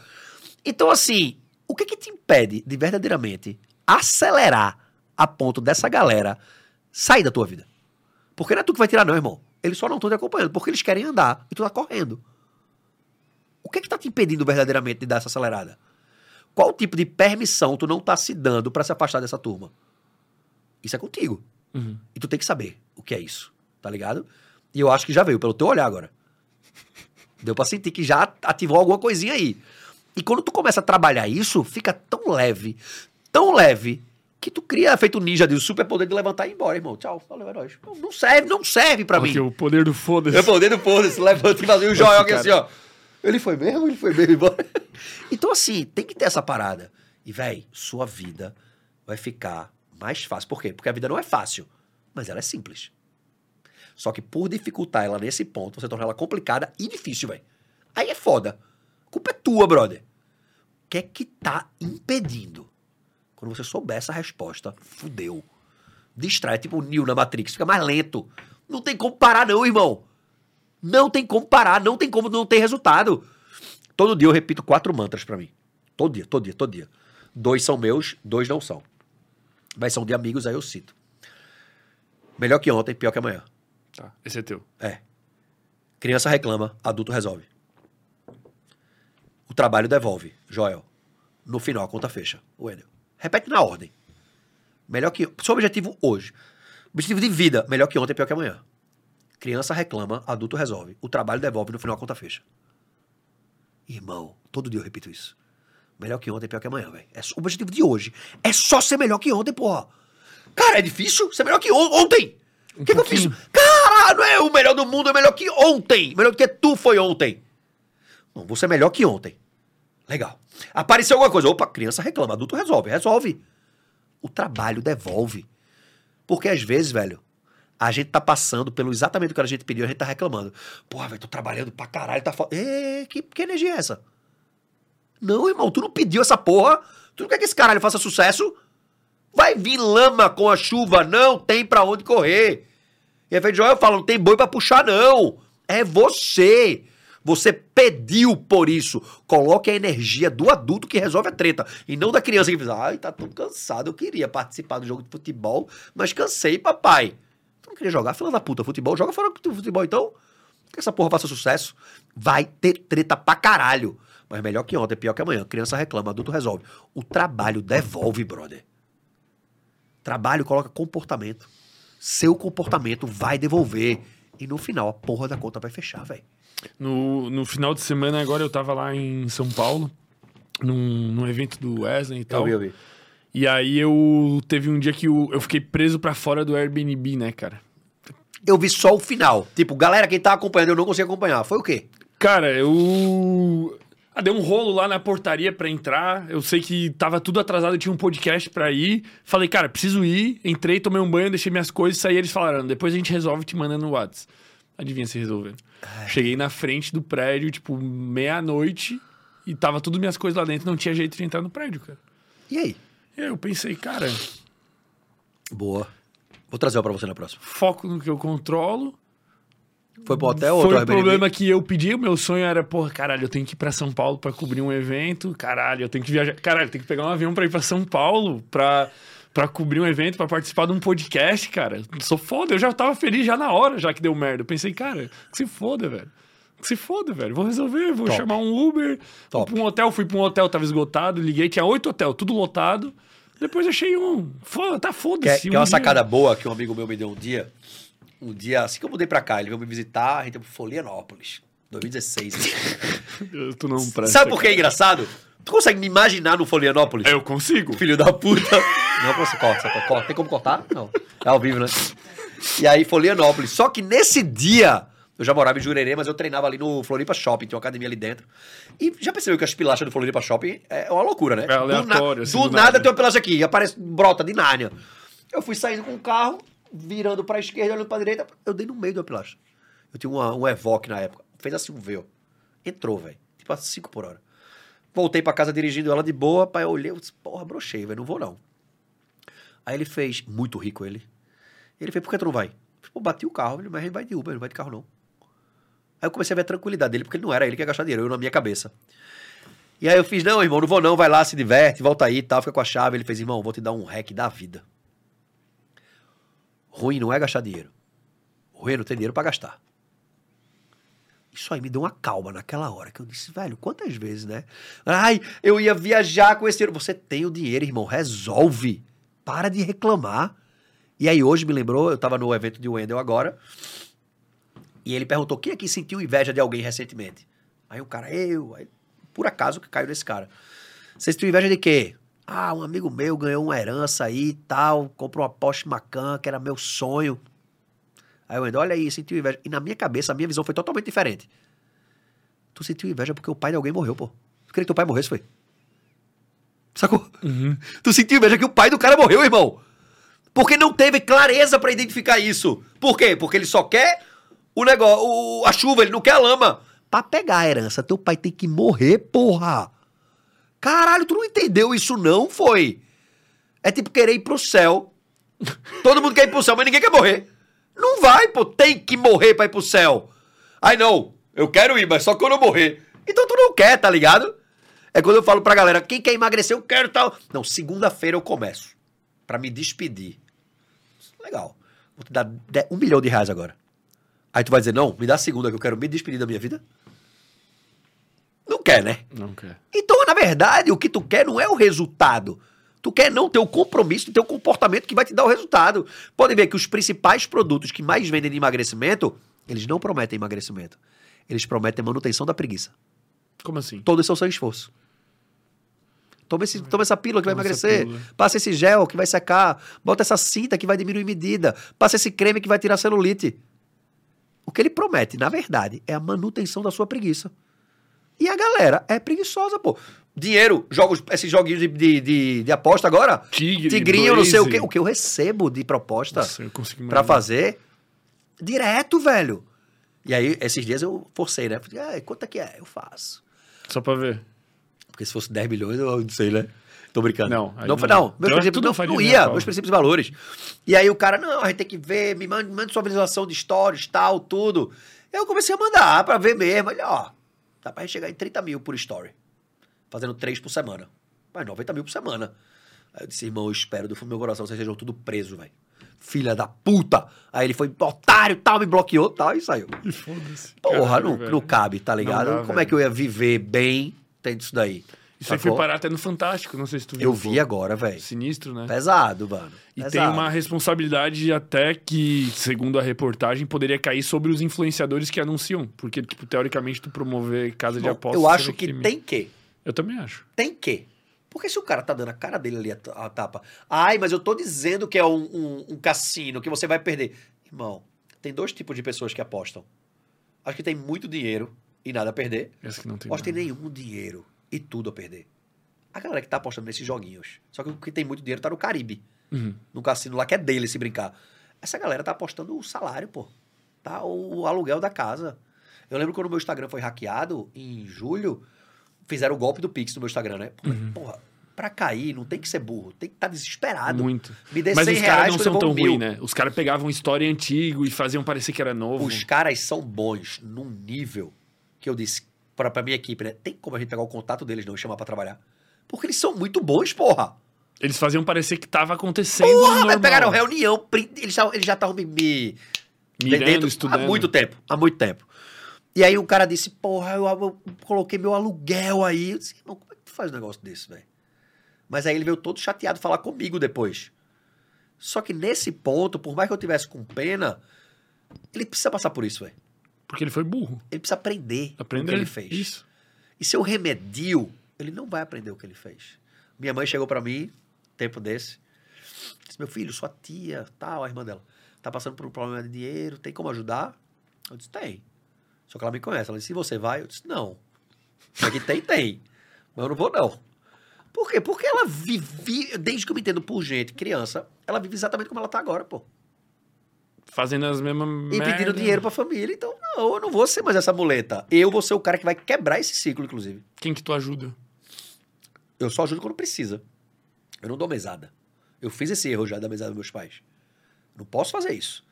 S2: Então, assim, o que que te impede de verdadeiramente acelerar a ponto dessa galera sair da tua vida? Porque não é tu que vai tirar, não, irmão. Eles só não estão te acompanhando, porque eles querem andar e tu tá correndo. O que que tá te impedindo verdadeiramente de dar essa acelerada? Qual tipo de permissão tu não tá se dando pra se afastar dessa turma? Isso é contigo.
S1: Uhum.
S2: E tu tem que saber o que é isso, tá ligado? E eu acho que já veio pelo teu olhar agora. Deu pra sentir que já ativou alguma coisinha aí. E quando tu começa a trabalhar isso, fica tão leve, tão leve, que tu cria, feito ninja de um super poder de levantar e ir embora, irmão. Tchau, valeu, é nóis. Não, não serve, não serve pra
S1: Porque
S2: mim.
S1: o poder do foda-se.
S2: Eu poder do foda-se, levanta e fazia o joia aqui assim, ó. Ele foi mesmo, ele foi mesmo embora. Então, assim, tem que ter essa parada. E, véi, sua vida vai ficar mais fácil. Por quê? Porque a vida não é fácil, mas ela é simples. Só que por dificultar ela nesse ponto, você torna ela complicada e difícil, velho. Aí é foda. A culpa é tua, brother. O que é que tá impedindo? Quando você souber essa resposta, fudeu. Distrai, tipo o Neo na Matrix, fica mais lento. Não tem como parar, não, irmão. Não tem como parar, não tem como não ter resultado. Todo dia eu repito quatro mantras pra mim. Todo dia, todo dia, todo dia. Dois são meus, dois não são. Mas são de amigos, aí eu cito. Melhor que ontem, pior que amanhã.
S1: Tá, esse é teu.
S2: É. Criança reclama, adulto resolve. O trabalho devolve, Joel. No final, a conta fecha. Wendel. Repete na ordem. Melhor que. Seu objetivo hoje. Objetivo de vida, melhor que ontem, pior que amanhã. Criança reclama, adulto resolve. O trabalho devolve, no final a conta fecha. Irmão, todo dia eu repito isso. Melhor que ontem, pior que amanhã, velho. É o objetivo de hoje é só ser melhor que ontem, porra. Cara, é difícil ser melhor que on- ontem. O que, que eu fiz?
S1: pouquinho.
S2: Não é o melhor do mundo, é melhor que ontem. Melhor que tu foi ontem. Não, você é melhor que ontem. Legal. Apareceu alguma coisa. Opa, criança reclama, adulto resolve. Resolve. O trabalho devolve. Porque às vezes, velho, a gente tá passando pelo exatamente o que a gente pediu, a gente tá reclamando. Porra, velho, tô trabalhando pra caralho, tá foda. Que, que energia é essa? Não, irmão, tu não pediu essa porra. Tu não quer que esse caralho faça sucesso? Vai vir lama com a chuva, não tem pra onde correr. E aí, Joel fala, não tem boi pra puxar, não. É você. Você pediu por isso. Coloque a energia do adulto que resolve a treta. E não da criança que diz, ai, tá tão cansado, eu queria participar do jogo de futebol, mas cansei, papai. Tu não queria jogar, fila da puta, futebol? Joga fora do futebol, então. Que essa porra faça sucesso. Vai ter treta pra caralho. Mas melhor que ontem, pior que amanhã. Criança reclama, adulto resolve. O trabalho devolve, brother. Trabalho coloca comportamento. Seu comportamento vai devolver. E no final, a porra da conta vai fechar, velho.
S1: No, no final de semana, agora eu tava lá em São Paulo, num, num evento do Wesley e tal.
S2: Eu vi, eu vi.
S1: E aí eu teve um dia que eu, eu fiquei preso pra fora do Airbnb, né, cara?
S2: Eu vi só o final. Tipo, galera, quem tá acompanhando, eu não consigo acompanhar. Foi o quê?
S1: Cara, eu. Ah, deu um rolo lá na portaria pra entrar. Eu sei que tava tudo atrasado, eu tinha um podcast pra ir. Falei, cara, preciso ir. Entrei, tomei um banho, deixei minhas coisas, saí. Eles falaram, depois a gente resolve te mandando no WhatsApp. Adivinha se resolveram. Cheguei na frente do prédio, tipo, meia-noite, e tava tudo minhas coisas lá dentro, não tinha jeito de entrar no prédio, cara.
S2: E aí?
S1: E aí eu pensei, cara,
S2: Boa. Vou trazer uma pra você na próxima.
S1: foco no que eu controlo.
S2: Foi pro hotel ou
S1: Foi o problema que eu pedi. O meu sonho era, porra, caralho, eu tenho que ir pra São Paulo pra cobrir um evento. Caralho, eu tenho que viajar. Caralho, eu tenho que pegar um avião pra ir pra São Paulo pra, pra cobrir um evento, pra participar de um podcast, cara. Eu Sou foda. Eu já tava feliz já na hora, já que deu merda. Eu pensei, cara, que se foda, velho. Que se foda, velho. Vou resolver, vou
S2: Top.
S1: chamar um Uber. Vou
S2: Top.
S1: pra um hotel, fui pra um hotel, tava esgotado, liguei, tinha oito hotéis, tudo lotado. Depois achei um. Foda, tá
S2: Que é,
S1: foda-se.
S2: que é
S1: um
S2: uma
S1: dia.
S2: sacada boa que um amigo meu me deu um dia. Um dia, assim que eu mudei pra cá, ele veio me visitar, a gente foi pra Florianópolis. 2016.
S1: Tu não presta,
S2: Sabe por que é engraçado? Tu consegue me imaginar no Florianópolis?
S1: Eu consigo.
S2: Filho da puta. Não, você corta, você corta. Tem como cortar? Não. É ao vivo, né? E aí, Florianópolis. Só que nesse dia, eu já morava em Jurerê, mas eu treinava ali no Floripa Shopping, tem uma academia ali dentro. E já percebeu que as pilachas do Floripa Shopping é uma loucura, né?
S1: É aleatório,
S2: Do,
S1: assim,
S2: do
S1: do
S2: nada,
S1: nada.
S2: tem uma pilacha aqui, aparece, brota de Nárnia. Eu fui saindo com o carro, virando pra esquerda, olhando pra direita, eu dei no meio da pilacha. Eu tinha uma, um Evoque na época. Fez assim um V. Entrou, velho. Tipo a 5 por hora. Voltei pra casa dirigindo ela de boa, pai, eu olhei, eu disse, porra, brochei, velho, não vou não. Aí ele fez, muito rico ele. Ele fez, por que tu não vai? Pô, bati o carro, ele, mas a gente vai de Uber, não vai de carro não. Aí eu comecei a ver a tranquilidade dele, porque ele não era ele que ia gastar dinheiro, eu na minha cabeça. E aí eu fiz, não, irmão, não vou não, vai lá, se diverte, volta aí e tal, fica com a chave. Ele fez, irmão, vou te dar um hack da vida. Ruim não é gastar dinheiro. Ruim é não ter dinheiro pra gastar. Isso aí me deu uma calma naquela hora, que eu disse, velho, quantas vezes, né? Ai, eu ia viajar com esse dinheiro. Você tem o dinheiro, irmão, resolve. Para de reclamar. E aí hoje me lembrou, eu tava no evento de Wendel agora, e ele perguntou, quem aqui sentiu inveja de alguém recentemente? Aí o cara, eu. Aí, por acaso que caiu nesse cara. Você sentiu inveja de quê? Ah, um amigo meu ganhou uma herança aí e tal, comprou uma Porsche Macan, que era meu sonho. Aí eu ando, olha aí, sentiu inveja. E na minha cabeça, a minha visão foi totalmente diferente. Tu sentiu inveja porque o pai de alguém morreu, pô. Tu queria que teu pai morresse, foi? Sacou? Tu sentiu inveja que o pai do cara morreu, irmão. Porque não teve clareza pra identificar isso. Por quê? Porque ele só quer o negócio, o- a chuva, ele não quer a lama. Pra pegar a herança, teu pai tem que morrer, porra. Caralho, tu não entendeu isso não, foi? É tipo querer ir pro céu. Todo mundo quer ir pro céu, mas ninguém quer morrer. Não vai, pô, tem que morrer pra ir pro céu. Ai, não, eu quero ir, mas só quando eu morrer. Então tu não quer, tá ligado? É quando eu falo pra galera, quem quer emagrecer, eu quero tal. Não, segunda-feira eu começo. Pra me despedir. Legal. Vou te dar um milhão de reais agora. Aí tu vai dizer, não, me dá segunda que eu quero me despedir da minha vida. Não quer, né?
S1: Não quer.
S2: Então, na verdade, o que tu quer não é o resultado. Tu quer não ter o compromisso de ter o comportamento que vai te dar o resultado. Pode ver que os principais produtos que mais vendem de emagrecimento, eles não prometem emagrecimento. Eles prometem manutenção da preguiça.
S1: Como assim?
S2: Todo esse é o seu esforço. Toma, esse, toma essa pílula que vai
S1: Toma essa
S2: emagrecer. Passa esse gel que vai secar. Bota essa cinta que vai diminuir medida. Passa esse creme que vai tirar celulite. O que ele promete, na verdade, é a manutenção da sua preguiça. E a galera é preguiçosa, pô. Dinheiro, jogos, esses joguinhos de, de, de, de aposta agora.
S1: Tigre,
S2: Tigrinho, não sei o
S1: Blaze.
S2: que. O que eu recebo de proposta
S1: imaginar.
S2: fazer direto, velho. E aí, esses dias eu forcei, né? Falei, ah, quanto é que é? Eu faço.
S1: Só pra ver.
S2: Porque se fosse 10 milhões, eu não sei, né? Tô brincando.
S1: Não,
S2: não,
S1: não.
S2: não. Meus
S1: Eu
S2: princípios não,
S1: faria
S2: não ia, meus princípios e valores. E aí o cara, não, a gente tem que ver, me manda, manda sua visualização de stories, tal, tudo. Eu comecei a mandar pra ver mesmo. Ele, ó, dá pra gente chegar em 30 mil por story. Fazendo três por semana. Mas 90 mil por semana. Aí eu disse, irmão, eu espero do fundo do meu coração, vocês sejam tudo presos, velho. Filha da puta. Aí ele foi otário, tal, me bloqueou, tal, e saiu.
S1: E foda-se.
S2: Porra, não,
S1: velho.
S2: não cabe, tá ligado?
S1: dá,
S2: Como
S1: velho.
S2: é que eu ia viver bem tendo isso daí?
S1: Isso aí foi parar até no Fantástico, não sei se tu viu.
S2: Eu vi agora, velho.
S1: Sinistro, né?
S2: Pesado, mano.
S1: E
S2: Pesado.
S1: tem uma responsabilidade até que, segundo a reportagem, poderia cair sobre os influenciadores que anunciam. Porque, tipo, teoricamente, tu promover casa de
S2: Bom,
S1: apostas...
S2: Eu acho que
S1: crime.
S2: tem que.
S1: Eu também acho.
S2: Tem que. Porque se o cara tá dando a cara dele ali a, tapa. Ai, mas eu tô dizendo que é um, um- um cassino, que você vai perder. Irmão, tem dois tipos de pessoas que apostam. Acho que tem muito dinheiro e nada a perder.
S1: Essa que não tem
S2: acho que tem nenhum dinheiro e tudo a perder. A galera que tá apostando nesses joguinhos. Só que o que tem muito dinheiro tá no Caribe.
S1: Uhum.
S2: no cassino lá que é dele se brincar. Essa galera tá apostando o salário, pô. Tá o, aluguel da casa. Eu lembro quando o meu Instagram foi hackeado, em julho, fizeram o golpe do Pix no meu Instagram, né? Pô,
S1: Uhum.
S2: Porra, pra cair, não tem que ser burro, tem que estar desesperado.
S1: Muito.
S2: Me dê
S1: Mas
S2: 100
S1: os caras não são tão ruins, né? Os caras pegavam história antigo e faziam parecer que era novo.
S2: Os caras são bons num nível que eu disse pra, pra minha equipe, né? Tem como a gente pegar o contato deles não e chamar pra trabalhar? Porque eles são muito bons, porra.
S1: Eles faziam parecer que tava acontecendo
S2: Porra,
S1: normal.
S2: mas pegaram reunião, print, eles, já- eles já estavam me, me
S1: Mirando,
S2: dentro
S1: estudando.
S2: há muito tempo, há muito tempo. E aí o cara disse, porra, eu, eu coloquei meu aluguel aí. Eu disse, irmão, como é que tu faz um negócio desse, velho? Mas aí ele veio todo chateado falar comigo depois. Só que nesse ponto, por mais que eu tivesse com pena, ele precisa passar por isso, velho.
S1: Porque ele foi burro.
S2: Ele precisa aprender
S1: Aprender
S2: o que ele fez.
S1: Isso.
S2: E se eu remedio, ele não vai aprender o que ele fez. Minha mãe chegou pra mim, tempo desse, disse: Meu filho, sua tia, tal, a irmã dela, tá passando por um problema de dinheiro, tem como ajudar? Eu disse: Tem. Só que ela me conhece. Ela disse: Se você vai? Eu disse: Não. Aqui tem, tem. Mas eu não vou, não. Por quê? Porque ela vive, desde que eu me entendo por gente, criança, ela vive exatamente como ela tá agora, pô.
S1: Fazendo as mesmas
S2: E
S1: merda.
S2: pedindo dinheiro pra família. Então, não, eu não vou ser mais essa muleta. Eu vou ser o cara que vai quebrar esse ciclo, inclusive.
S1: Quem que tu ajuda?
S2: Eu só ajudo quando precisa. Eu não dou mesada. Eu fiz esse erro já da mesada dos meus pais. Não posso fazer isso.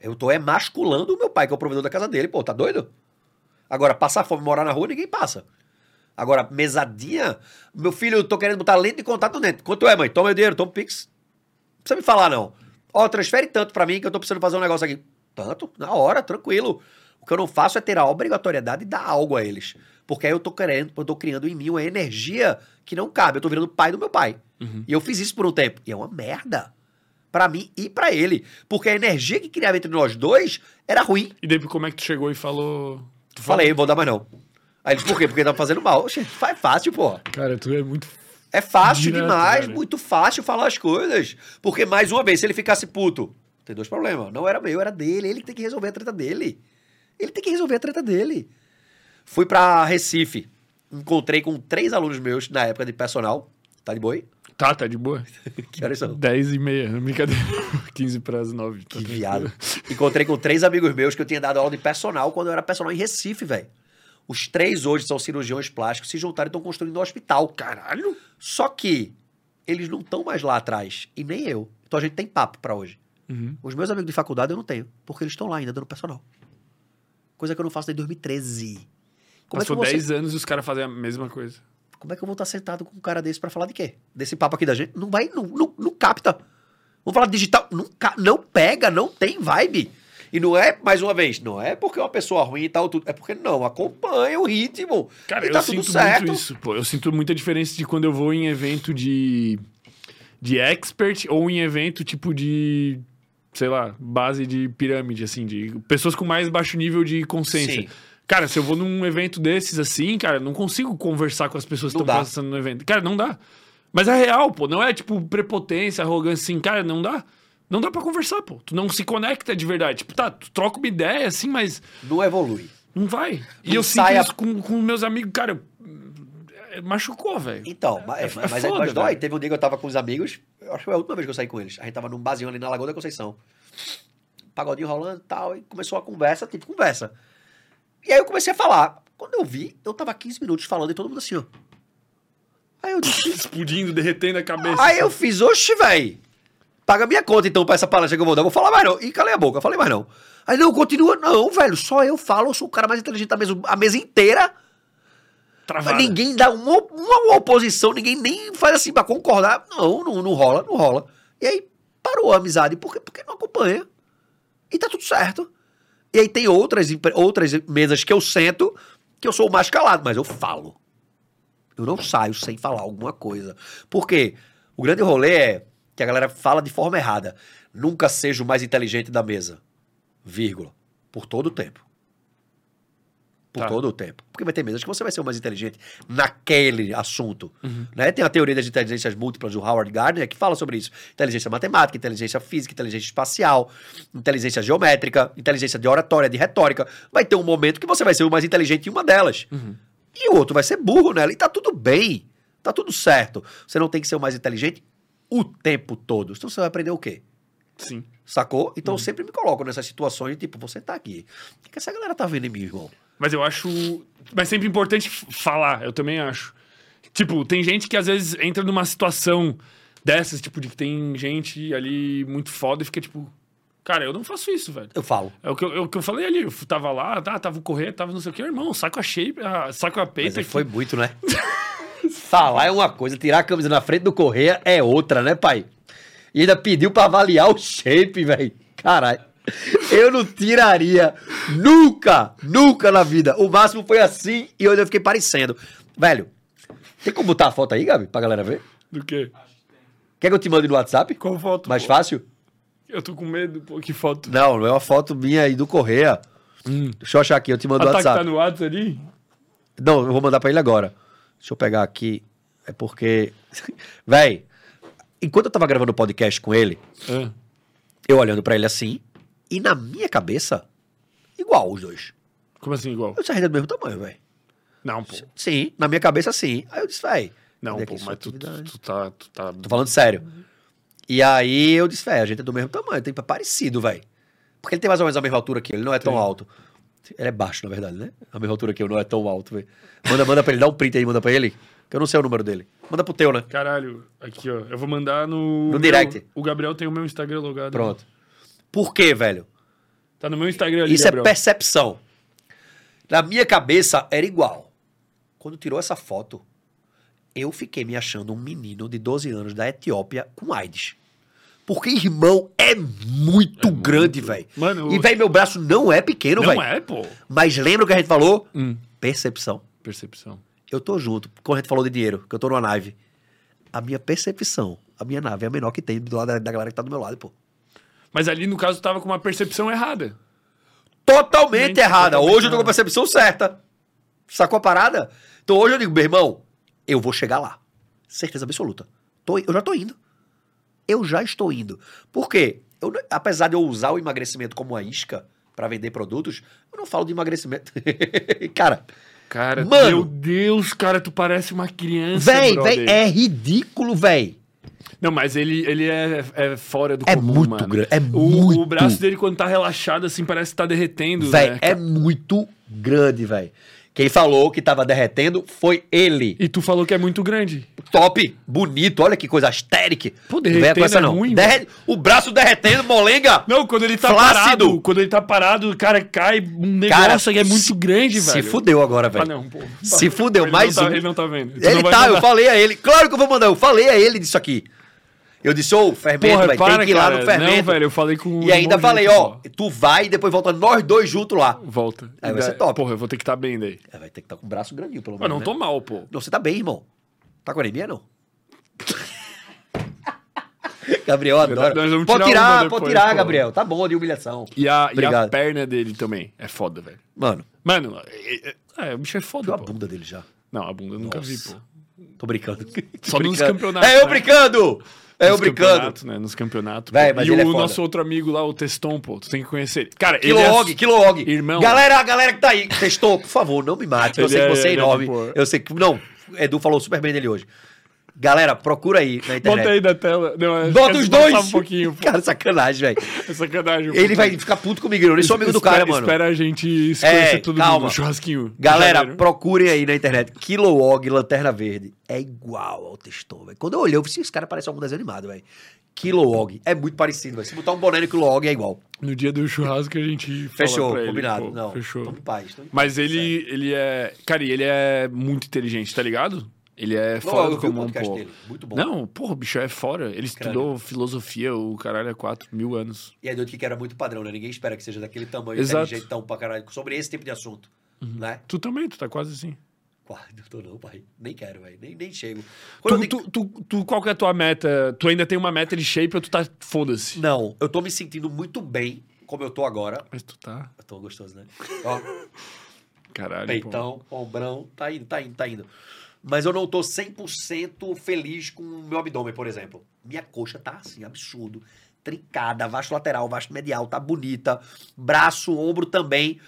S2: Eu tô emasculando o meu pai, que é o provedor da casa dele. Pô, tá doido? Agora, passar fome, morar na rua, ninguém passa. Agora, mesadinha, meu filho, eu tô querendo botar lente de contato dentro. Quanto é, mãe? Toma meu dinheiro, toma o Pix. Não precisa me falar, não. Ó, transfere tanto pra mim que eu tô precisando fazer um negócio aqui. Tanto? Na hora, tranquilo. O que eu não faço é ter a obrigatoriedade de dar algo a eles. Porque aí eu tô querendo, eu tô criando em mim uma energia que não cabe. Eu tô virando pai do meu pai.
S1: Uhum.
S2: E eu fiz isso por um tempo. E é uma merda. Pra mim e pra ele. Porque a energia que criava entre nós dois era ruim.
S1: E daí como é que tu chegou e falou... Tu
S2: Falei, vou dar mais não. Aí ele, por quê? Porque tá fazendo mal. Oxe, faz fácil, porra.
S1: Cara, tu é muito...
S2: É fácil
S1: Direto,
S2: demais,
S1: velho.
S2: muito fácil falar as coisas. Porque, mais uma vez, se ele ficasse puto, tem dois problemas. Não era meu, era dele. Ele que tem que resolver a treta dele. Ele tem que resolver a treta dele. Fui pra Recife. Encontrei com três alunos meus na época de personal. Tá de boi?
S1: Tá, tá de boa.
S2: Que horas são?
S1: 10 e meia, brincadeira. 15 para as 9.
S2: Que viado. Encontrei com três amigos meus que eu tinha dado aula de personal quando eu era personal em Recife, velho. Os três hoje são cirurgiões plásticos, se juntaram e estão construindo um hospital.
S1: Caralho!
S2: Só que eles não estão mais lá atrás. E nem eu. Então a gente tem papo pra hoje.
S1: Uhum.
S2: Os meus amigos de faculdade eu não tenho. Porque eles estão lá ainda dando personal. Coisa que eu não faço desde 2013. Como é,
S1: Passou
S2: eu vou ser-
S1: 10 anos e os caras fazem a mesma coisa.
S2: como é que eu vou estar sentado com um cara desse pra falar de quê? Desse papo aqui da gente? Não vai, não, não, não capta. Vamos falar digital. Não, não pega, não tem vibe. E não é, mais uma vez, não é porque é uma pessoa ruim e tal, tudo. É porque não, acompanha o ritmo.
S1: Cara, eu
S2: tá tudo
S1: sinto
S2: certo.
S1: muito isso, pô. Eu sinto muita diferença de quando eu vou em evento de, de expert ou em evento tipo de, sei lá, base de pirâmide, assim, de pessoas com mais baixo nível de consciência.
S2: Sim.
S1: Cara, se eu vou num evento desses assim, cara, não consigo conversar com as pessoas que
S2: Não
S1: estão
S2: dá.
S1: passando no evento. Cara, não dá. Mas é real, pô. Não é tipo prepotência, arrogância, assim. Cara, não dá. Não dá pra conversar, pô. Tu não se conecta de verdade. Tipo, tá, tu troca uma ideia, assim, mas
S2: Não evolui.
S1: não vai. E
S2: Não
S1: eu sinto
S2: sai a-
S1: isso com, com meus amigos, cara. É, Machucou, velho.
S2: Então, mas,
S1: é
S2: mas, mas,
S1: foda,
S2: mas dói.
S1: velho.
S2: Teve um dia que eu tava com os amigos, eu acho que foi a última vez que eu saí com eles. A gente tava num barzinho ali na Lagoa da Conceição. Pagodinho rolando e tal, e começou a conversa, tipo conversa. E aí eu comecei a falar. Quando eu vi, eu tava 15 minutos falando e todo mundo assim, ó. Aí eu disse,
S1: Explodindo, derretendo a cabeça.
S2: Aí eu fiz, oxe, véi. Paga minha conta então pra essa palestra que eu vou dar. Eu vou falar mais não. E calei a boca, eu falei mais não. Aí não, continua. Não, velho, só eu falo, eu sou o cara mais inteligente da mesa, a mesa inteira.
S1: Travada.
S2: Ninguém dá uma, uma oposição, ninguém nem faz assim pra concordar. Não, não, não rola, não rola. E aí parou a amizade, porque, porque não acompanha. E tá tudo certo. E aí tem outras, outras mesas que eu sento que eu sou mais calado, mas eu falo. Eu não saio sem falar alguma coisa. Por quê? O grande rolê é que a galera fala de forma errada. Nunca seja o mais inteligente da mesa. Vírgula. Por todo o tempo. Por
S1: Tá.
S2: todo o tempo. Porque vai ter mesas que você vai ser o mais inteligente naquele assunto. Né? Tem a teoria das inteligências múltiplas do Howard Gardner que fala sobre isso. Inteligência matemática, inteligência física, inteligência espacial, inteligência geométrica, inteligência de oratória, de retórica. Vai ter um momento que você vai ser o mais inteligente em uma delas. E o outro vai ser burro nela. E tá tudo bem. Tá tudo certo. Você não tem que ser o mais inteligente o tempo todo. Então você vai aprender o quê?
S1: Sim.
S2: Sacou? Então eu sempre me coloco nessas situações, tipo, você tá aqui. O que essa galera tá vendo em mim, irmão?
S1: Mas eu acho. Mas sempre importante falar, eu também acho. Tipo, tem gente que às vezes entra numa situação dessas, tipo, de que tem gente ali muito foda e fica tipo. Cara, eu não faço isso, velho.
S2: Eu falo.
S1: É o que eu, é o que eu falei ali. Eu tava lá, tá, tava correr, tava não sei o que, irmão, saco a shape, a, saco a
S2: Mas
S1: peita.
S2: aí
S1: aqui.
S2: foi muito, né? Falar é uma coisa, tirar a camisa na frente do Correia é outra, né, pai? E ainda pediu pra avaliar o shape, velho. Caralho. Eu não tiraria nunca, nunca na vida. O máximo foi assim e eu ainda fiquei parecendo. Velho, tem como botar a foto aí, Gabi, pra galera ver?
S1: Do quê?
S2: Quer que eu te mande no WhatsApp?
S1: Qual foto?
S2: Mais
S1: pô?
S2: fácil?
S1: Eu tô com medo, pô, que foto.
S2: Não, não é uma foto minha aí do Correia. Deixa eu achar aqui, eu te mando no
S1: tá,
S2: WhatsApp.
S1: tá no WhatsApp ali?
S2: Não, eu vou mandar pra ele agora. Deixa eu pegar aqui. É porque. Véi, enquanto eu tava gravando o podcast com ele,
S1: Ah.
S2: eu olhando pra ele assim, e na minha cabeça, igual os dois.
S1: Como assim, igual?
S2: Eu saí do mesmo tamanho, velho.
S1: Não, pô.
S2: Sim, na minha cabeça sim. Aí eu disse, véi.
S1: Não,
S2: cadê
S1: pô, mas tu, tu, tu tá. Tu tá...
S2: Tô falando sério. E aí eu disse, véi, a gente é do mesmo tamanho, tem parecido, velho. Porque ele tem mais ou menos a mesma altura que eu, ele não é tão
S1: Sim.
S2: alto. Ele é baixo, na verdade, né? A mesma altura que eu, não é tão alto, velho. Manda, manda pra ele, dá um print aí, manda pra ele. Que eu não sei o número dele. Manda pro teu, né?
S1: Caralho, aqui, ó. Eu vou mandar no.
S2: No
S1: meu-
S2: direct.
S1: O Gabriel tem o meu Instagram logado.
S2: Pronto. Por quê, velho?
S1: Tá no meu Instagram ali,
S2: Isso
S1: Gabriel.
S2: é percepção. Na minha cabeça era igual. Quando tirou essa foto, eu fiquei me achando um menino de 12 anos da Etiópia com AIDS. Porque, irmão, é muito grande, velho. E, velho, meu braço não é pequeno,
S1: Não
S2: velho.
S1: é, pô.
S2: Mas lembra o que a gente falou?
S1: Hum.
S2: Percepção.
S1: Percepção.
S2: Eu tô junto. Quando a gente falou de dinheiro, que eu tô numa nave. A minha percepção, a minha nave é a menor que tem do lado da, da galera que tá do meu lado, pô.
S1: Mas ali, no caso, tava com uma percepção errada.
S2: totalmente
S1: Mente
S2: errada.
S1: totalmente
S2: hoje eu tô com a
S1: errada.
S2: percepção certa. Sacou a parada? Então hoje eu digo, meu irmão, eu vou chegar lá. Certeza absoluta. Tô- eu já tô indo. Eu já estou indo. Por quê? Eu apesar de eu usar o emagrecimento como uma isca pra vender produtos, eu não falo de emagrecimento. cara,
S1: Cara,
S2: Mano.
S1: meu Deus, cara, tu parece uma criança,
S2: véi,
S1: brother.
S2: véi, é ridículo, véi.
S1: Não, mas ele, ele é, é fora do
S2: É
S1: comum,
S2: muito
S1: mano.
S2: grande, é
S1: o,
S2: muito.
S1: O braço dele, quando tá relaxado, assim, parece que tá derretendo,
S2: Véi,
S1: né?
S2: é muito grande, véi. Quem falou que tava derretendo foi ele.
S1: E tu falou que é muito grande.
S2: top, bonito, olha que coisa astérica.
S1: Pô, derretendo
S2: com essa
S1: é
S2: não.
S1: ruim,
S2: Derre- O braço derretendo, molenga.
S1: Não, quando ele tá
S2: Flácido.
S1: parado, quando ele tá parado, cara, cai um negócio que é muito grande,
S2: Se
S1: velho.
S2: fudeu agora, velho.
S1: Ah, não, pô.
S2: Se fudeu,
S1: ele
S2: mais
S1: não tá,
S2: um.
S1: Ele não tá vendo. Tu
S2: Ele tá, eu
S1: mandar.
S2: falei a ele. Claro que eu vou mandar, eu falei a ele disso aqui. Eu disse, ô, fermento,
S1: Porra, para,
S2: tem que ir lá
S1: cara.
S2: no fermento.
S1: Não, velho, eu falei com
S2: e ainda falei,
S1: junto,
S2: ó, tu vai e depois volta nós dois juntos lá.
S1: Volta.
S2: Aí vai ser top.
S1: Porra, eu vou ter que estar bem daí.
S2: É, vai ter que estar com o braço grandinho, pelo
S1: Mas
S2: menos.
S1: não
S2: né?
S1: tô mal, pô.
S2: Não, você tá bem, irmão. Tá com anemia, não? Gabriel adora. Pode
S1: tirar
S2: tirar,
S1: uma
S2: pode
S1: depois,
S2: tirar,
S1: pô.
S2: Gabriel. Tá bom de humilhação.
S1: E a, e a perna dele também é foda, velho.
S2: Mano,
S1: Mano, é, é- é, o bicho é foda,
S2: viu a bunda dele já.
S1: Não, a bunda eu nunca vi,
S2: Nossa.
S1: pô.
S2: Tô brincando.
S1: Só
S2: Tô
S1: nos
S2: brincando.
S1: campeonatos,
S2: É eu
S1: né?
S2: brincando! É eu brincando.
S1: né? Nos campeonatos.
S2: Véi,
S1: e
S2: ele é
S1: o
S2: foda.
S1: nosso outro amigo lá, o Teston, pô, tu tem que conhecer ele. Cara, ele
S2: Kilog,
S1: é...
S2: Kilog.
S1: Irmão.
S2: Galera, a galera que tá aí, testou, por favor, não me mate. Eu
S1: Ele
S2: sei que
S1: é-
S2: você é
S1: ele é
S2: enorme. eu sei que. Não, Edu falou super bem dele hoje. Galera, procura aí na internet.
S1: Bota aí na tela. Não, acho
S2: Bota os
S1: é passar
S2: dois!
S1: um pouquinho. pô.
S2: Cara, sacanagem, velho.
S1: É sacanagem.
S2: Ele
S1: pô.
S2: vai ficar puto comigo, eu nem sou amigo do cara, mano.
S1: Espera a gente se conhecer
S2: É,
S1: todo
S2: calma.
S1: mundo no churrasquinho.
S2: Galera, procurem aí na internet. Kilowog Lanterna Verde. É igual ao textor, velho. Quando eu olhei, eu falei, esse cara parece algum desenho animado, velho. Kilowog. É muito parecido, velho. Se botar um boné no Kilowog é igual.
S1: No dia do churrasco a gente
S2: Fechou,
S1: ele,
S2: combinado.
S1: pô,
S2: Não,
S1: Fechou.
S2: tamo em paz. tamo em paz.
S1: Mas ele, ele é... Cara, ele é muito inteligente, tá ligado? Ele é
S2: Não,
S1: fora
S2: eu
S1: do comum, pô.
S2: dele. Muito bom.
S1: Não, porra, o bicho é fora. Ele
S2: Crânio.
S1: estudou filosofia, o caralho, há 4 mil anos.
S2: E é doido que era muito padrão, né? Ninguém espera que seja daquele tamanho,
S1: Exato. Uhum.
S2: inteligentão pra caralho, sobre esse tipo de assunto. Né?
S1: Tu também, tu tá quase assim.
S2: Quase, não tô não, pai. Nem quero, velho. Nem, nem chego.
S1: Tu,
S2: digo-
S1: tu, tu, tu- qual que é a tua meta? Tu ainda tem uma meta de shape ou tu tá foda-se?
S2: Não, eu tô me sentindo muito bem, como eu tô agora.
S1: Mas tu tá...
S2: Eu tô gostoso, né? Ó,
S1: Caralho, pô.
S2: peitão, ombrão, tá indo, tá indo, tá indo. Mas eu não tô 100% feliz com o meu abdômen, por exemplo. Minha coxa tá assim, absurdo. Trincada, vasto lateral, vasto medial, tá bonita. Braço, ombro também.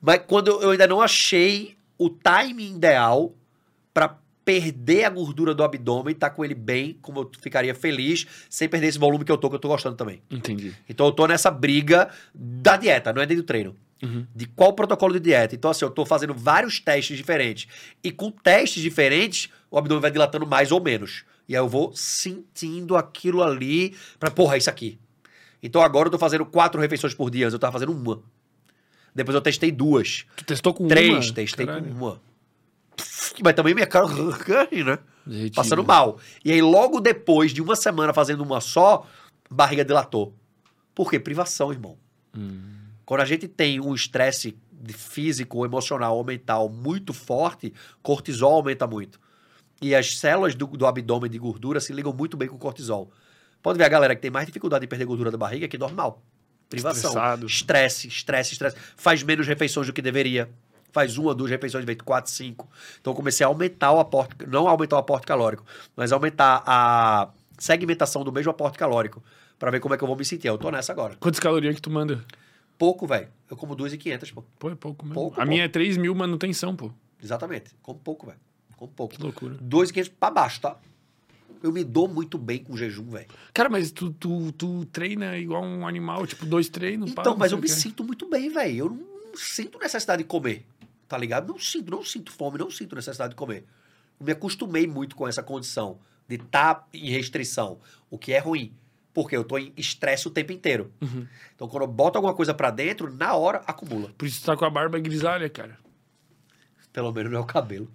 S2: Mas quando eu, eu ainda não achei o timing ideal pra perder a gordura do abdômen, tá com ele bem, como eu ficaria feliz, sem perder esse volume que eu tô, que eu tô gostando também.
S1: Entendi.
S2: Então eu tô nessa briga da dieta, não é nem do treino.
S1: Uhum.
S2: De qual protocolo de dieta. Então, assim, eu tô fazendo vários testes diferentes. E com testes diferentes, o abdômen vai dilatando mais ou menos. E aí eu vou sentindo aquilo ali pra, porra, isso aqui. Então agora eu tô fazendo quatro refeições por dia, antes eu tava fazendo uma. Depois eu testei duas.
S1: Tu testou com
S2: Três,
S1: uma?
S2: testei
S1: Caralho.
S2: com uma. Mas também minha cara, né?
S1: Derretido.
S2: Passando mal. E aí, logo depois de uma semana fazendo uma só, barriga dilatou. Por quê? Privação, irmão.
S1: Hum.
S2: Quando a gente tem um estresse de físico, emocional ou mental muito forte, cortisol aumenta muito. E as células do, do abdômen de gordura se ligam muito bem com o cortisol. Pode ver a galera que tem mais dificuldade em perder gordura da barriga, que é normal. Privação.
S1: Estressado.
S2: Estresse, estresse, estresse. Faz menos refeições do que deveria. Faz uma, duas refeições de vez quatro, cinco. Então eu comecei a aumentar o aporte, não aumentar o aporte calórico, mas aumentar a segmentação do mesmo aporte calórico. Pra ver como é que eu vou me sentir. Eu tô nessa agora.
S1: Quantas calorias que tu manda?
S2: Pouco, velho. Eu como 2.500, pô.
S1: Pô, é pouco mesmo.
S2: Pouco,
S1: a
S2: pô.
S1: minha é 3 mil manutenção, pô.
S2: Exatamente. Como pouco, velho. Como pouco.
S1: Que loucura.
S2: 2.500 pra baixo, tá? Eu me dou muito bem com jejum, velho.
S1: Cara, mas tu, tu, tu treina igual um animal, tipo, dois treinos. pá,
S2: Então,
S1: não
S2: mas eu me sinto muito bem, velho. Eu não sinto necessidade de comer. Tá ligado? Não sinto, não sinto fome, não sinto necessidade de comer. Eu me acostumei muito com essa condição de estar em restrição, o que é ruim. Porque eu tô em estresse o tempo inteiro.
S1: Uhum.
S2: Então, quando eu boto alguma coisa pra dentro, na hora acumula.
S1: Por isso tu tá com a barba grisalha, cara.
S2: Pelo menos não é o cabelo.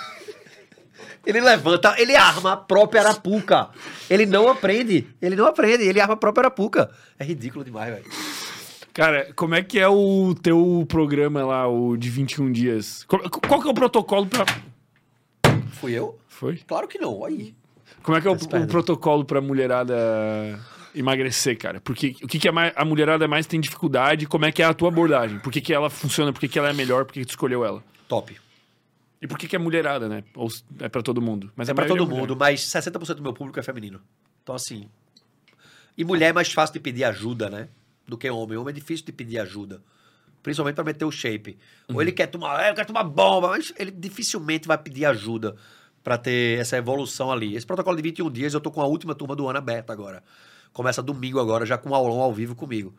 S2: ele levanta, ele arma a própria arapuca. Ele não aprende. Ele não aprende, ele arma a própria arapuca. É ridículo demais, velho.
S1: Cara, como é que é o teu programa lá, o de 21 dias? Qual, qual que é o protocolo pra...
S2: Fui eu?
S1: Foi?
S2: Claro que não. Aí.
S1: Como é que é o, o protocolo pra mulherada emagrecer, cara? Porque o que, que é mais, a mulherada mais tem dificuldade? Como é que é a tua abordagem? Por que, que ela funciona? Por que, que ela é melhor? Por que, que tu escolheu ela?
S2: Top.
S1: E por que, que é mulherada, né? Ou é pra todo mundo? Mas
S2: É
S1: a
S2: pra
S1: maioria
S2: todo
S1: mulher.
S2: mundo, mas 60% do meu público é feminino. Então, assim. E mulher é mais fácil de pedir ajuda, né? Do que homem. Homem é difícil de pedir ajuda. Principalmente pra meter o shape. Ou ele quer tomar, "É, eu quero tomar bomba, mas ele dificilmente vai pedir ajuda pra ter essa evolução ali. Esse protocolo de 21 dias, eu tô com a última turma do ano aberta agora. Começa domingo agora, já com um aulão ao vivo comigo.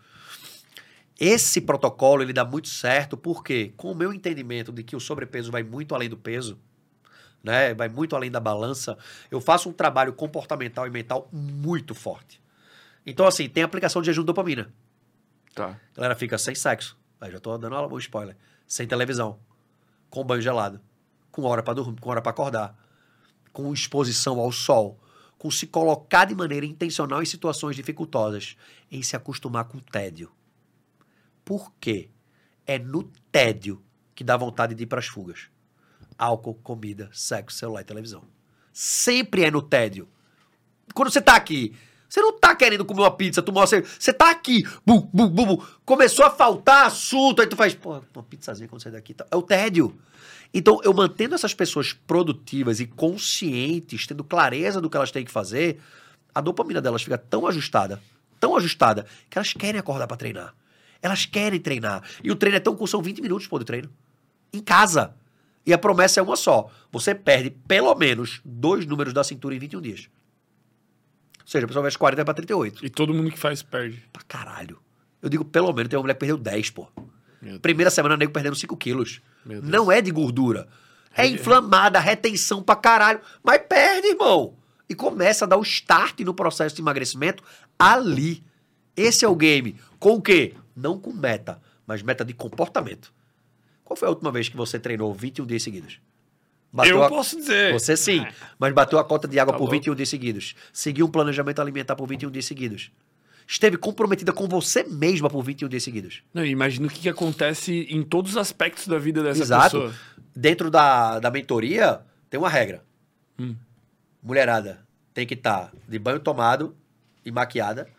S2: Esse protocolo, ele dá muito certo, porque com o meu entendimento de que o sobrepeso vai muito além do peso, né? Vai muito além da balança. Eu faço um trabalho comportamental e mental muito forte. Então, assim, tem aplicação de jejum de dopamina.
S1: Tá.
S2: A galera fica sem sexo. Aí já tô dando um spoiler. Sem televisão. Com banho gelado. Com hora para dormir, com hora para acordar. Com exposição ao sol. Com se colocar de maneira intencional em situações dificultosas. Em se acostumar com o tédio. Por quê? É no tédio que dá vontade de ir para as fugas. Álcool, comida, sexo, celular e televisão. Sempre é no tédio. Quando você tá aqui, você não tá querendo comer uma pizza, uma cerveja. Você tá aqui, começou a faltar assunto, aí tu faz, pô, uma pizzazinha quando sair daqui. tal. É o tédio. Então, eu mantendo essas pessoas produtivas e conscientes, tendo clareza do que elas têm que fazer, a dopamina delas fica tão ajustada, tão ajustada, que elas querem acordar pra treinar. Elas querem treinar. E o treino é tão curto, são 20 minutos pô, de treino. Em casa. E a promessa é uma só. Você perde pelo menos dois números da cintura em 21 dias. Ou seja, a pessoa veste 40 para 38.
S1: E todo mundo que faz perde.
S2: Pra caralho. Eu digo pelo menos, tem uma mulher que perdeu 10, pô. Primeira semana, nego perdendo 5 quilos. Não é de gordura. É inflamada, retenção pra caralho. Mas perde, irmão. E começa a dar o start no processo de emagrecimento ali. Esse é o game. Com o quê? Não com meta, mas meta de comportamento. Qual foi a última vez que você treinou 21 dias seguidos?
S1: Eu
S2: a-
S1: posso dizer.
S2: Você sim, mas bateu a cota de água
S1: Tá
S2: por
S1: louco.
S2: 21 dias seguidos. Seguiu um planejamento alimentar por 21 dias seguidos. Esteve comprometida com você mesma por 21 dias seguidos.
S1: Não, imagina o que, que acontece em todos os aspectos da vida dessa
S2: Exato.
S1: pessoa.
S2: Dentro da, da mentoria, tem uma regra.
S1: Hum.
S2: Mulherada tem que estar de banho tomado e maquiada.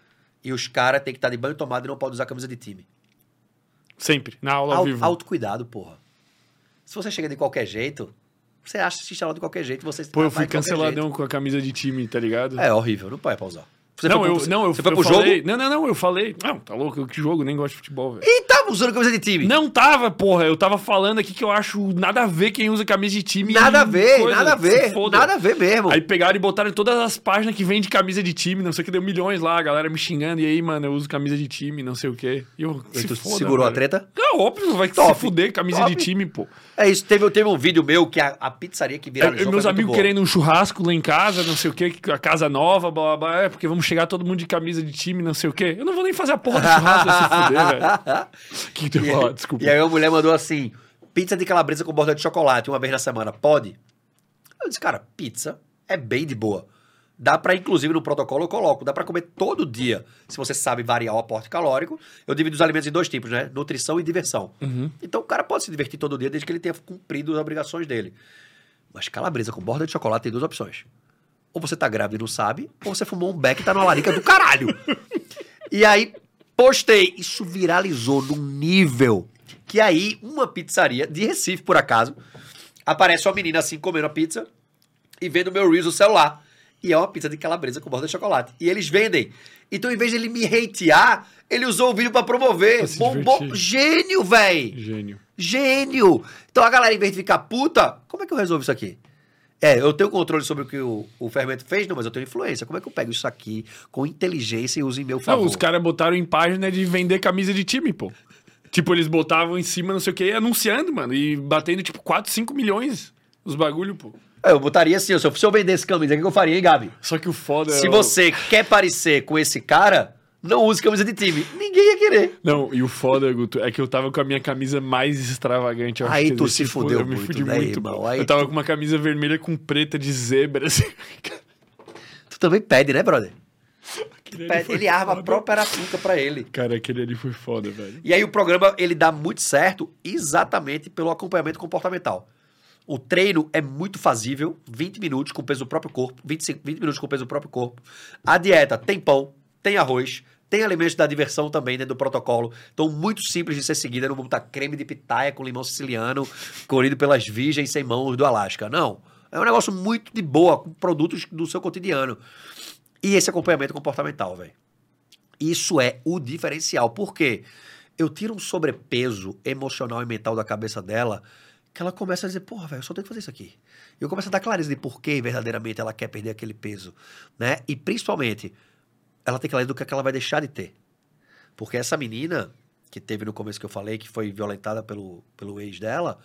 S2: E os caras tem que estar de banho tomado e não pode usar camisa de time.
S1: Sempre, na aula ao vivo.
S2: autocuidado, porra. Se você chega de qualquer jeito, você acha que se instalar de qualquer jeito, você
S1: Pô, eu fui canceladão com a camisa de time, tá ligado?
S2: É horrível, não pode pausar. Você
S1: não,
S2: foi
S1: eu,
S2: pro,
S1: não, eu,
S2: você foi
S1: eu
S2: pro
S1: falei.
S2: jogo
S1: Não, não, não, eu falei. Não, tá louco, que jogo, nem gosto de futebol, velho.
S2: e tava usando camisa de time.
S1: Não tava, porra. Eu tava falando aqui que eu acho nada a ver quem usa camisa de time.
S2: nada a ver,
S1: coisa,
S2: nada a ver, nada a ver mesmo.
S1: Aí pegaram e botaram em todas as páginas que vende camisa de time, não sei o que, deu milhões lá, a galera me xingando. E aí, mano, eu uso camisa de time, não sei o que. E eu, se
S2: tu
S1: foda,
S2: segurou a
S1: velho.
S2: treta?
S1: É óbvio, vai
S2: Top,
S1: se fuder, camisa
S2: top.
S1: de time, pô.
S2: É isso, teve, teve um vídeo meu que a, a pizzaria que
S1: É,
S2: viralizou
S1: meus
S2: foi muito
S1: amigos querendo um churrasco lá em casa, não sei o que, a casa nova, blá blá blá, é porque vamos chegar todo mundo de camisa de time, não sei o que. Eu não vou nem fazer a porra do churrasco, se fuder, velho. O que, que tu ia falar? Desculpa.
S2: E aí a mulher mandou assim: pizza de calabresa com borda de chocolate uma vez na semana, pode? Eu disse, cara, pizza é bem de boa. Dá pra, inclusive, no protocolo eu coloco, dá pra comer todo dia. Se você sabe variar o aporte calórico, eu divido os alimentos em dois tipos, né? Nutrição e diversão.
S1: Uhum.
S2: Então o cara pode se divertir todo dia desde que ele tenha cumprido as obrigações dele. Mas calabresa com borda de chocolate tem duas opções. Ou você tá grávido e não sabe, ou você fumou um beck e tá numa larica do caralho. E aí, postei. Isso viralizou num nível que aí, uma pizzaria de Recife, por acaso, aparece uma menina assim comendo a pizza e vendo meu Reels no celular. E é uma pizza de calabresa com borda de chocolate. E eles vendem. Então, em vez de ele me hatear, ele usou o vídeo pra promover. Bombom.
S1: divertir.
S2: Gênio, véi!
S1: Gênio.
S2: Gênio! Então a galera, em vez de ficar puta, como é que eu resolvo isso aqui? É, eu tenho controle sobre o que o, o fermento fez, não, mas eu tenho influência. Como é que eu pego isso aqui com inteligência e uso em meu favor?
S1: Não, os caras botaram em página de vender camisa de time, pô. Tipo, eles botavam em cima, não sei o que, anunciando, mano, e batendo tipo 4, 5 milhões os bagulho, pô.
S2: É, Eu botaria assim, se eu, se eu vendesse camisa, o que eu faria, hein, Gabi?
S1: Só que o foda
S2: Se
S1: é o-
S2: você quer parecer com esse cara, não use camisa de time. Ninguém ia querer.
S1: Não, e o foda, Guto, é que eu tava com a minha camisa mais extravagante.
S2: Aí tu se fudeu
S1: Eu me
S2: muito,
S1: fudi
S2: né,
S1: muito,
S2: irmão? Aí
S1: Eu tava
S2: tu-
S1: com uma camisa vermelha com preta de zebra, assim.
S2: Tu também pede, né, brother? Pede, ele arma a própria arapuca pra ele.
S1: Cara, aquele ali foi foda, velho.
S2: E aí o programa, ele dá muito certo exatamente pelo acompanhamento comportamental. O treino é muito fazível, 20 minutos com o peso do próprio corpo, 25, 20 minutos com o peso do próprio corpo. A dieta tem pão, tem arroz, tem alimentos da diversão também dentro do protocolo. Então, muito simples de ser seguida. Não vou botar creme de pitaia com limão siciliano, colhido pelas virgens sem mãos do Alasca. Não. É um negócio muito de boa, com produtos do seu cotidiano. E esse acompanhamento comportamental, velho. Isso é o diferencial. Por quê? Eu tiro um sobrepeso emocional e mental da cabeça dela que ela começa a dizer, porra, velho, eu só tenho que fazer isso aqui. E eu começo a dar clareza de por que verdadeiramente ela quer perder aquele peso, né? E principalmente, ela tem clareza do que, que ela vai deixar de ter. Porque essa menina, que teve no começo que eu falei, que foi violentada pelo, pelo ex dela,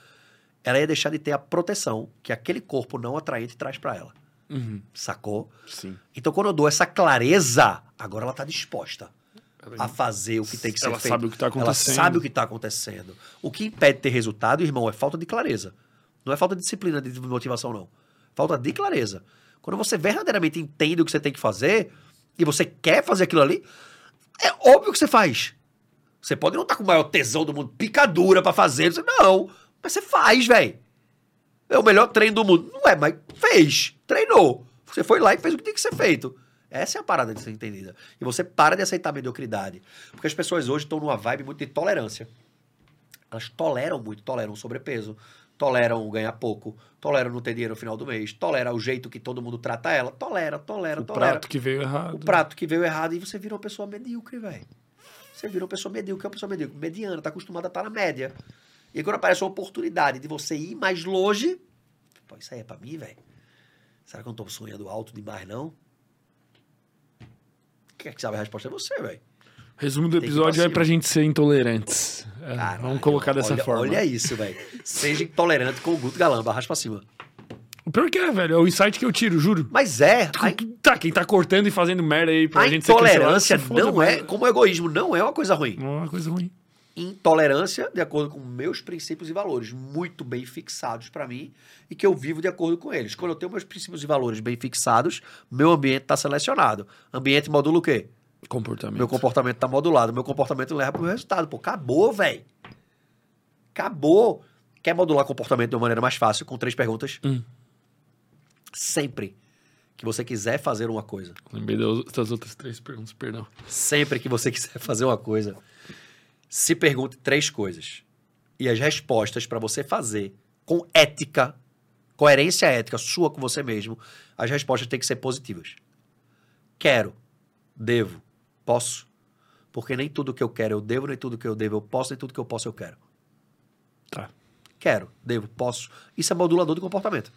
S2: ela ia deixar de ter a proteção que aquele corpo não atraente traz pra ela.
S1: Uhum,
S2: Sacou?
S1: sim.
S2: Então, quando eu dou essa clareza, agora ela tá disposta a fazer o que tem que ser
S1: Ela
S2: feito.
S1: sabe o que tá
S2: Ela
S1: acontecendo.
S2: sabe o que tá acontecendo. O que impede de ter resultado, irmão, é falta de clareza. Não é falta de disciplina, de motivação, não. Falta de clareza. Quando você verdadeiramente entende o que você tem que fazer e você quer fazer aquilo ali, é óbvio que você faz. Você pode não estar com o maior tesão do mundo, picadura pra fazer, não. Mas você faz, velho. É o melhor treino do mundo. Não é, mas fez. Treinou. Você foi lá e fez o que tem que ser feito. Essa é a parada de ser entendida. E você para de aceitar a mediocridade. Porque as pessoas hoje estão numa vibe muito de tolerância. Elas toleram muito, toleram sobrepeso, toleram ganhar pouco, toleram não ter dinheiro no final do mês, toleram o jeito que todo mundo trata ela, tolera, tolera,
S1: O
S2: tolera.
S1: prato que veio errado.
S2: O prato que veio errado e você vira uma pessoa medíocre, velho. Você vira uma pessoa medíocre, é uma pessoa medíocre, mediana, tá acostumada a estar na média. E quando aparece uma oportunidade de você ir mais longe, pô, isso aí é pra mim, velho. Será que eu não tô sonhando alto demais, não? Quem é que sabe a resposta? É você, velho.
S1: Resumo do episódio é pra gente ser intolerantes. É, vamos colocar dessa
S2: olha,
S1: forma.
S2: Olha isso, velho. Seja intolerante com o Guto Galamba, arrasta pra cima.
S1: O pior que é, velho, é o insight que eu tiro, juro.
S2: Mas é, a,
S1: Tá, quem tá cortando e fazendo merda aí pra
S2: a
S1: gente ser
S2: intolerância
S1: se foda,
S2: não é, como o egoísmo, não é uma coisa ruim.
S1: Não é uma coisa ruim.
S2: Intolerância de acordo com meus princípios e valores, muito bem fixados pra mim e que eu vivo de acordo com eles. Quando eu tenho meus princípios e valores bem fixados, meu ambiente tá selecionado. Ambiente modula o quê?
S1: Comportamento.
S2: Meu comportamento tá modulado. Meu comportamento leva pro resultado. Pô, acabou, velho. Acabou. Quer modular comportamento de uma maneira mais fácil com três perguntas?
S1: Hum.
S2: Sempre que você quiser fazer uma coisa,
S1: Lembrei das outras três perguntas, perdão.
S2: sempre que você quiser fazer uma coisa, se pergunte três coisas. E as respostas para você fazer com ética, coerência ética sua com você mesmo, as respostas têm que ser positivas. Quero, devo, posso. Porque nem tudo que eu quero eu devo, nem tudo que eu devo eu posso, nem tudo que eu posso eu quero.
S1: Tá.
S2: Quero, devo, posso. Isso é modulador de comportamento.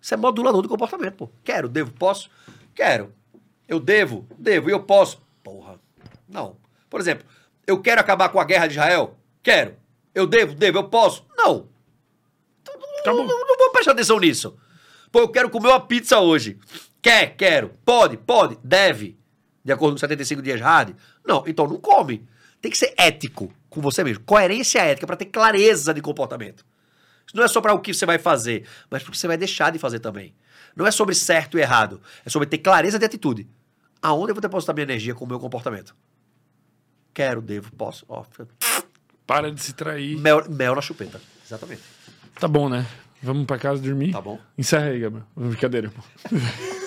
S2: Isso é modulador de comportamento, pô. Quero, devo, posso? Quero. Eu devo, devo e eu posso. Porra. Não. Por exemplo, eu quero acabar com a guerra de Israel? Quero. Eu devo, devo, eu posso? Não.
S1: Acabou.
S2: Não, não vou prestar atenção nisso. Pô, eu quero comer uma pizza hoje. Quer, quero. Pode, pode, deve. De acordo com 75 dias hard? Não, então não come. Tem que ser ético com você mesmo. Coerência ética para ter clareza de comportamento. Isso não é só para o que você vai fazer, mas para o que você vai deixar de fazer também. Não é sobre certo e errado. É sobre ter clareza de atitude. Aonde eu vou depositar minha energia com o meu comportamento? Quero, devo, posso. Ó,
S1: Para de se trair.
S2: mel, mel na chupeta. Exatamente.
S1: Tá bom, né? Vamos pra casa dormir?
S2: Tá bom?
S1: Encerra aí, Gabriel. Brincadeira, pô.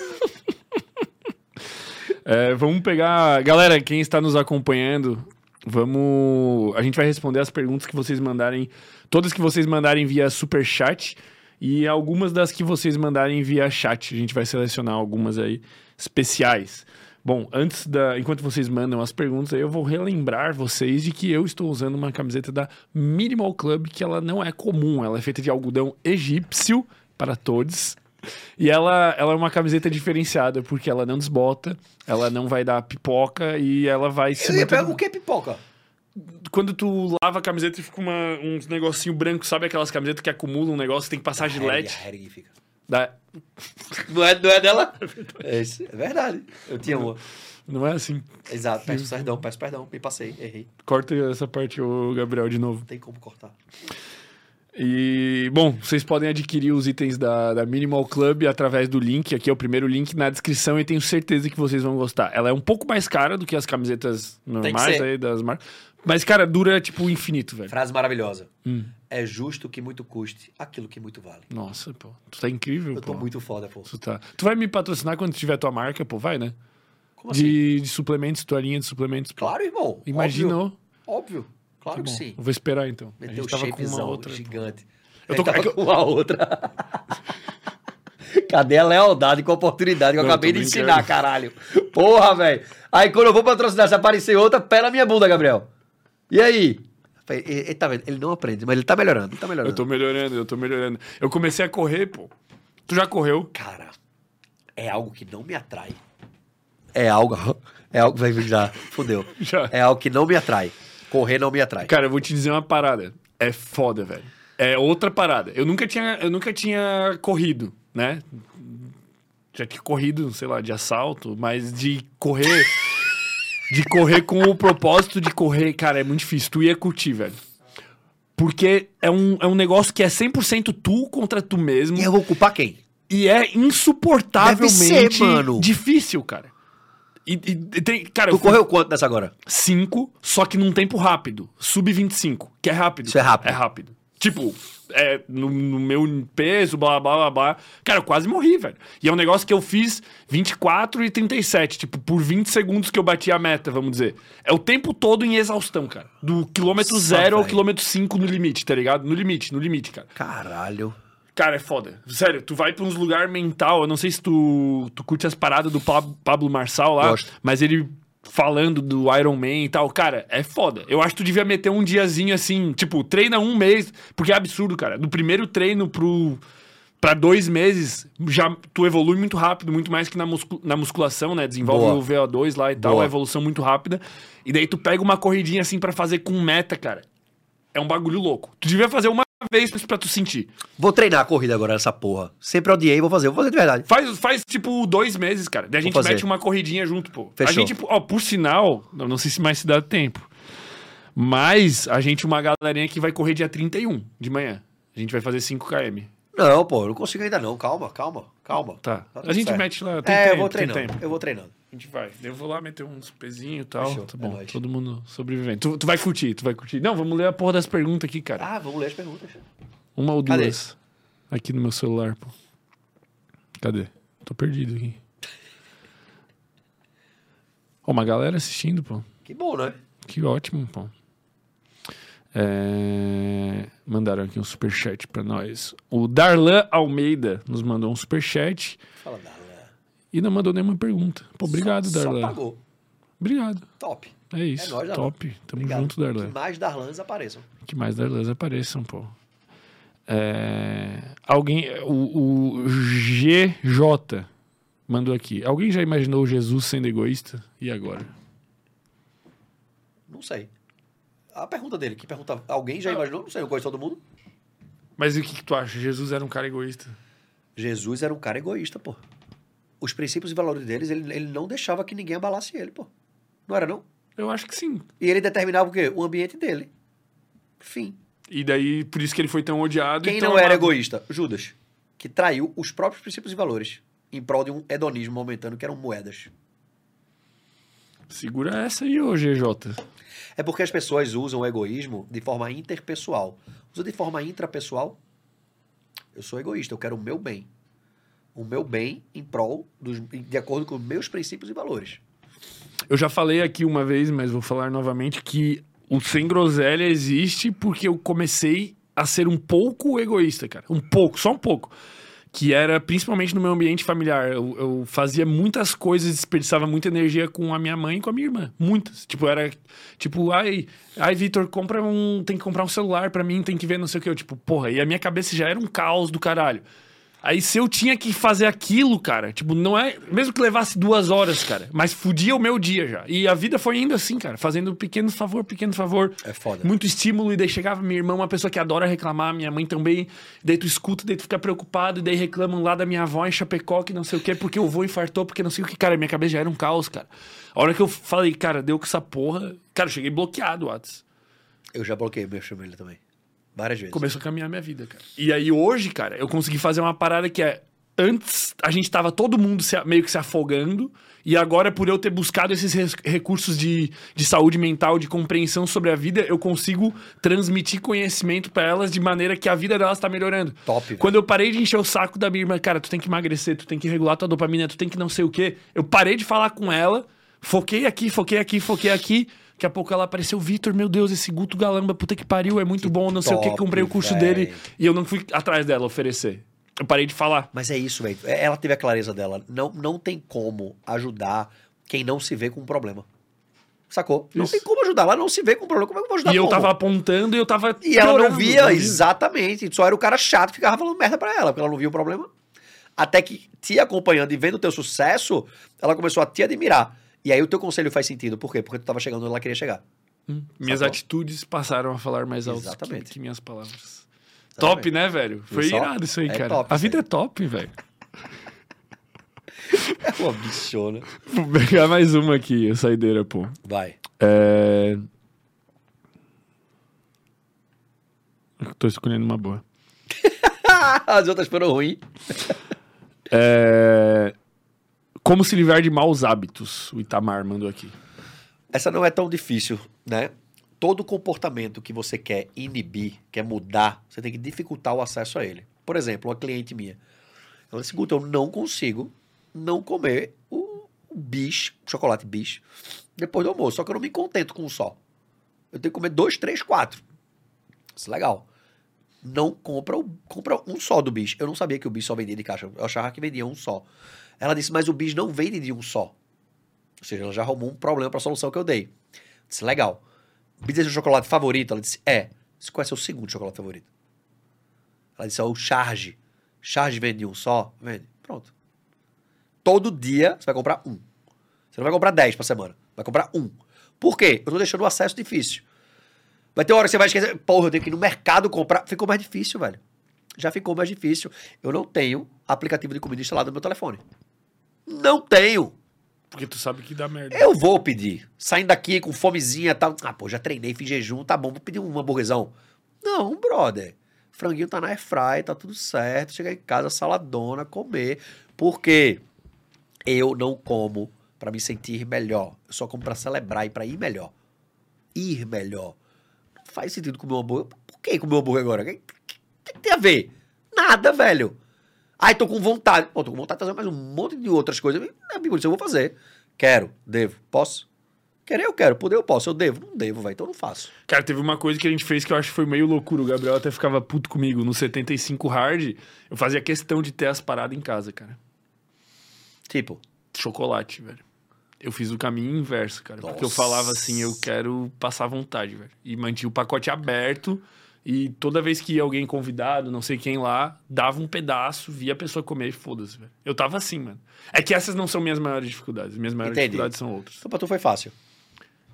S1: É, vamos pegar. Galera, quem está nos acompanhando, vamos. A gente vai responder as perguntas que vocês mandarem. Todas que vocês mandarem via super chat e algumas das que vocês mandarem via chat. A gente vai selecionar algumas aí especiais. Bom, antes da. Enquanto vocês mandam as perguntas, eu vou relembrar vocês de que eu estou usando uma camiseta da Minimal Club, que ela não é comum, ela é feita de algodão egípcio para todos. E ela, ela é uma camiseta diferenciada, porque ela não desbota, ela não vai dar pipoca e ela vai se
S2: Eu ia
S1: manter-
S2: pegar o que é pipoca?
S1: Quando tu lava a camiseta e fica uma, uns negocinho branco, sabe aquelas camisetas que acumulam um negócio, tem que passar gilete?
S2: A Hering fica.
S1: Dá-
S2: Não é, não é dela? É, isso, é verdade. Eu tinha uma.
S1: Não é assim.
S2: Exato. Peço perdão, peço perdão. Me passei, errei.
S1: Corta essa parte, ô Gabriel, de novo.
S2: Não tem como cortar.
S1: E, bom, vocês podem adquirir os itens da, da Minimal Club através do link. Aqui é o primeiro link na descrição e tenho certeza que vocês vão gostar. Ela é um pouco mais cara do que as camisetas normais aí das marcas. Mas, cara, dura tipo infinito, velho.
S2: Frase maravilhosa.
S1: Hum.
S2: É justo que muito custe aquilo que muito vale.
S1: Nossa, pô. Tu tá incrível,
S2: Eu tô
S1: pô.
S2: muito foda, pô.
S1: Tu, tá... tu vai me patrocinar quando tiver tua marca, pô? Vai, né?
S2: Como assim?
S1: De, de suplementos, tua linha de suplementos. pô.
S2: Claro, irmão.
S1: Imaginou?
S2: Óbvio. Óbvio. Claro que sim.
S1: Eu vou esperar então. a
S2: Meteu
S1: gente
S2: o
S1: tava com uma outra.
S2: gigante.
S1: Eu tô- é eu-
S2: com uma outra. Cadê a lealdade com a oportunidade que eu
S1: Não,
S2: acabei de ensinar, caralho? Porra, velho. Aí quando eu vou patrocinar, se aparecer outra, pé na minha bunda, Gabriel. E aí? Ele, ele tá vendo? Ele não aprende, mas ele tá melhorando, ele tá melhorando.
S1: Eu tô melhorando, eu tô melhorando. Eu comecei a correr, pô. Tu já correu?
S2: Cara, é algo que não me atrai. É algo. É algo. Vai já. Fudeu.
S1: Já.
S2: É algo que não me atrai. Correr não me atrai.
S1: Cara, eu vou te dizer uma parada. É foda, velho. É outra parada. Eu nunca tinha, eu nunca tinha corrido, né? Já tinha corrido, sei lá, de assalto, mas de correr. de correr com o propósito de correr, cara, é muito difícil. Tu ia curtir, velho. Porque é um, é um negócio que é 100% tu contra tu mesmo.
S2: E eu vou culpar quem?
S1: E é insuportavelmente
S2: ser, mano.
S1: difícil, cara. E, e- tem, cara,
S2: Tu correu quanto nessa agora?
S1: 5, só que num tempo rápido. Sub 25, que é rápido.
S2: Isso é rápido.
S1: É rápido. Tipo, é, no, no meu peso, blá, blá, blá, blá. Cara, eu quase morri, velho. E é um negócio que eu fiz 24 e 37, tipo, por 20 segundos que eu bati a meta, vamos dizer. É o tempo todo em exaustão, cara. Do quilômetro
S2: Nossa,
S1: zero ao
S2: velho.
S1: quilômetro 5 no limite, tá ligado? No limite, no limite, cara.
S2: Caralho.
S1: Cara, é foda. Sério, tu vai pra uns lugar mental. Eu não sei se tu, tu curte as paradas do Pab- Pablo Marçal lá,
S2: Gosto.
S1: mas ele falando do Iron Man e tal. Cara, é foda. Eu acho que tu devia meter um diazinho assim, tipo, treina um mês, porque é absurdo, cara. Do primeiro treino pro. Pra dois meses, já tu evolui muito rápido, muito mais que na, muscu- na musculação, né? Desenvolve
S2: Boa.
S1: o VO2 lá e tal,
S2: Boa.
S1: a evolução muito rápida. E daí tu pega uma corridinha assim pra fazer com meta, cara. É um bagulho louco. Tu devia fazer uma vez pra tu sentir.
S2: Vou treinar a corrida agora nessa porra. Sempre odiei, vou fazer. Vou fazer de verdade.
S1: Faz, faz tipo dois meses, cara. Daí a gente
S2: fazer.
S1: mete uma corridinha junto, pô. A
S2: Fechou.
S1: gente, ó, por sinal, não sei se mais se dá tempo. Mas a gente, uma galerinha que vai correr dia 31 de manhã. A gente vai fazer 5km.
S2: Não, pô, eu não consigo ainda não. Calma, calma, calma.
S1: Tá.
S2: tudo
S1: a gente
S2: certo.
S1: mete lá. Tem
S2: É,
S1: tempo,
S2: eu vou treinando.
S1: tempo.
S2: Eu vou treinando.
S1: A gente vai. Eu vou lá meter uns pezinhos e tal.
S2: Fechou,
S1: Tá
S2: é
S1: bom.
S2: nóis.
S1: Todo mundo sobrevivendo. Tu, tu vai curtir, tu vai curtir. Não, vamos ler a porra das perguntas aqui, cara.
S2: Ah, vamos ler as perguntas.
S1: Uma ou
S2: Cadê?
S1: duas. Aqui no meu celular, pô. Cadê? Tô perdido aqui. Ó, uma galera assistindo, pô.
S2: Que bom, né?
S1: Que ótimo, pô. É, Mandaram aqui um superchat pra nós. O Darlan Almeida nos mandou um superchat
S2: Fala, Darlan.
S1: E não mandou nenhuma pergunta. Pô, obrigado,
S2: só,
S1: Darlan.
S2: Só pagou.
S1: Obrigado.
S2: Top.
S1: É isso.
S2: É nóis, Darlan.
S1: Top. Tamo
S2: Obrigado.
S1: junto, Darlan.
S2: Que mais Darlans apareçam.
S1: Que mais Darlans apareçam, pô. É, Alguém. O, o GJ mandou aqui. Alguém já imaginou Jesus sendo egoísta? E agora?
S2: Não sei. A pergunta dele, que pergunta, alguém já imaginou? Não sei, eu conheço todo mundo.
S1: Mas e o que, que tu acha? Jesus era um cara egoísta?
S2: Jesus era um cara egoísta, pô. Os princípios e valores deles, ele, ele não deixava que ninguém abalasse ele, pô. Não era, não?
S1: Eu acho que sim.
S2: E ele determinava o quê? O ambiente dele. Fim.
S1: E daí, por isso que ele foi tão odiado. e
S2: Quem
S1: tão
S2: não era
S1: amado.
S2: egoísta? Judas. Que traiu os próprios princípios e valores em prol de um hedonismo momentâneo que eram moedas.
S1: Segura essa aí, ô GJ.
S2: É porque as pessoas usam o egoísmo de forma interpessoal. Usa de forma intrapessoal. Eu sou egoísta, eu quero o meu bem. O meu bem em prol, dos, de acordo com meus princípios e valores.
S1: Eu já falei aqui uma vez, mas vou falar novamente, que o Sem Groselha existe porque eu comecei a ser um pouco egoísta, cara. Um pouco, só um pouco. Que era principalmente no meu ambiente familiar. Eu, eu fazia muitas coisas, desperdiçava muita energia com a minha mãe e com a minha irmã. Muitas. Tipo, era tipo, ai, ai, Vitor, compra um. Tem que comprar um celular pra mim, tem que ver não sei o que. Eu, tipo, porra, e a minha cabeça já era um caos do caralho. Aí se eu tinha que fazer aquilo, cara, tipo, não é. Mesmo que levasse duas horas, cara, mas fudia o meu dia já. E a vida foi indo assim, cara, fazendo pequeno favor, pequeno favor.
S2: É foda.
S1: Muito estímulo, e daí chegava minha irmã, uma pessoa que adora reclamar, minha mãe também. Daí tu escuta, daí tu fica preocupado, e daí reclamam lá da minha avó em Chapecó, que não sei o quê, porque o avô infartou, porque não sei o que. Cara, minha cabeça já era um caos, cara. A hora que eu falei, cara, deu com essa porra. Cara, eu cheguei bloqueado, Whats.
S2: Eu já bloqueei minha família também. Várias vezes.
S1: Começou a caminhar minha vida, cara. E aí hoje, cara, eu consegui fazer uma parada que é. Antes a gente tava todo mundo se- meio que se afogando, e agora, por eu ter buscado esses res- recursos de, de saúde mental, de compreensão sobre a vida, eu consigo transmitir conhecimento pra elas de maneira que a vida delas tá melhorando.
S2: Top, velho.
S1: Quando eu parei de encher o saco da minha irmã, cara, tu tem que emagrecer, tu tem que regular tua dopamina, tu tem que não sei o quê. Eu parei de falar com ela, foquei aqui, foquei aqui, foquei aqui. Daqui a pouco ela apareceu, Vitor, meu Deus, esse Guto Galamba, puta que pariu, é muito bom, não sei o que, comprei o curso
S2: véi.
S1: dele e eu não fui atrás dela oferecer. Eu parei de falar.
S2: Mas é isso, velho. Ela teve a clareza dela. Não, não tem como ajudar quem não se vê com um problema. Sacou? Não
S1: Isso.
S2: tem como ajudar. Ela não se vê com um problema. Como é que eu vou ajudar
S1: E eu
S2: como?
S1: tava apontando e eu tava.
S2: E ela não via,
S1: não
S2: exatamente. Só era o cara chato que ficava falando merda pra ela, porque ela não via o problema. Até que te acompanhando e vendo o teu sucesso, ela começou a te admirar. E aí o teu conselho faz sentido. Por quê? Porque tu tava chegando onde ela queria chegar.
S1: Hum, Minhas
S2: Sacou?
S1: atitudes passaram a falar mais alto que,
S2: Exatamente.
S1: que minhas palavras.
S2: Exatamente.
S1: Top, né, velho? Foi irado isso aí,
S2: É
S1: cara.
S2: top
S1: a vida
S2: aí.
S1: é top, velho.
S2: É uma bichona.
S1: Vou pegar mais uma aqui, a saideira, pô.
S2: Vai.
S1: É... Eu tô escolhendo uma boa.
S2: As outras foram ruins.
S1: É... Como se livrar de maus hábitos? O Itamar mandou aqui.
S2: Essa não é tão difícil, né? Todo comportamento que você quer inibir, quer mudar, você tem que dificultar o acesso a ele. Por exemplo, uma cliente minha. Ela disse, Guto, eu não consigo não comer o, bicho, chocolate bicho, depois do almoço. Só que eu não me contento com um só. Eu tenho que comer dois, três, quatro. Isso é legal. Não compra, compra um só do bicho. Eu não sabia que o bicho só vendia de caixa. Eu achava que vendia um só. Ela disse, mas o bicho não vende de um só. Ou seja, ela já arrumou um problema pra solução que eu dei. Disse, legal. Me diz seu chocolate favorito? Ela disse, é. Disse, qual é seu segundo chocolate favorito? Ela disse, ó, o Charge. Charge vende um só? Vende. Pronto. Todo dia você vai comprar um. Você não vai comprar 10 pra semana. Vai comprar um. Por quê? Eu tô deixando o acesso difícil. Vai ter hora que você vai esquecer. Porra, eu tenho que ir no mercado comprar. Ficou mais difícil, velho. Já ficou mais difícil. Eu não tenho aplicativo de comida instalado no meu telefone. Não tenho.
S1: Porque tu sabe que dá merda.
S2: Eu vou pedir. Saindo daqui com fomezinha e tal. Ah, pô, já treinei, fiz jejum, tá bom, vou pedir um hamburguesão. Não, brother. Franguinho tá na airfry, tá tudo certo. Chegar em casa, saladona, comer. Por quê? Eu não como pra me sentir melhor. Eu só como pra celebrar e pra ir melhor. Ir melhor. Não faz sentido comer um hambúrguer. Por que comer um hambúrguer agora? O que, que- que tem a ver? Nada, velho. Ai, tô com vontade. Pô, tô com vontade de fazer mais um monte de outras coisas. É, Bíblia, isso eu vou fazer. Quero, devo, posso? Querer eu quero, poder eu posso. Eu devo? Não devo, velho, então eu não faço.
S1: Cara, teve uma coisa que a gente fez que eu acho que foi meio loucura. O Gabriel até ficava puto comigo. No 75 Hard, eu fazia questão de ter as paradas em casa, cara.
S2: Tipo,
S1: Chocolate, velho. Eu fiz o caminho inverso, cara. Porque eu
S2: Nossa.
S1: falava assim, eu quero passar vontade, velho. E mantinha o pacote aberto. E toda vez que ia alguém convidado, não sei quem lá, dava um pedaço, via a pessoa comer e foda-se, velho. Eu tava assim, mano. É que essas não são minhas maiores dificuldades. Minhas maiores
S2: Entendi.
S1: dificuldades são outras.
S2: então pra tu foi fácil.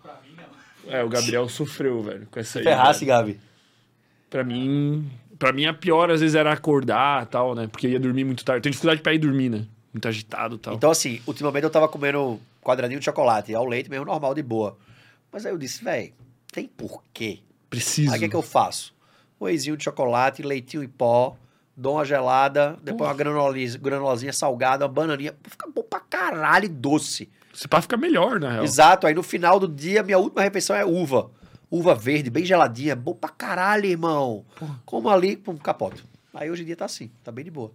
S3: Pra mim, não.
S1: É, o Gabriel sofreu, velho, com essa aí.
S2: Ferrasse. Gabi.
S1: Pra mim, pra mim, a pior às vezes era acordar tal, né? Porque ia dormir muito tarde. Tenho dificuldade pra ir dormir, né? Muito agitado tal.
S2: Então, assim, ultimamente eu tava comendo quadradinho de chocolate, ao leite mesmo normal, de boa. Mas aí eu disse, velho, tem porquê.
S1: Preciso.
S2: Aí o que, é que eu faço? Wheyzinho de chocolate, leitinho em pó, dou uma gelada, depois uma granulazinha, granulazinha salgada, uma bananinha. Fica bom pra caralho doce.
S1: Você pá ficar melhor, na real.
S2: Exato. Aí no final do dia, minha última refeição é uva. Uva verde, bem geladinha. Bom pra caralho, irmão. Como ali, pum, capoto. Aí hoje em dia tá assim, tá bem de boa.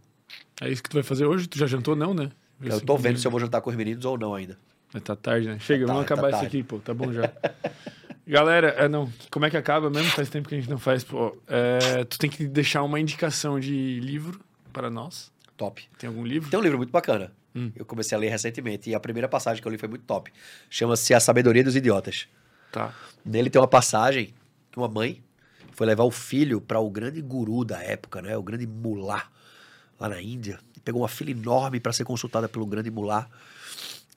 S1: É isso que tu vai fazer hoje? Tu já jantou, não, né?
S2: Eu tô vendo se eu vou jantar com os meninos ou não ainda.
S1: Mas tá tarde, né? Chega,
S2: Tá
S1: vamos
S2: tarde,
S1: acabar
S2: tá
S1: isso aqui, pô. Tá bom já. Galera, é, não. Como é que acaba mesmo? Faz tempo que a gente não faz, pô. É, tu tem que deixar uma indicação de livro para nós.
S2: Top.
S1: Tem algum livro?
S2: Tem um livro muito bacana.
S1: Hum.
S2: Eu comecei a ler recentemente e a primeira passagem que eu li foi muito top. Chama-se A Sabedoria dos Idiotas.
S1: Tá.
S2: Nele tem uma passagem que uma mãe foi levar o filho para o grande guru da época, né? O grande mulá lá na Índia. Pegou uma fila enorme para ser consultada pelo grande mulá.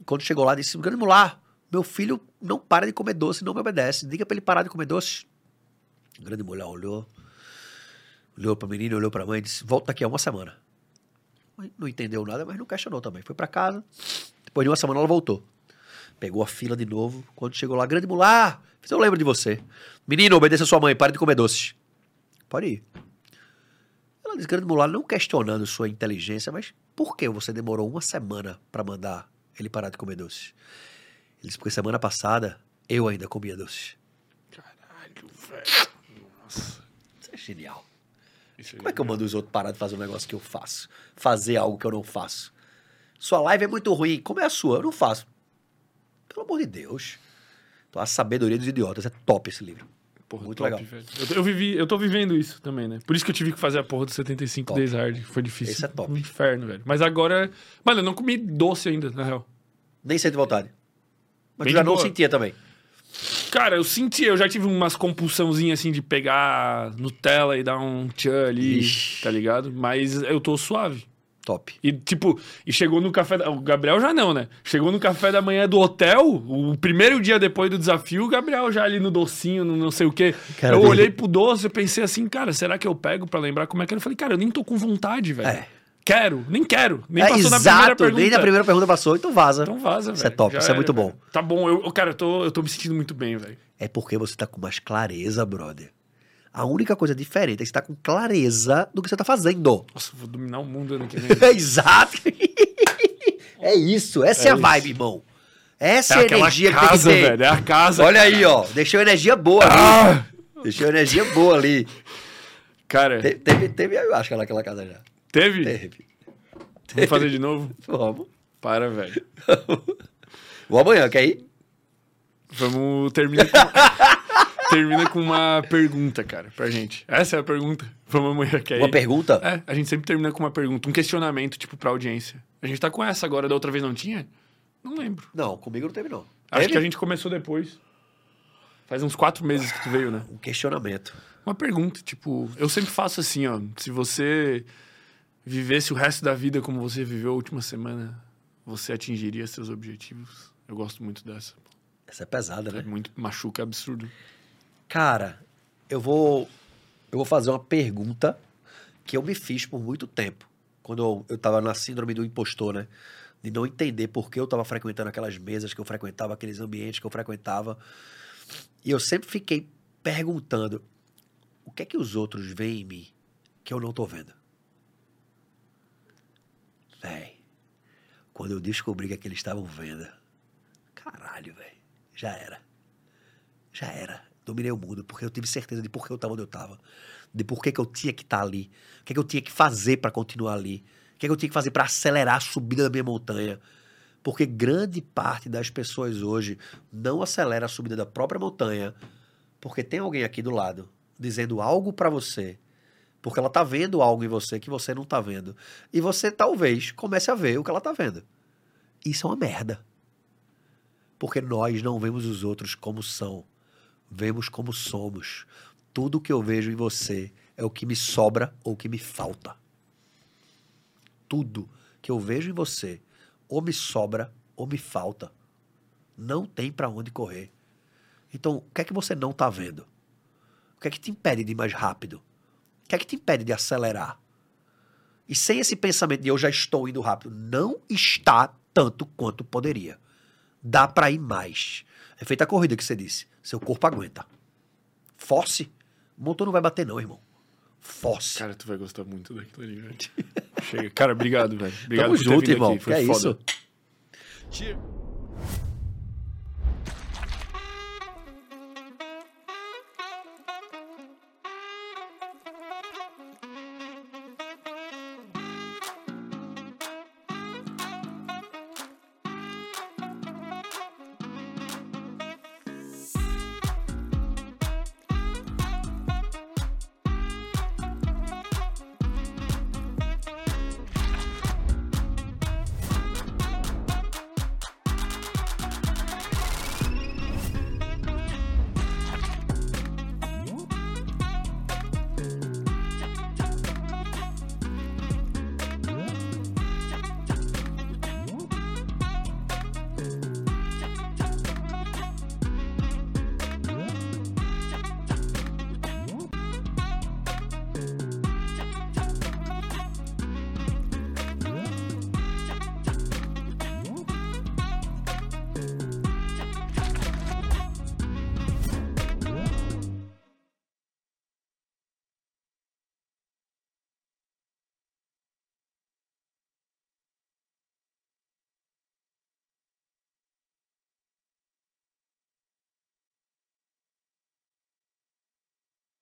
S2: Quando chegou lá, disse: Grande mulá, meu filho não para de comer doce, não me obedece. Diga para ele parar de comer doce. O grande mulá olhou, olhou para o menino, olhou para a mãe e disse: Volta daqui a uma semana. A Não entendeu nada, mas não questionou também. Foi para casa. Depois de uma semana ela voltou. Pegou a fila de novo. Quando chegou lá, grande mulá, eu lembro de você. Menino, obedeça a sua mãe, pare de comer doces. Pode ir. Ela disse, grande mulá, não questionando sua inteligência, mas por que você demorou uma semana para mandar ele parar de comer doces? Ele disse, porque semana passada eu ainda comia doces.
S1: Caralho, velho. Nossa.
S2: Isso é genial.
S1: Isso aí
S2: Como é que eu mando os outros parar de fazer um negócio que eu faço? Fazer algo que eu não faço? Sua live é muito ruim. Como é a sua? Eu não faço. Pelo amor de Deus. Então, a sabedoria dos idiotas. É top esse livro.
S1: Porra,
S2: Muito
S1: top,
S2: legal.
S1: Eu, tô- eu vivi, eu tô vivendo isso também, né? Por isso que eu tive que fazer a porra do 75
S2: Top.
S1: Days Hard. Foi difícil.
S2: Esse é top.
S1: Um inferno, velho. Mas agora. Mano, eu não comi doce ainda, na real.
S2: Nem sente vontade. Mas
S1: Bem
S2: tu já não
S1: boa.
S2: sentia também.
S1: Cara, eu senti, eu já tive umas compulsãozinhas assim de pegar Nutella e dar um tchan ali,
S2: Ixi.
S1: tá ligado? Mas eu tô suave.
S2: Top.
S1: E, tipo, e chegou no café. Da... O Gabriel já não, né? Chegou no café da manhã do hotel, o primeiro dia depois do desafio, o Gabriel já ali no docinho, no não sei o quê.
S2: Cara,
S1: eu
S2: eu-
S1: olhei pro doce e pensei assim, cara, será que eu pego pra lembrar como é que era? Eu falei, cara, eu nem tô com vontade, velho.
S2: É.
S1: Quero, nem quero. Nem
S2: É,
S1: passou na primeira
S2: exato.
S1: pergunta.
S2: Nem na primeira pergunta passou, então vaza.
S1: Então vaza, velho.
S2: Isso é top, isso é muito bom.
S1: Tá bom, eu, cara, eu tô, eu tô me sentindo muito bem, velho.
S2: É porque você tá com mais clareza, brother. A única coisa diferente é que você tá com clareza do que você tá fazendo.
S1: Nossa, vou dominar o mundo ano que vem.
S2: Exato. é isso. Essa é,
S1: É
S2: a
S1: isso.
S2: vibe, irmão. Essa é,
S1: É
S2: a
S1: aquela
S2: energia
S1: casa,
S2: que tem que ter.
S1: velho. É a casa.
S2: Olha aí, ó. Deixou energia boa ali.
S1: Ah!
S2: Deixou energia boa ali.
S1: Cara,
S2: Te- Teve, teve, eu acho que naquela casa já.
S1: Teve?
S2: Teve.
S1: Vamos fazer de novo?
S2: Vamos.
S1: Para, velho.
S2: Vou amanhã, quer ir?
S1: Vamos terminar com... Termina com uma pergunta, cara, pra gente. Essa é a pergunta. Vamos amanhã, quer
S2: Uma
S1: ir?
S2: pergunta?
S1: É, a gente sempre termina com uma pergunta, um questionamento, tipo, pra audiência. A gente tá com essa agora, da outra vez não tinha? Não lembro.
S2: Não, comigo não teve, não.
S1: Acho
S2: Teve?
S1: que a gente começou depois. Faz uns quatro meses que tu veio, né?
S2: Um questionamento.
S1: Uma pergunta, tipo, eu sempre faço assim, ó. Se você vivesse o resto da vida como você viveu a última semana, você atingiria seus objetivos? Eu gosto muito dessa.
S2: Essa é pesada,
S1: É
S2: né?
S1: muito machuca, absurdo.
S2: Cara, eu vou eu vou fazer uma pergunta que eu me fiz por muito tempo. Quando eu, eu tava na síndrome do impostor, né? De não entender por que eu tava frequentando aquelas mesas que eu frequentava, aqueles ambientes que eu frequentava. E eu sempre fiquei perguntando: o que é que os outros veem em mim que eu não tô vendo? Véi, quando eu descobri que aqueles estavam vendo, caralho, velho, já era. Já era. Dominei o mundo, porque eu tive certeza de por que eu estava onde eu estava. De por que, que eu tinha que estar ali. O que, que eu tinha que fazer para continuar ali. O que, que eu tinha que fazer para acelerar a subida da minha montanha. Porque grande parte das pessoas hoje não acelera a subida da própria montanha porque tem alguém aqui do lado dizendo algo para você. Porque ela tá vendo algo em você que você não tá vendo. E você talvez comece a ver o que ela tá vendo. Isso é uma merda. Porque nós não vemos os outros como são, vemos como somos. Tudo que eu vejo em você é o que me sobra ou que me falta. Tudo que eu vejo em você ou me sobra ou me falta. Não tem para onde correr. Então, o que é que você não tá vendo? O que é que te impede de ir mais rápido? O que é que te impede de acelerar? E sem esse pensamento de eu já estou indo rápido, não está tanto quanto poderia. Dá para ir mais. É feita a corrida que você disse. Seu corpo aguenta. Force. O motor não vai bater, não, irmão. Force.
S1: Cara, tu vai gostar muito daquilo ali, velho. Chega. Cara, obrigado, velho. Obrigado
S2: Tamo junto, irmão.
S1: Foi
S2: é
S1: foda.
S2: isso?
S1: Cheers.